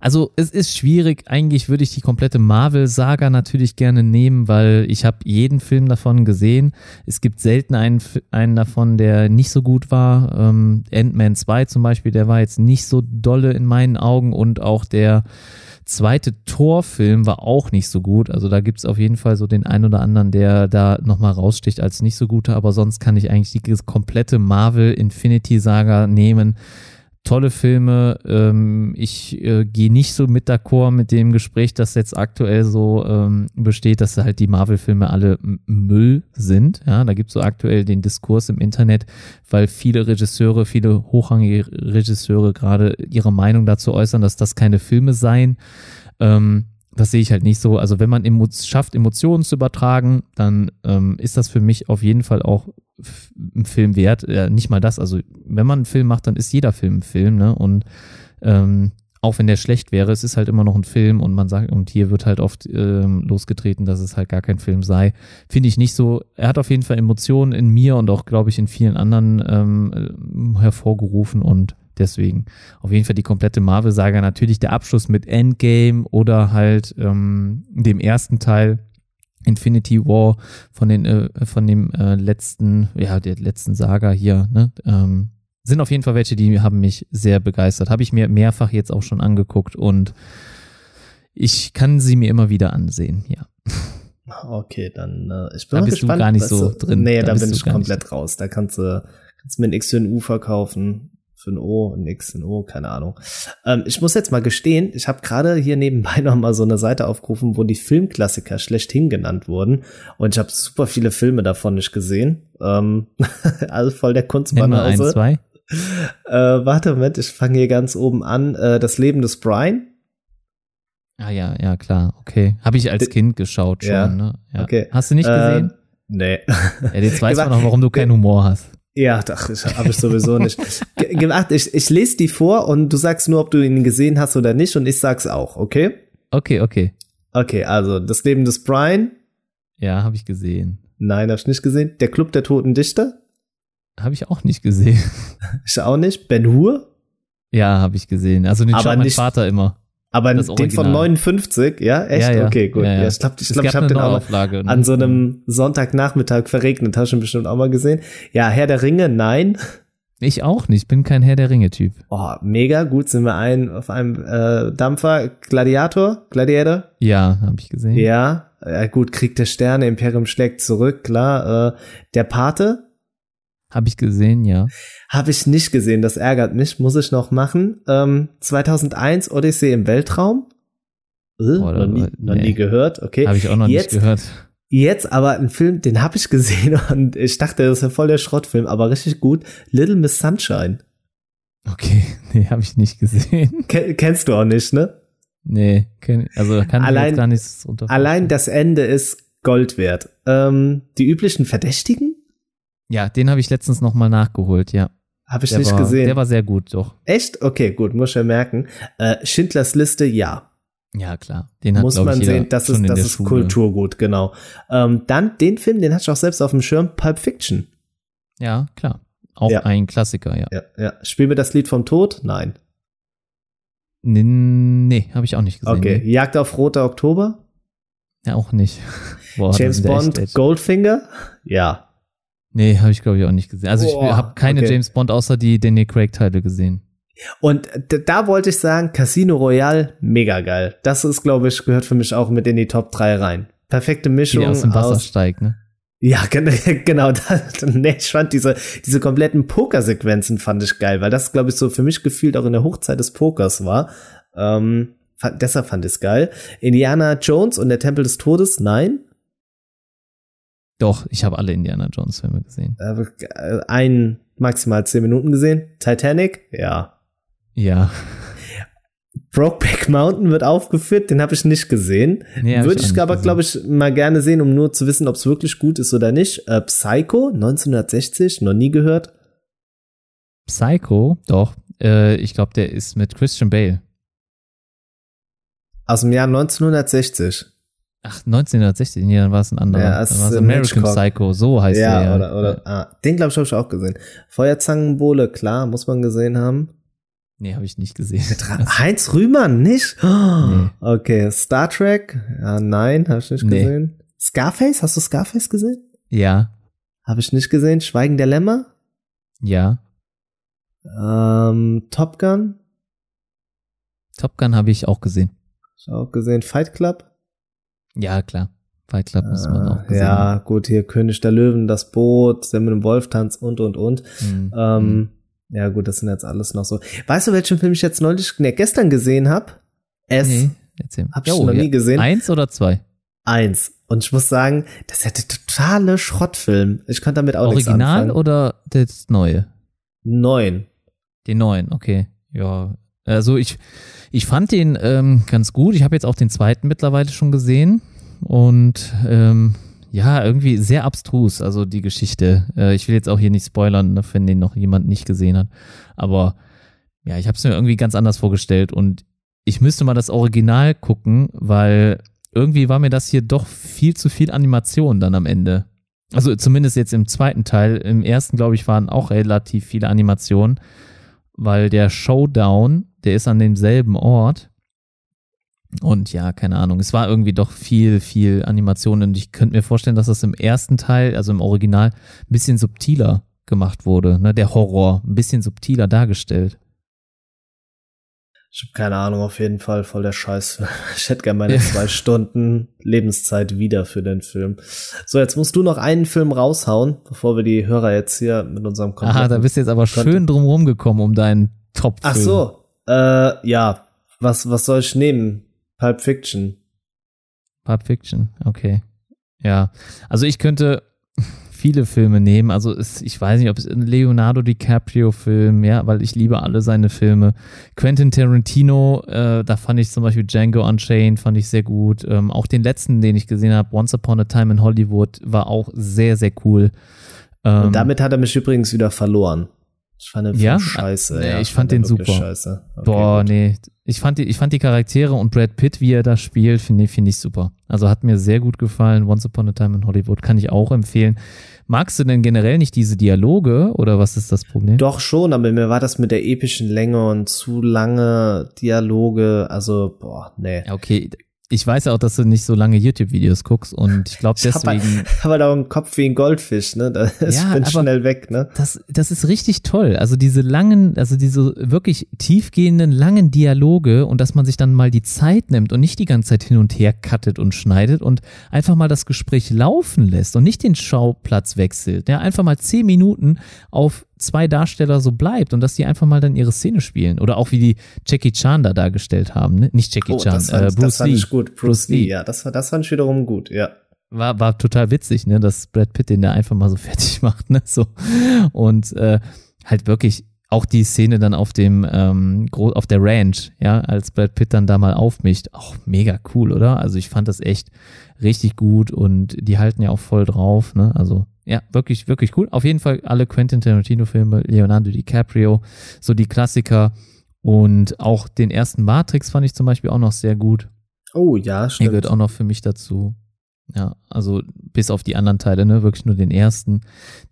Also es ist schwierig. Eigentlich würde ich die komplette Marvel-Saga natürlich gerne nehmen, weil ich habe jeden Film davon gesehen. Es gibt selten einen, einen davon, der nicht so gut war. Ähm, Ant-Man 2 zum Beispiel, der war jetzt nicht so dolle in meinen Augen und auch der zweite Torfilm war auch nicht so gut. Also da gibt es auf jeden Fall so den einen oder anderen, der da nochmal raussticht als nicht so guter. Aber sonst kann ich eigentlich die komplette Marvel Infinity Saga nehmen tolle Filme. Ähm, ich äh, gehe nicht so mit d'accord mit dem Gespräch, das jetzt aktuell so ähm, besteht, dass halt die Marvel-Filme alle Müll sind. Ja, da gibt es so aktuell den Diskurs im Internet, weil viele Regisseure, viele hochrangige Regisseure gerade ihre Meinung dazu äußern, dass das keine Filme seien. Ähm, das sehe ich halt nicht so. Also wenn man emo schafft, Emotionen zu übertragen, dann ähm, ist das für mich auf jeden Fall auch ein Film wert. Äh, nicht mal das. Also wenn man einen Film macht, dann ist jeder Film ein Film. Ne? Und ähm, auch wenn der schlecht wäre, es ist halt immer noch ein Film und man sagt, und hier wird halt oft ähm, losgetreten, dass es halt gar kein Film sei. Finde ich nicht so. Er hat auf jeden Fall Emotionen in mir und auch, glaube ich, in vielen anderen ähm, hervorgerufen und deswegen auf jeden Fall die komplette Marvel-Saga. Natürlich der Abschluss mit Endgame oder halt ähm, dem ersten Teil Infinity War von den äh, von dem äh, letzten ja der letzten Saga hier ne ähm, sind auf jeden Fall welche, die haben mich sehr begeistert. Habe ich mir mehrfach jetzt auch schon angeguckt und ich kann sie mir immer wieder ansehen, ja. Okay, dann äh, ich bin da bist gespannt, du gar nicht so du, drin. Nee, da, da bin ich komplett raus. Da kannst du, kannst du mir ein X für ein U verkaufen. Für ein O, ein X, ein O, keine Ahnung. Ähm, ich muss jetzt mal gestehen, ich habe gerade hier nebenbei noch mal so eine Seite aufgerufen, wo die Filmklassiker schlechthin genannt wurden. Und ich habe super viele Filme davon nicht gesehen. Ähm, also voll der mal ein, zwei. Äh, warte, Moment, ich fange hier ganz oben an. Äh, das Leben des Brian. Ah ja, ja, klar, okay. Habe ich als Kind geschaut schon, Ja, ne? Ja. okay. Hast du nicht gesehen? Äh, nee. ja, jetzt weiß man auch, warum du keinen Humor hast. Ja, doch, ich habe ich sowieso nicht. Ge- Gemacht, ich, ich lese die vor und du sagst nur, ob du ihn gesehen hast oder nicht und ich sag's auch, okay? Okay, okay. Okay, also das Leben des Brian. Ja, habe ich gesehen. Nein, hab ich nicht gesehen. Der Club der Toten Dichter. Habe ich auch nicht gesehen. Ich auch nicht. Ben Hur. Ja, habe ich gesehen. Also den Aber schaut mein nicht- Vater immer. Aber Das den von Original. 59, ja? Echt? Ja, ja. Okay, gut. Ja, ich glaube, ich, glaub, ich habe den auch ne? an so einem Sonntagnachmittag verregnet. Hast du bestimmt auch mal gesehen. Ja, Herr der Ringe, nein. Ich auch nicht. Bin kein Herr der Ringe-Typ. Oh, mega gut sind wir ein auf einem äh, Dampfer. Gladiator? Gladiator? Ja, habe ich gesehen. Ja, ja gut, Krieg der Sterne, Imperium schlägt zurück, klar. Äh, der Pate Habe ich gesehen, ja. habe ich nicht gesehen, das ärgert mich, muss ich noch machen. Ähm, 2001 Odyssee im Weltraum. Äh, Boah, noch, nie, da- noch nee. nie gehört, okay. Habe ich auch noch Jetzt- nicht gehört. Jetzt aber ein Film, den habe ich gesehen und ich dachte, das ist ja voll der Schrottfilm, aber richtig gut. Little Miss Sunshine. Okay, nee, habe ich nicht gesehen. Ken kennst du auch nicht, ne? Nee, kenn, also kann ich mir Allein- jetzt gar nichts unter Allein das Ende ist Gold wert. Ähm, die üblichen Verdächtigen Ja, den habe ich letztens noch mal nachgeholt, ja. habe ich Der nicht war, gesehen. Der war sehr gut, doch. Echt? Okay, gut, muss ich ja merken. Äh, Schindlers Liste, ja. Ja, klar. Den hat, muss man ich, sehen, das ist, das ist Schule. Kulturgut, genau. Ähm, dann den Film, den hatte ich auch selbst auf dem Schirm, Pulp Fiction. Ja, klar. Auch Ja. ein Klassiker, ja. Ja, ja. Spiel mir das Lied vom Tod? Nein. Nee, nee habe ich auch nicht gesehen. Okay. Nee. Jagd auf Roter Oktober? Ja, auch nicht. Boah, James Bond, echt- echt- Goldfinger? Ja. Nee, habe ich glaube ich auch nicht gesehen. Also ich Boah, habe keine okay. James Bond außer die Daniel Craig Teile gesehen. Und d- da wollte ich sagen, Casino Royale, mega geil. Das ist, glaube ich, gehört für mich auch mit in die Top 3 rein. Perfekte Mischung der aus dem Wasser aus steigt, ne? Ja, gen- genau. Nee, ich fand diese, diese kompletten Pokersequenzen fand ich geil, weil das, glaube ich, so für mich gefühlt auch in der Hochzeit des Pokers war. Ähm, fand, deshalb fand ich es geil. Indiana Jones und der Tempel des Todes, nein. Doch, ich habe alle Indiana Jones Filme gesehen. Äh, ein, maximal zehn Minuten gesehen. Titanic, ja. Ja. Brokeback Mountain wird aufgeführt, den habe ich nicht gesehen. Nee, Würde ich, nicht aber, glaube ich, mal gerne sehen, um nur zu wissen, ob es wirklich gut ist oder nicht. Äh, Psycho, 1960, noch nie gehört. Psycho, doch. Äh, ich glaube, der ist mit Christian Bale. Aus dem Jahr 1960. Ach, 1960, nee, dann war es ein anderer. Ja, dann war es ist American Hitchcock. Psycho, so heißt ja, der. ja. oder, oder, ah, den glaube ich, habe ich auch gesehen. Feuerzangenbowle, klar, muss man gesehen haben. Nee, habe ich nicht gesehen. Heinz Rühmann, nicht? Nee. Okay, Star Trek, ja, nein, habe ich nicht Nee. gesehen. Scarface, hast du Scarface gesehen? Ja, Habe ich nicht gesehen. Schweigen der Lämmer, ja. ähm, Top Gun, Top Gun habe ich auch gesehen. ich auch gesehen. Fight Club, Ja, klar. Fight Club muss man auch Äh, gesehen ja, gut, hier König der Löwen, das Boot, der mit dem Wolftanz und, und, und. Mhm. Ähm, ja, gut, das sind jetzt alles noch so. Weißt du, welchen Film ich jetzt neulich, ne, gestern gesehen habe? S. Nee, erzähl. Hab ich noch nie gesehen. Eins oder zwei? Eins. Und ich muss sagen, das ist ja der totale Schrottfilm. Ich konnte damit auch nichts Original anfangen. oder das neue? Neun. Den neuen, okay. Ja. Also ich, ich fand den ähm, ganz gut. Ich habe jetzt auch den zweiten mittlerweile schon gesehen. Und ähm, ja, irgendwie sehr abstrus, also die Geschichte. Äh, ich will jetzt auch hier nicht spoilern, ne, wenn den noch jemand nicht gesehen hat. Aber ja, ich habe es mir irgendwie ganz anders vorgestellt und ich müsste mal das Original gucken, weil irgendwie war mir das hier doch viel zu viel Animation dann am Ende. Also zumindest jetzt im zweiten Teil. Im ersten, glaube ich, waren auch relativ viele Animationen, weil der Showdown, der ist an demselben Ort. Und ja, keine Ahnung, es war irgendwie doch viel, viel Animation und ich könnte mir vorstellen, dass das im ersten Teil, also im Original, ein bisschen subtiler gemacht wurde. Ne? Der Horror ein bisschen subtiler dargestellt. Ich habe keine Ahnung, auf jeden Fall voll der Scheiß. Ich hätte gerne meine ja. zwei Stunden Lebenszeit wieder für den Film. So, jetzt musst du noch einen Film raushauen, bevor wir die Hörer jetzt hier mit unserem Konzept. Aha, da bist du jetzt aber schön drum rumgekommen um deinen Top-Film. Ach so, äh, ja. Was, was soll ich nehmen? Pulp Fiction. Pulp Fiction, okay. Ja, also ich könnte viele Filme nehmen. Also es, ich weiß nicht, ob es ein Leonardo DiCaprio-Film, ja, weil ich liebe alle seine Filme. Quentin Tarantino, äh, da fand ich zum Beispiel Django Unchained, fand ich sehr gut. Ähm, auch den letzten, den ich gesehen habe, Once Upon a Time in Hollywood, war auch sehr, sehr cool. Ähm, Und damit hat er mich übrigens wieder verloren. Ich fand den ja? scheiße. Nee, ja, ich fand, fand den super. Scheiße. Okay, Boah, gut. nee. Ich fand, die, ich fand die Charaktere und Brad Pitt, wie er da spielt, finde find ich super. Also hat mir sehr gut gefallen. Once Upon a Time in Hollywood kann ich auch empfehlen. Magst du denn generell nicht diese Dialoge oder was ist das Problem? Doch schon, aber mir war das mit der epischen Länge und zu lange Dialoge, also boah, nee. Okay, ich weiß ja auch, dass du nicht so lange YouTube-Videos guckst und ich glaube deswegen. Ich habe halt auch einen Kopf wie ein Goldfisch, ne? Da ist ja, bin schnell weg, ne? Das, das ist richtig toll. Also diese langen, also diese wirklich tiefgehenden, langen Dialoge und dass man sich dann mal die Zeit nimmt und nicht die ganze Zeit hin und her cuttet und schneidet und einfach mal das Gespräch laufen lässt und nicht den Schauplatz wechselt. Ja, einfach mal zehn Minuten auf zwei Darsteller so bleibt und dass die einfach mal dann ihre Szene spielen. Oder auch wie die Jackie Chan da dargestellt haben, ne? Nicht Jackie oh, Chan, das fand, äh, Bruce das fand Lee. Ich gut. Bruce, Bruce Lee. Lee, ja, das, war, das fand ich wiederum gut, ja. War, war total witzig, ne, dass Brad Pitt den da einfach mal so fertig macht, ne? So. Und äh, halt wirklich auch die Szene dann auf dem ähm, auf der Ranch, ja, als Brad Pitt dann da mal aufmischt, auch mega cool, oder? Also ich fand das echt richtig gut und die halten ja auch voll drauf, ne? Also ja, wirklich, wirklich cool. Auf jeden Fall alle Quentin Tarantino-Filme, Leonardo DiCaprio, so die Klassiker. Und auch den ersten Matrix fand ich zum Beispiel auch noch sehr gut. Oh ja, stimmt. Er gehört auch noch für mich dazu. Ja, also bis auf die anderen Teile, ne, wirklich nur den ersten.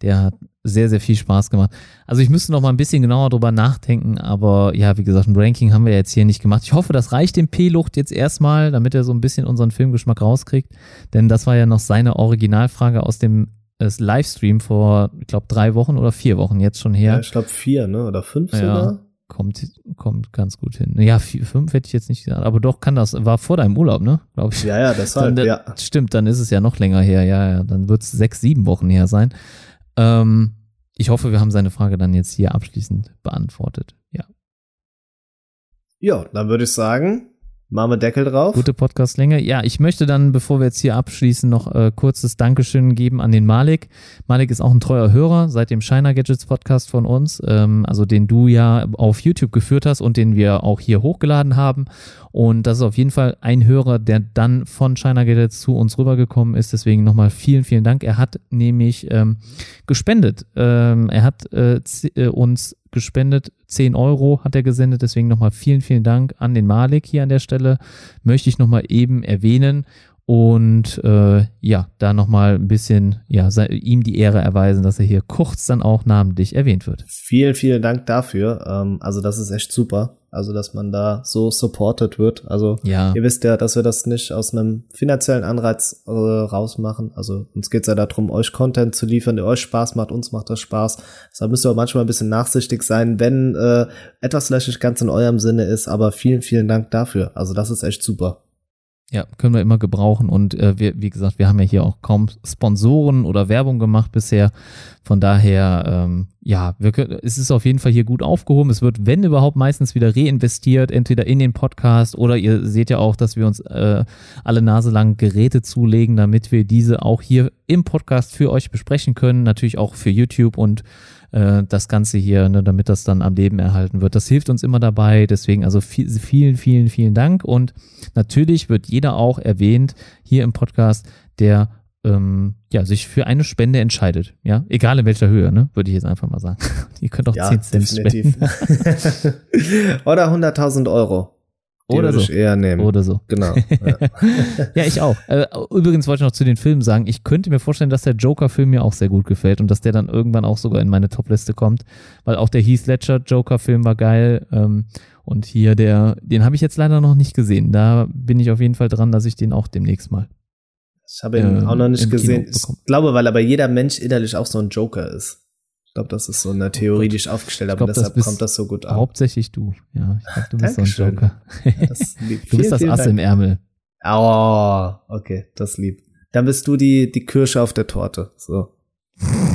Der hat sehr, sehr viel Spaß gemacht. Also ich müsste noch mal ein bisschen genauer drüber nachdenken, aber ja, wie gesagt, ein Ranking haben wir jetzt hier nicht gemacht. Ich hoffe, das reicht dem P-Lucht jetzt erstmal, damit er so ein bisschen unseren Filmgeschmack rauskriegt. Denn das war ja noch seine Originalfrage aus dem das Livestream vor, ich glaube, drei Wochen oder vier Wochen jetzt schon her. Ja, ich glaube vier, ne? Oder fünf ja, sogar. Kommt, kommt ganz gut hin. Ja, vier, fünf hätte ich jetzt nicht gesagt, aber doch kann das. War vor deinem Urlaub, ne? Glaube ich. Ja, ja, das war, dann, ja. Stimmt, dann ist es ja noch länger her. Ja, ja, dann wird es sechs, sieben Wochen her sein. Ähm, ich hoffe, wir haben seine Frage dann jetzt hier abschließend beantwortet. Ja. Ja, dann würde ich sagen, Machen wir Deckel drauf. Gute Podcastlänge. Ja, ich möchte dann, bevor wir jetzt hier abschließen, noch äh, kurzes Dankeschön geben an den Malik. Malik ist auch ein treuer Hörer seit dem Shiner Gadgets Podcast von uns, ähm, also den du ja auf YouTube geführt hast und den wir auch hier hochgeladen haben. Und das ist auf jeden Fall ein Hörer, der dann von Shiner Gadgets zu uns rübergekommen ist. Deswegen nochmal vielen, vielen Dank. Er hat nämlich ähm, gespendet. Ähm, er hat äh, äh uns gespendet. 10 Euro hat er gesendet. Deswegen nochmal vielen, vielen Dank an den Malik hier an der Stelle. Möchte ich nochmal eben erwähnen und äh, ja, da nochmal ein bisschen ja, ihm die Ehre erweisen, dass er hier kurz dann auch namentlich erwähnt wird. Vielen, vielen Dank dafür. Ähm, also das ist echt super. Also, dass man da so supported wird. Also, ja. ihr wisst ja, dass wir das nicht aus einem finanziellen Anreiz äh, rausmachen. Also, uns geht's ja darum, euch Content zu liefern, der euch Spaß macht. Uns macht das Spaß. Deshalb müsst ihr auch manchmal ein bisschen nachsichtig sein, wenn äh, etwas vielleicht nicht ganz in eurem Sinne ist. Aber vielen, vielen Dank dafür. Also, das ist echt super. Ja, können wir immer gebrauchen. Und äh, wir, wie gesagt, wir haben ja hier auch kaum Sponsoren oder Werbung gemacht bisher. Von daher, ähm, ja, wir können, es ist auf jeden Fall hier gut aufgehoben. Es wird, wenn überhaupt, meistens wieder reinvestiert, entweder in den Podcast oder ihr seht ja auch, dass wir uns äh, alle Nase lang Geräte zulegen, damit wir diese auch hier im Podcast für euch besprechen können. Natürlich auch für YouTube und äh, das Ganze hier, ne, damit das dann am Leben erhalten wird. Das hilft uns immer dabei. Deswegen also viel, vielen, vielen, vielen Dank. Und natürlich wird jeder auch erwähnt hier im Podcast, der ähm, ja, sich für eine Spende entscheidet. Ja, egal in welcher Höhe, ne? würde ich jetzt einfach mal sagen. Ihr könnt auch ja, 10 Cent definitiv. spenden. Oder 100.000 Euro. Oder so. Eher nehmen. Oder so. Genau. Ja, ja ich auch. Äh, übrigens wollte ich noch zu den Filmen sagen, ich könnte mir vorstellen, dass der Joker-Film mir auch sehr gut gefällt und dass der dann irgendwann auch sogar in meine Top-Liste kommt, weil auch der Heath Ledger Joker-Film war geil. Ähm, und hier der, den habe ich jetzt leider noch nicht gesehen. Da bin ich auf jeden Fall dran, dass ich den auch demnächst mal. Ich habe ihn Ähm, auch noch nicht gesehen. Ich glaube, weil aber jeder Mensch innerlich auch so ein Joker ist. Ich glaube, das ist so eine die ich aufgestellt habe. glaub, das deshalb bist kommt das so gut an. Hauptsächlich du. Ja, ich glaube, du bist so ein Joker. Das lieb. Du bist das Ass Dank. im Ärmel. Oh, okay, das lieb. Dann bist du die, die Kirsche auf der Torte. So.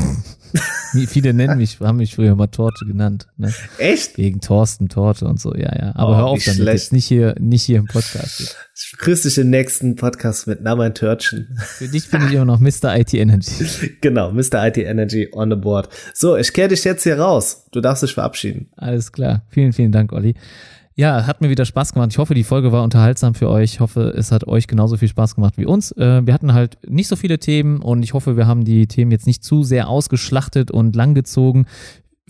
Viele nennen mich, haben mich früher mal Torte genannt. Ne? Echt? Wegen Thorsten Torte und so, ja, ja. Aber Oh, hör auf damit, schlecht. jetzt nicht hier, nicht hier im Podcast. Ich grüße dich im nächsten Podcast mit. Na, mein Törtchen. Für dich bin ich immer noch Mr. IT Energy. genau, Mr. IT Energy on the board. So, ich kehre dich jetzt hier raus. Du darfst dich verabschieden. Alles klar. Vielen, vielen Dank, Olli. Ja, hat mir wieder Spaß gemacht. Ich hoffe, die Folge war unterhaltsam für euch. Ich hoffe, es hat euch genauso viel Spaß gemacht wie uns. Äh, wir hatten halt nicht so viele Themen und ich hoffe, wir haben die Themen jetzt nicht zu sehr ausgeschlachtet und langgezogen.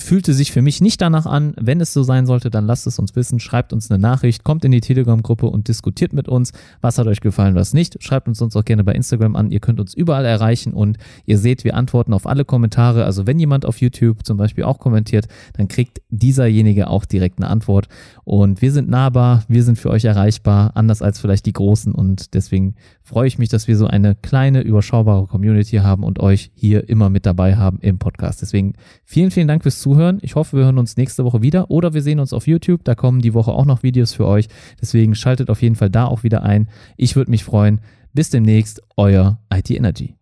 Fühlte sich für mich nicht danach an. Wenn es so sein sollte, dann lasst es uns wissen. Schreibt uns eine Nachricht, kommt in die Telegram-Gruppe und diskutiert mit uns. Was hat euch gefallen, was nicht. Schreibt uns uns auch gerne bei Instagram an. Ihr könnt uns überall erreichen und ihr seht, wir antworten auf alle Kommentare. Also wenn jemand auf YouTube zum Beispiel auch kommentiert, dann kriegt dieserjenige auch direkt eine Antwort. Und wir sind nahbar, wir sind für euch erreichbar, anders als vielleicht die Großen. Und deswegen freue ich mich, dass wir so eine kleine, überschaubare Community haben und euch hier immer mit dabei haben im Podcast. Deswegen vielen, vielen Dank fürs Zuhören. Ich hoffe, wir hören uns nächste Woche wieder oder wir sehen uns auf YouTube. Da kommen die Woche auch noch Videos für euch. Deswegen schaltet auf jeden Fall da auch wieder ein. Ich würde mich freuen. Bis demnächst, euer IT Energy.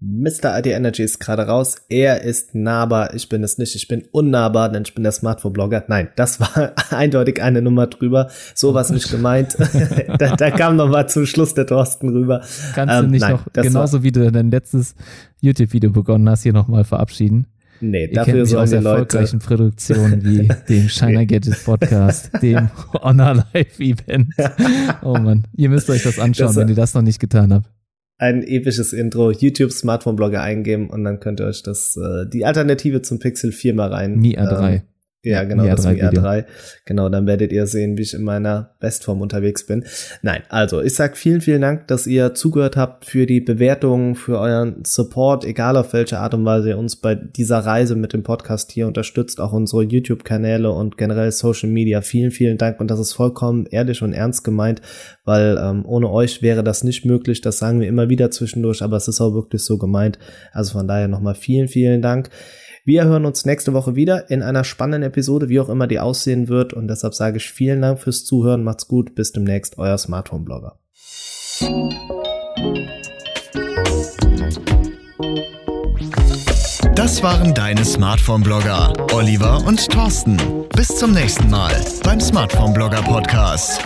Mr. IT Energy ist gerade raus. Er ist nahbar. Ich bin es nicht. Ich bin unnahbar, denn ich bin der Smartphone-Blogger. Nein, das war eindeutig eine Nummer drüber. So war es nicht gemeint. da, da kam noch mal zum Schluss der Thorsten rüber. Kannst du Ähm, nicht nein, noch, genauso wie du dein letztes YouTube-Video begonnen hast, hier nochmal verabschieden? Nee, dafür sollen aus die Leute. erfolgreichen Produktionen wie dem Shiner Gadget Podcast, dem Honor Live Event. Oh Mann, ihr müsst euch das anschauen, Das- wenn ihr das noch nicht getan habt. ein episches Intro, YouTube Smartphone Blogger eingeben und dann könnt ihr euch das äh, die Alternative zum Pixel 4 mal rein. Mi A3. Ähm, ja, genau, das Mi A3 Video. A3. Genau, dann werdet ihr sehen, wie ich in meiner Bestform unterwegs bin. Nein, also ich sag vielen, vielen Dank, dass ihr zugehört habt für die Bewertungen, für euren Support, egal auf welche Art und Weise ihr uns bei dieser Reise mit dem Podcast hier unterstützt, auch unsere YouTube-Kanäle und generell Social Media. Vielen, vielen Dank und das ist vollkommen ehrlich und ernst gemeint, weil ähm, ohne euch wäre das nicht möglich. Das sagen wir immer wieder zwischendurch, aber es ist auch wirklich so gemeint. Also von daher nochmal vielen, vielen Dank. Wir hören uns nächste Woche wieder in einer spannenden Episode, wie auch immer die aussehen wird. Und deshalb sage ich vielen Dank fürs Zuhören. Macht's gut. Bis demnächst. Euer Smartphone-Blogger. Das waren deine Smartphone-Blogger, Oliver und Thorsten. Bis zum nächsten Mal beim Smartphone-Blogger Podcast.